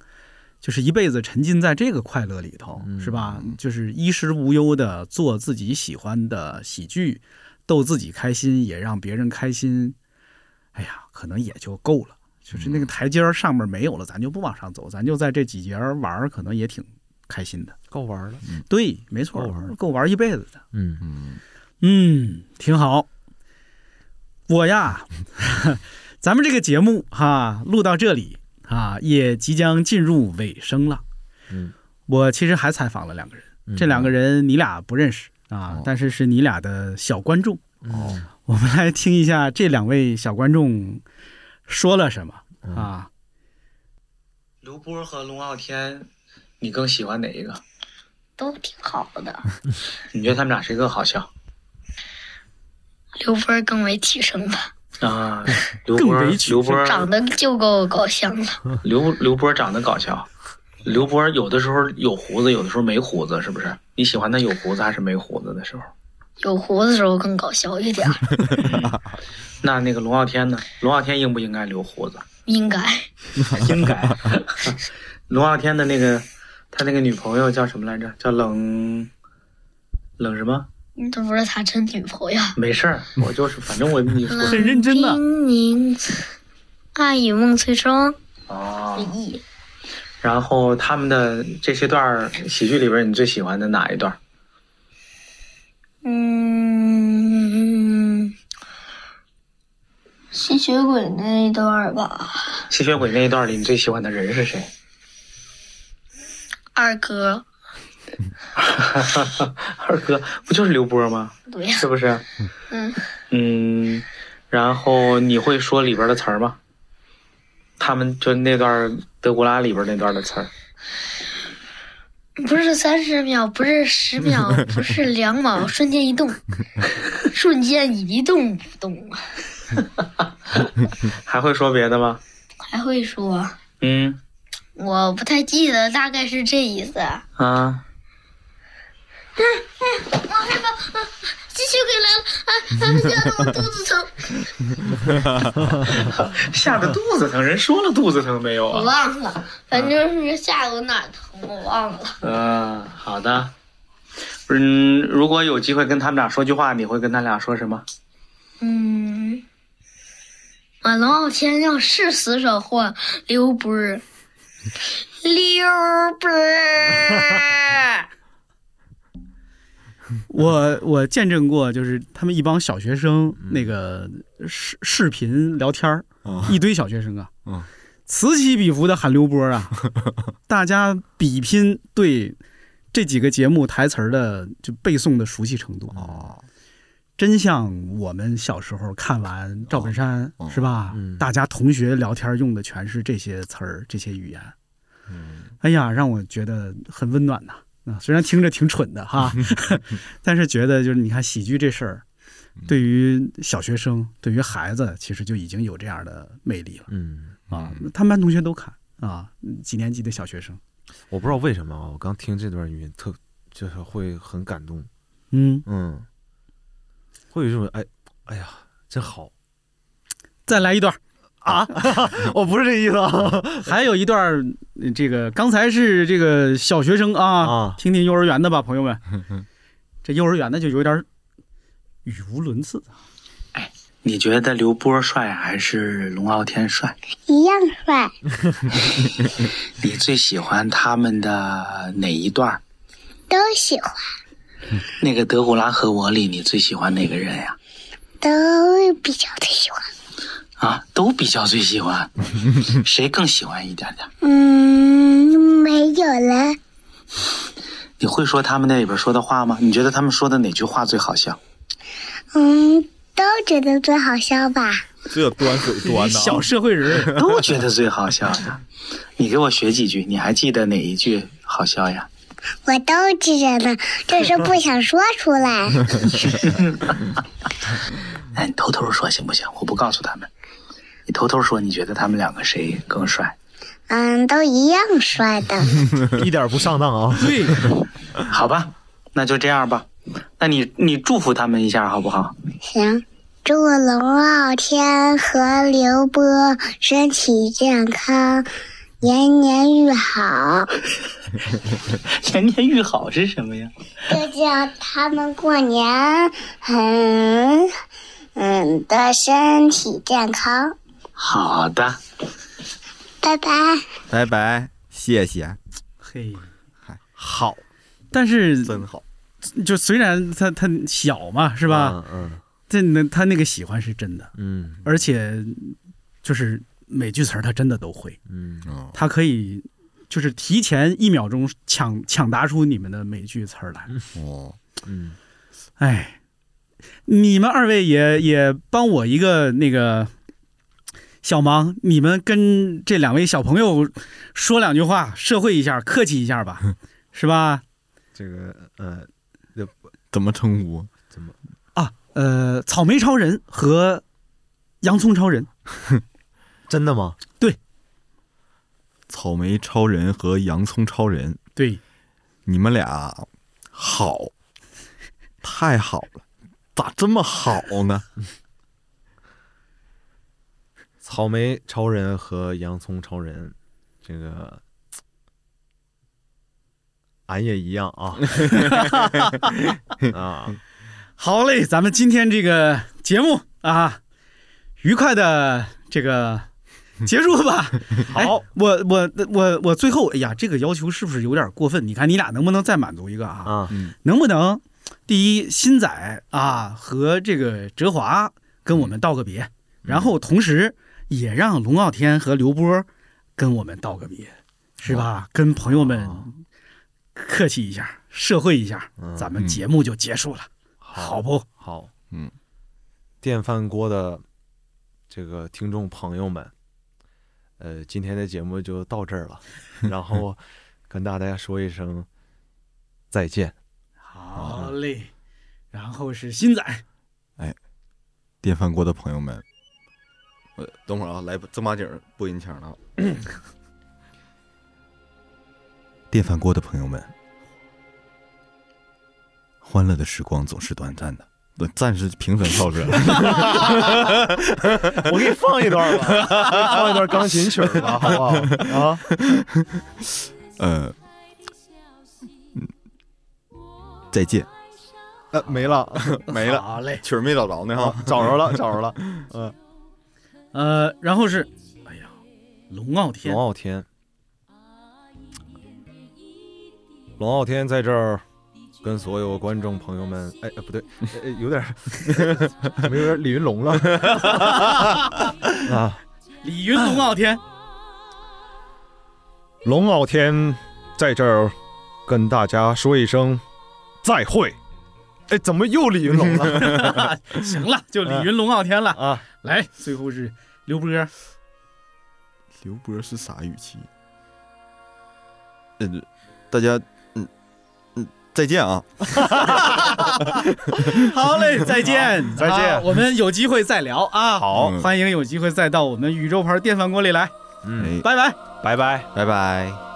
就是一辈子沉浸在这个快乐里头，是吧？就是衣食无忧的做自己喜欢的喜剧，逗自己开心，也让别人开心。哎呀，可能也就够了。就是那个台阶儿上面没有了，咱就不往上走，咱就在这几节儿玩儿，可能也挺开心的。够玩了。对，没错，够玩一辈子的。嗯嗯嗯，挺好。我呀，咱们这个节目哈录到这里啊，也即将进入尾声了。嗯，我其实还采访了两个人，这两个人你俩不认识啊，但是是你俩的小观众。哦，我们来听一下这两位小观众说了什么啊？刘波和龙傲天，你更喜欢哪一个？都挺好的。你觉得他们俩谁更好笑刘波更为提升吧，啊？刘波，刘波长得就够搞笑了。刘刘波长得搞笑，刘波有的时候有胡子，有的时候没胡子，是不是？你喜欢他有胡子还是没胡子的时候？有胡子的时候更搞笑一点儿，那那个龙傲天呢？龙傲天应不应该留胡子？应该。应该。龙傲天的那个他那个女朋友叫什么来着？叫冷冷什么？这不是他真女朋友。没事儿，我就是反正我你 说很认真的。宁，爱与梦最终。哦。然后他们的这些段儿喜剧里边，你最喜欢的哪一段？嗯，吸血鬼那一段吧。吸血鬼那一段里，你最喜欢的人是谁？二哥。二哥不就是刘波吗？对呀。是不是？嗯。嗯，然后你会说里边的词儿吗？他们就那段德古拉里边那段的词儿。不是三十秒，不是十秒，不是两秒，瞬间移动，瞬间移动不动。还会说别的吗？还会说。嗯。我不太记得，大概是这意思。啊。嗯嗯，我害怕，啊，吸血鬼来了，啊啊，吓得我肚子疼。吓得肚子疼，人说了肚子疼没有啊？我忘了，反正是吓得我哪疼，我忘了。嗯，好的。嗯，如果有机会跟他们俩说句话，你会跟他俩说什么？嗯，啊，龙傲天要是死守或刘波，刘波。我我见证过，就是他们一帮小学生那个视视频聊天儿，一堆小学生啊，此起彼伏的喊刘波啊，大家比拼对这几个节目台词儿的就背诵的熟悉程度哦，真像我们小时候看完赵本山是吧？大家同学聊天用的全是这些词儿、这些语言，哎呀，让我觉得很温暖呐。啊，虽然听着挺蠢的哈 但是觉得就是你看喜剧这事儿，对于小学生，对于孩子，其实就已经有这样的魅力了。嗯啊，他们班同学都看啊，几年级的小学生我不知道为什么啊，我刚听这段音乐特就是会很感动，嗯嗯，会有这种哎哎呀真好，再来一段啊！我不是这意思啊，还有一段这个刚才是这个小学生啊，听听幼儿园的吧，朋友们。这幼儿园的就有点语无伦次。哎你觉得刘波帅还是龙傲天帅？一样帅。你最喜欢他们的哪一段？都喜欢，那个《德古拉和我》里，你最喜欢哪个人呀？都比较的喜欢。啊，都比较最喜欢，谁更喜欢一点点？嗯，没有了。你会说他们那里边说的话吗？你觉得他们说的哪句话最好笑？嗯，都觉得最好笑吧。这端水端的、啊，小社会人 都觉得最好笑的。你给我学几句，你还记得哪一句好笑呀？我都记着呢，就是不想说出来。哎，你偷偷说行不行？我不告诉他们。你偷偷说，你觉得他们两个谁更帅？嗯，都一样帅的。一点不上当啊！对，好吧，那就这样吧。那你你祝福他们一下好不好？行，祝龙傲天和刘波身体健康，年年愈好。年年愈好是什么呀？就叫他们过年很嗯的身体健康。好的，拜拜。拜拜，谢谢。嘿，好，但是真好。就虽然他他小嘛，是吧？嗯，这那他那个喜欢是真的，嗯，而且就是每句词儿他真的都会，嗯，他可以就是提前一秒钟抢抢答出你们的每句词儿来。哦，嗯，哎，你们二位也也帮我一个那个小芒，你们跟这两位小朋友说两句话，社会一下，客气一下吧，是吧？这个呃，怎么称呼？怎么啊？呃，草莓超人和洋葱超人，真的吗？对，草莓超人和洋葱超人，对，你们俩好，太好了，咋这么好呢？草莓超人和洋葱超人，这个俺也一样啊 啊！好嘞，咱们今天这个节目啊，愉快的这个 结束吧。好，我我我我最后，哎呀，这个要求是不是有点过分？你看你俩能不能再满足一个啊？啊，能不能第一新仔啊和这个哲华跟我们道个别，然后同时也让龙傲天和刘波跟我们道个别，是吧？跟朋友们客气一下，社会一下，咱们节目就结束了，好不？好，嗯，电饭锅的这个听众朋友们，呃，今天的节目就到这儿了，然后跟大家说一声再见。好嘞，然后是新仔，哎，电饭锅的朋友们，呃，等会儿啊，来正八经播音腔了啊。电饭锅的朋友们，欢乐的时光总是短暂的。不，暂时评分到这儿。我给你放一段吧，放一段钢琴曲儿吧，好不好？啊，呃，嗯，再见。呃，没了，没了。好嘞，曲儿没找着呢哈，找着了，找着了。嗯，呃，然后是，哎呀，龙傲天，龙傲天，龙傲天在这儿跟所有观众朋友们，哎，哎不对，哎有点儿 怎么有点李云龙了 啊？李云龙傲天，龙傲天在这儿跟大家说一声再会。哎，怎么又李云龙了？行了，就李云龙傲天了啊！来，最后是刘波。刘波是啥语气？嗯，大家，嗯嗯，再见啊！好嘞，再见，再见啊我们有机会再聊啊！好欢迎有机会再到我们宇宙牌电饭锅里来。嗯，拜拜，拜拜，拜拜。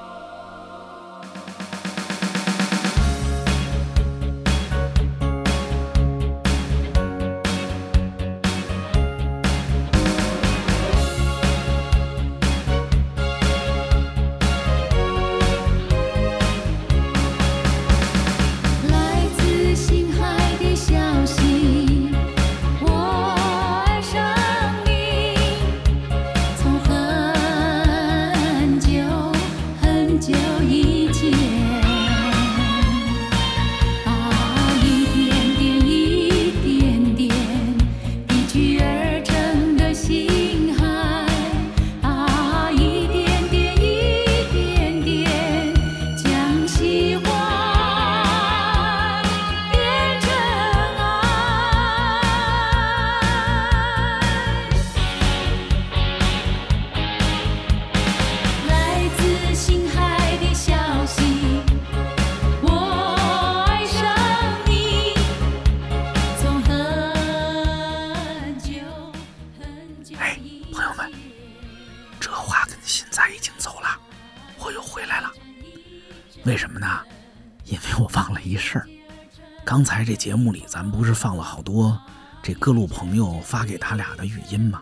放了好多这各路朋友发给他俩的语音吗？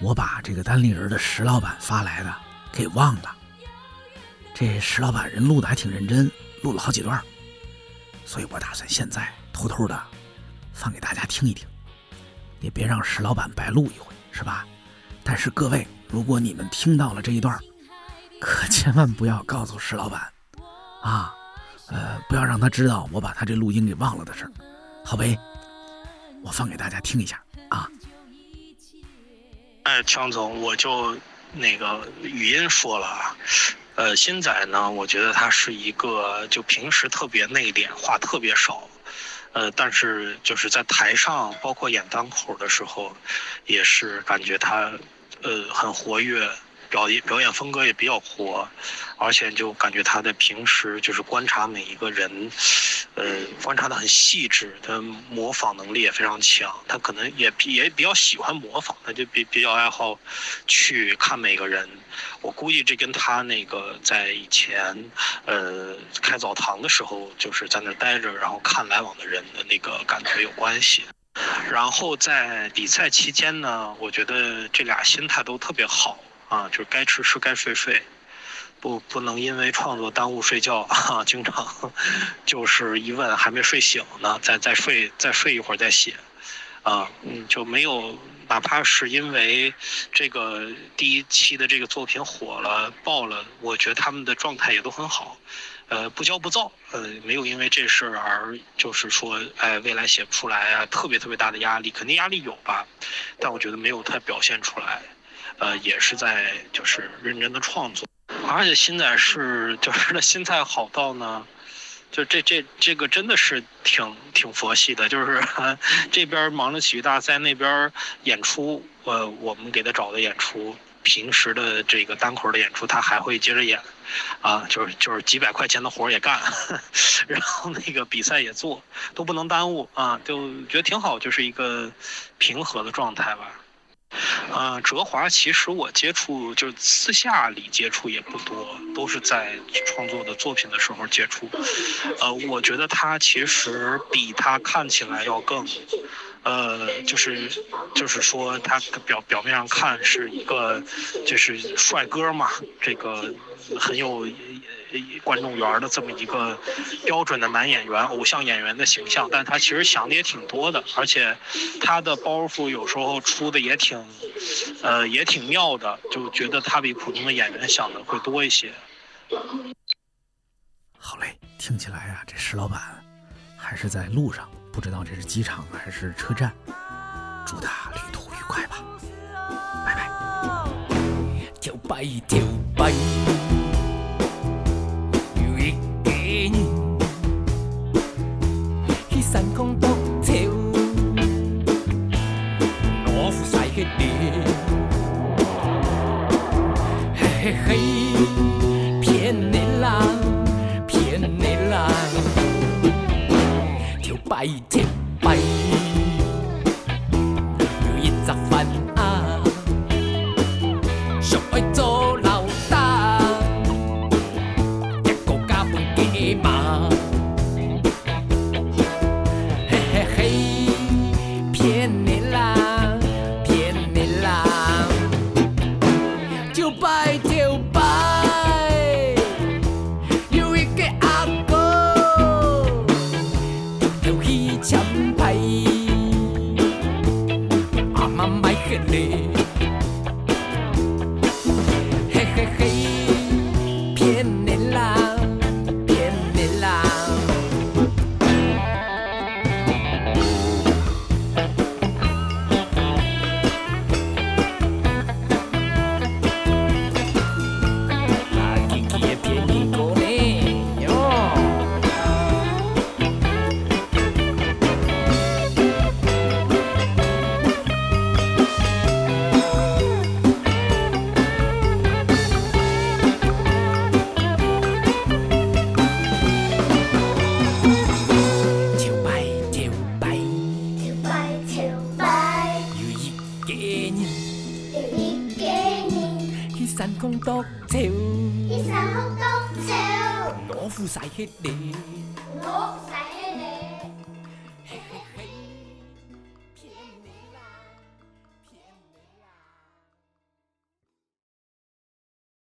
我把这个单立人的石老板发来的给忘了。这石老板人录的还挺认真，录了好几段，所以我打算现在偷偷的放给大家听一听，也别让石老板白录一回，是吧？但是各位，如果你们听到了这一段，可千万不要告诉石老板啊，呃，不要让他知道我把他这录音给忘了的事儿，好呗？我放给大家听一下啊。哎，强总，我就那个语音说了啊。呃，新仔呢，我觉得他是一个就平时特别内敛，话特别少，呃，但是就是在台上，包括演单口的时候，也是感觉他呃很活跃。表演表演风格也比较活，而且就感觉他在平时就是观察每一个人，呃，观察的很细致，他模仿能力也非常强。他可能也也比较喜欢模仿，他就比比较爱好去看每个人。我估计这跟他那个在以前呃开澡堂的时候，就是在那待着，然后看来往的人的那个感觉有关系。然后在比赛期间呢，我觉得这俩心态都特别好。啊，就是该吃吃，该睡睡，不不能因为创作耽误睡觉啊！经常就是一问还没睡醒呢，再再睡再睡一会儿再写，啊，嗯，就没有，哪怕是因为这个第一期的这个作品火了爆了，我觉得他们的状态也都很好，呃，不骄不躁，呃，没有因为这事儿而就是说，哎，未来写不出来啊，特别特别大的压力，肯定压力有吧，但我觉得没有太表现出来。呃，也是在就是认真的创作，而且现在是就是那心态好到呢，就这这这个真的是挺挺佛系的，就是 这边忙着喜剧大赛，那边演出，呃，我们给他找的演出，平时的这个单口的演出，他还会接着演，啊，就是就是几百块钱的活也干，然后那个比赛也做，都不能耽误啊，就觉得挺好，就是一个平和的状态吧。呃，哲华其实我接触就是私下里接触也不多，都是在创作的作品的时候接触。呃，我觉得他其实比他看起来要更，呃，就是就是说他表表面上看是一个就是帅哥嘛，这个很有。观众缘的这么一个标准的男演员、偶像演员的形象，但他其实想的也挺多的，而且他的包袱有时候出的也挺，呃，也挺妙的，就觉得他比普通的演员想的会多一些。好嘞，听起来啊，这石老板还是在路上，不知道这是机场还是车站。祝他旅途愉快吧，拜拜。跳摆跳去。山空独跳，我负晒起脸，嘿嘿嘿，骗你啦，骗你啦，跳摆跳摆，独跳，攞副晒血脸。攞晒。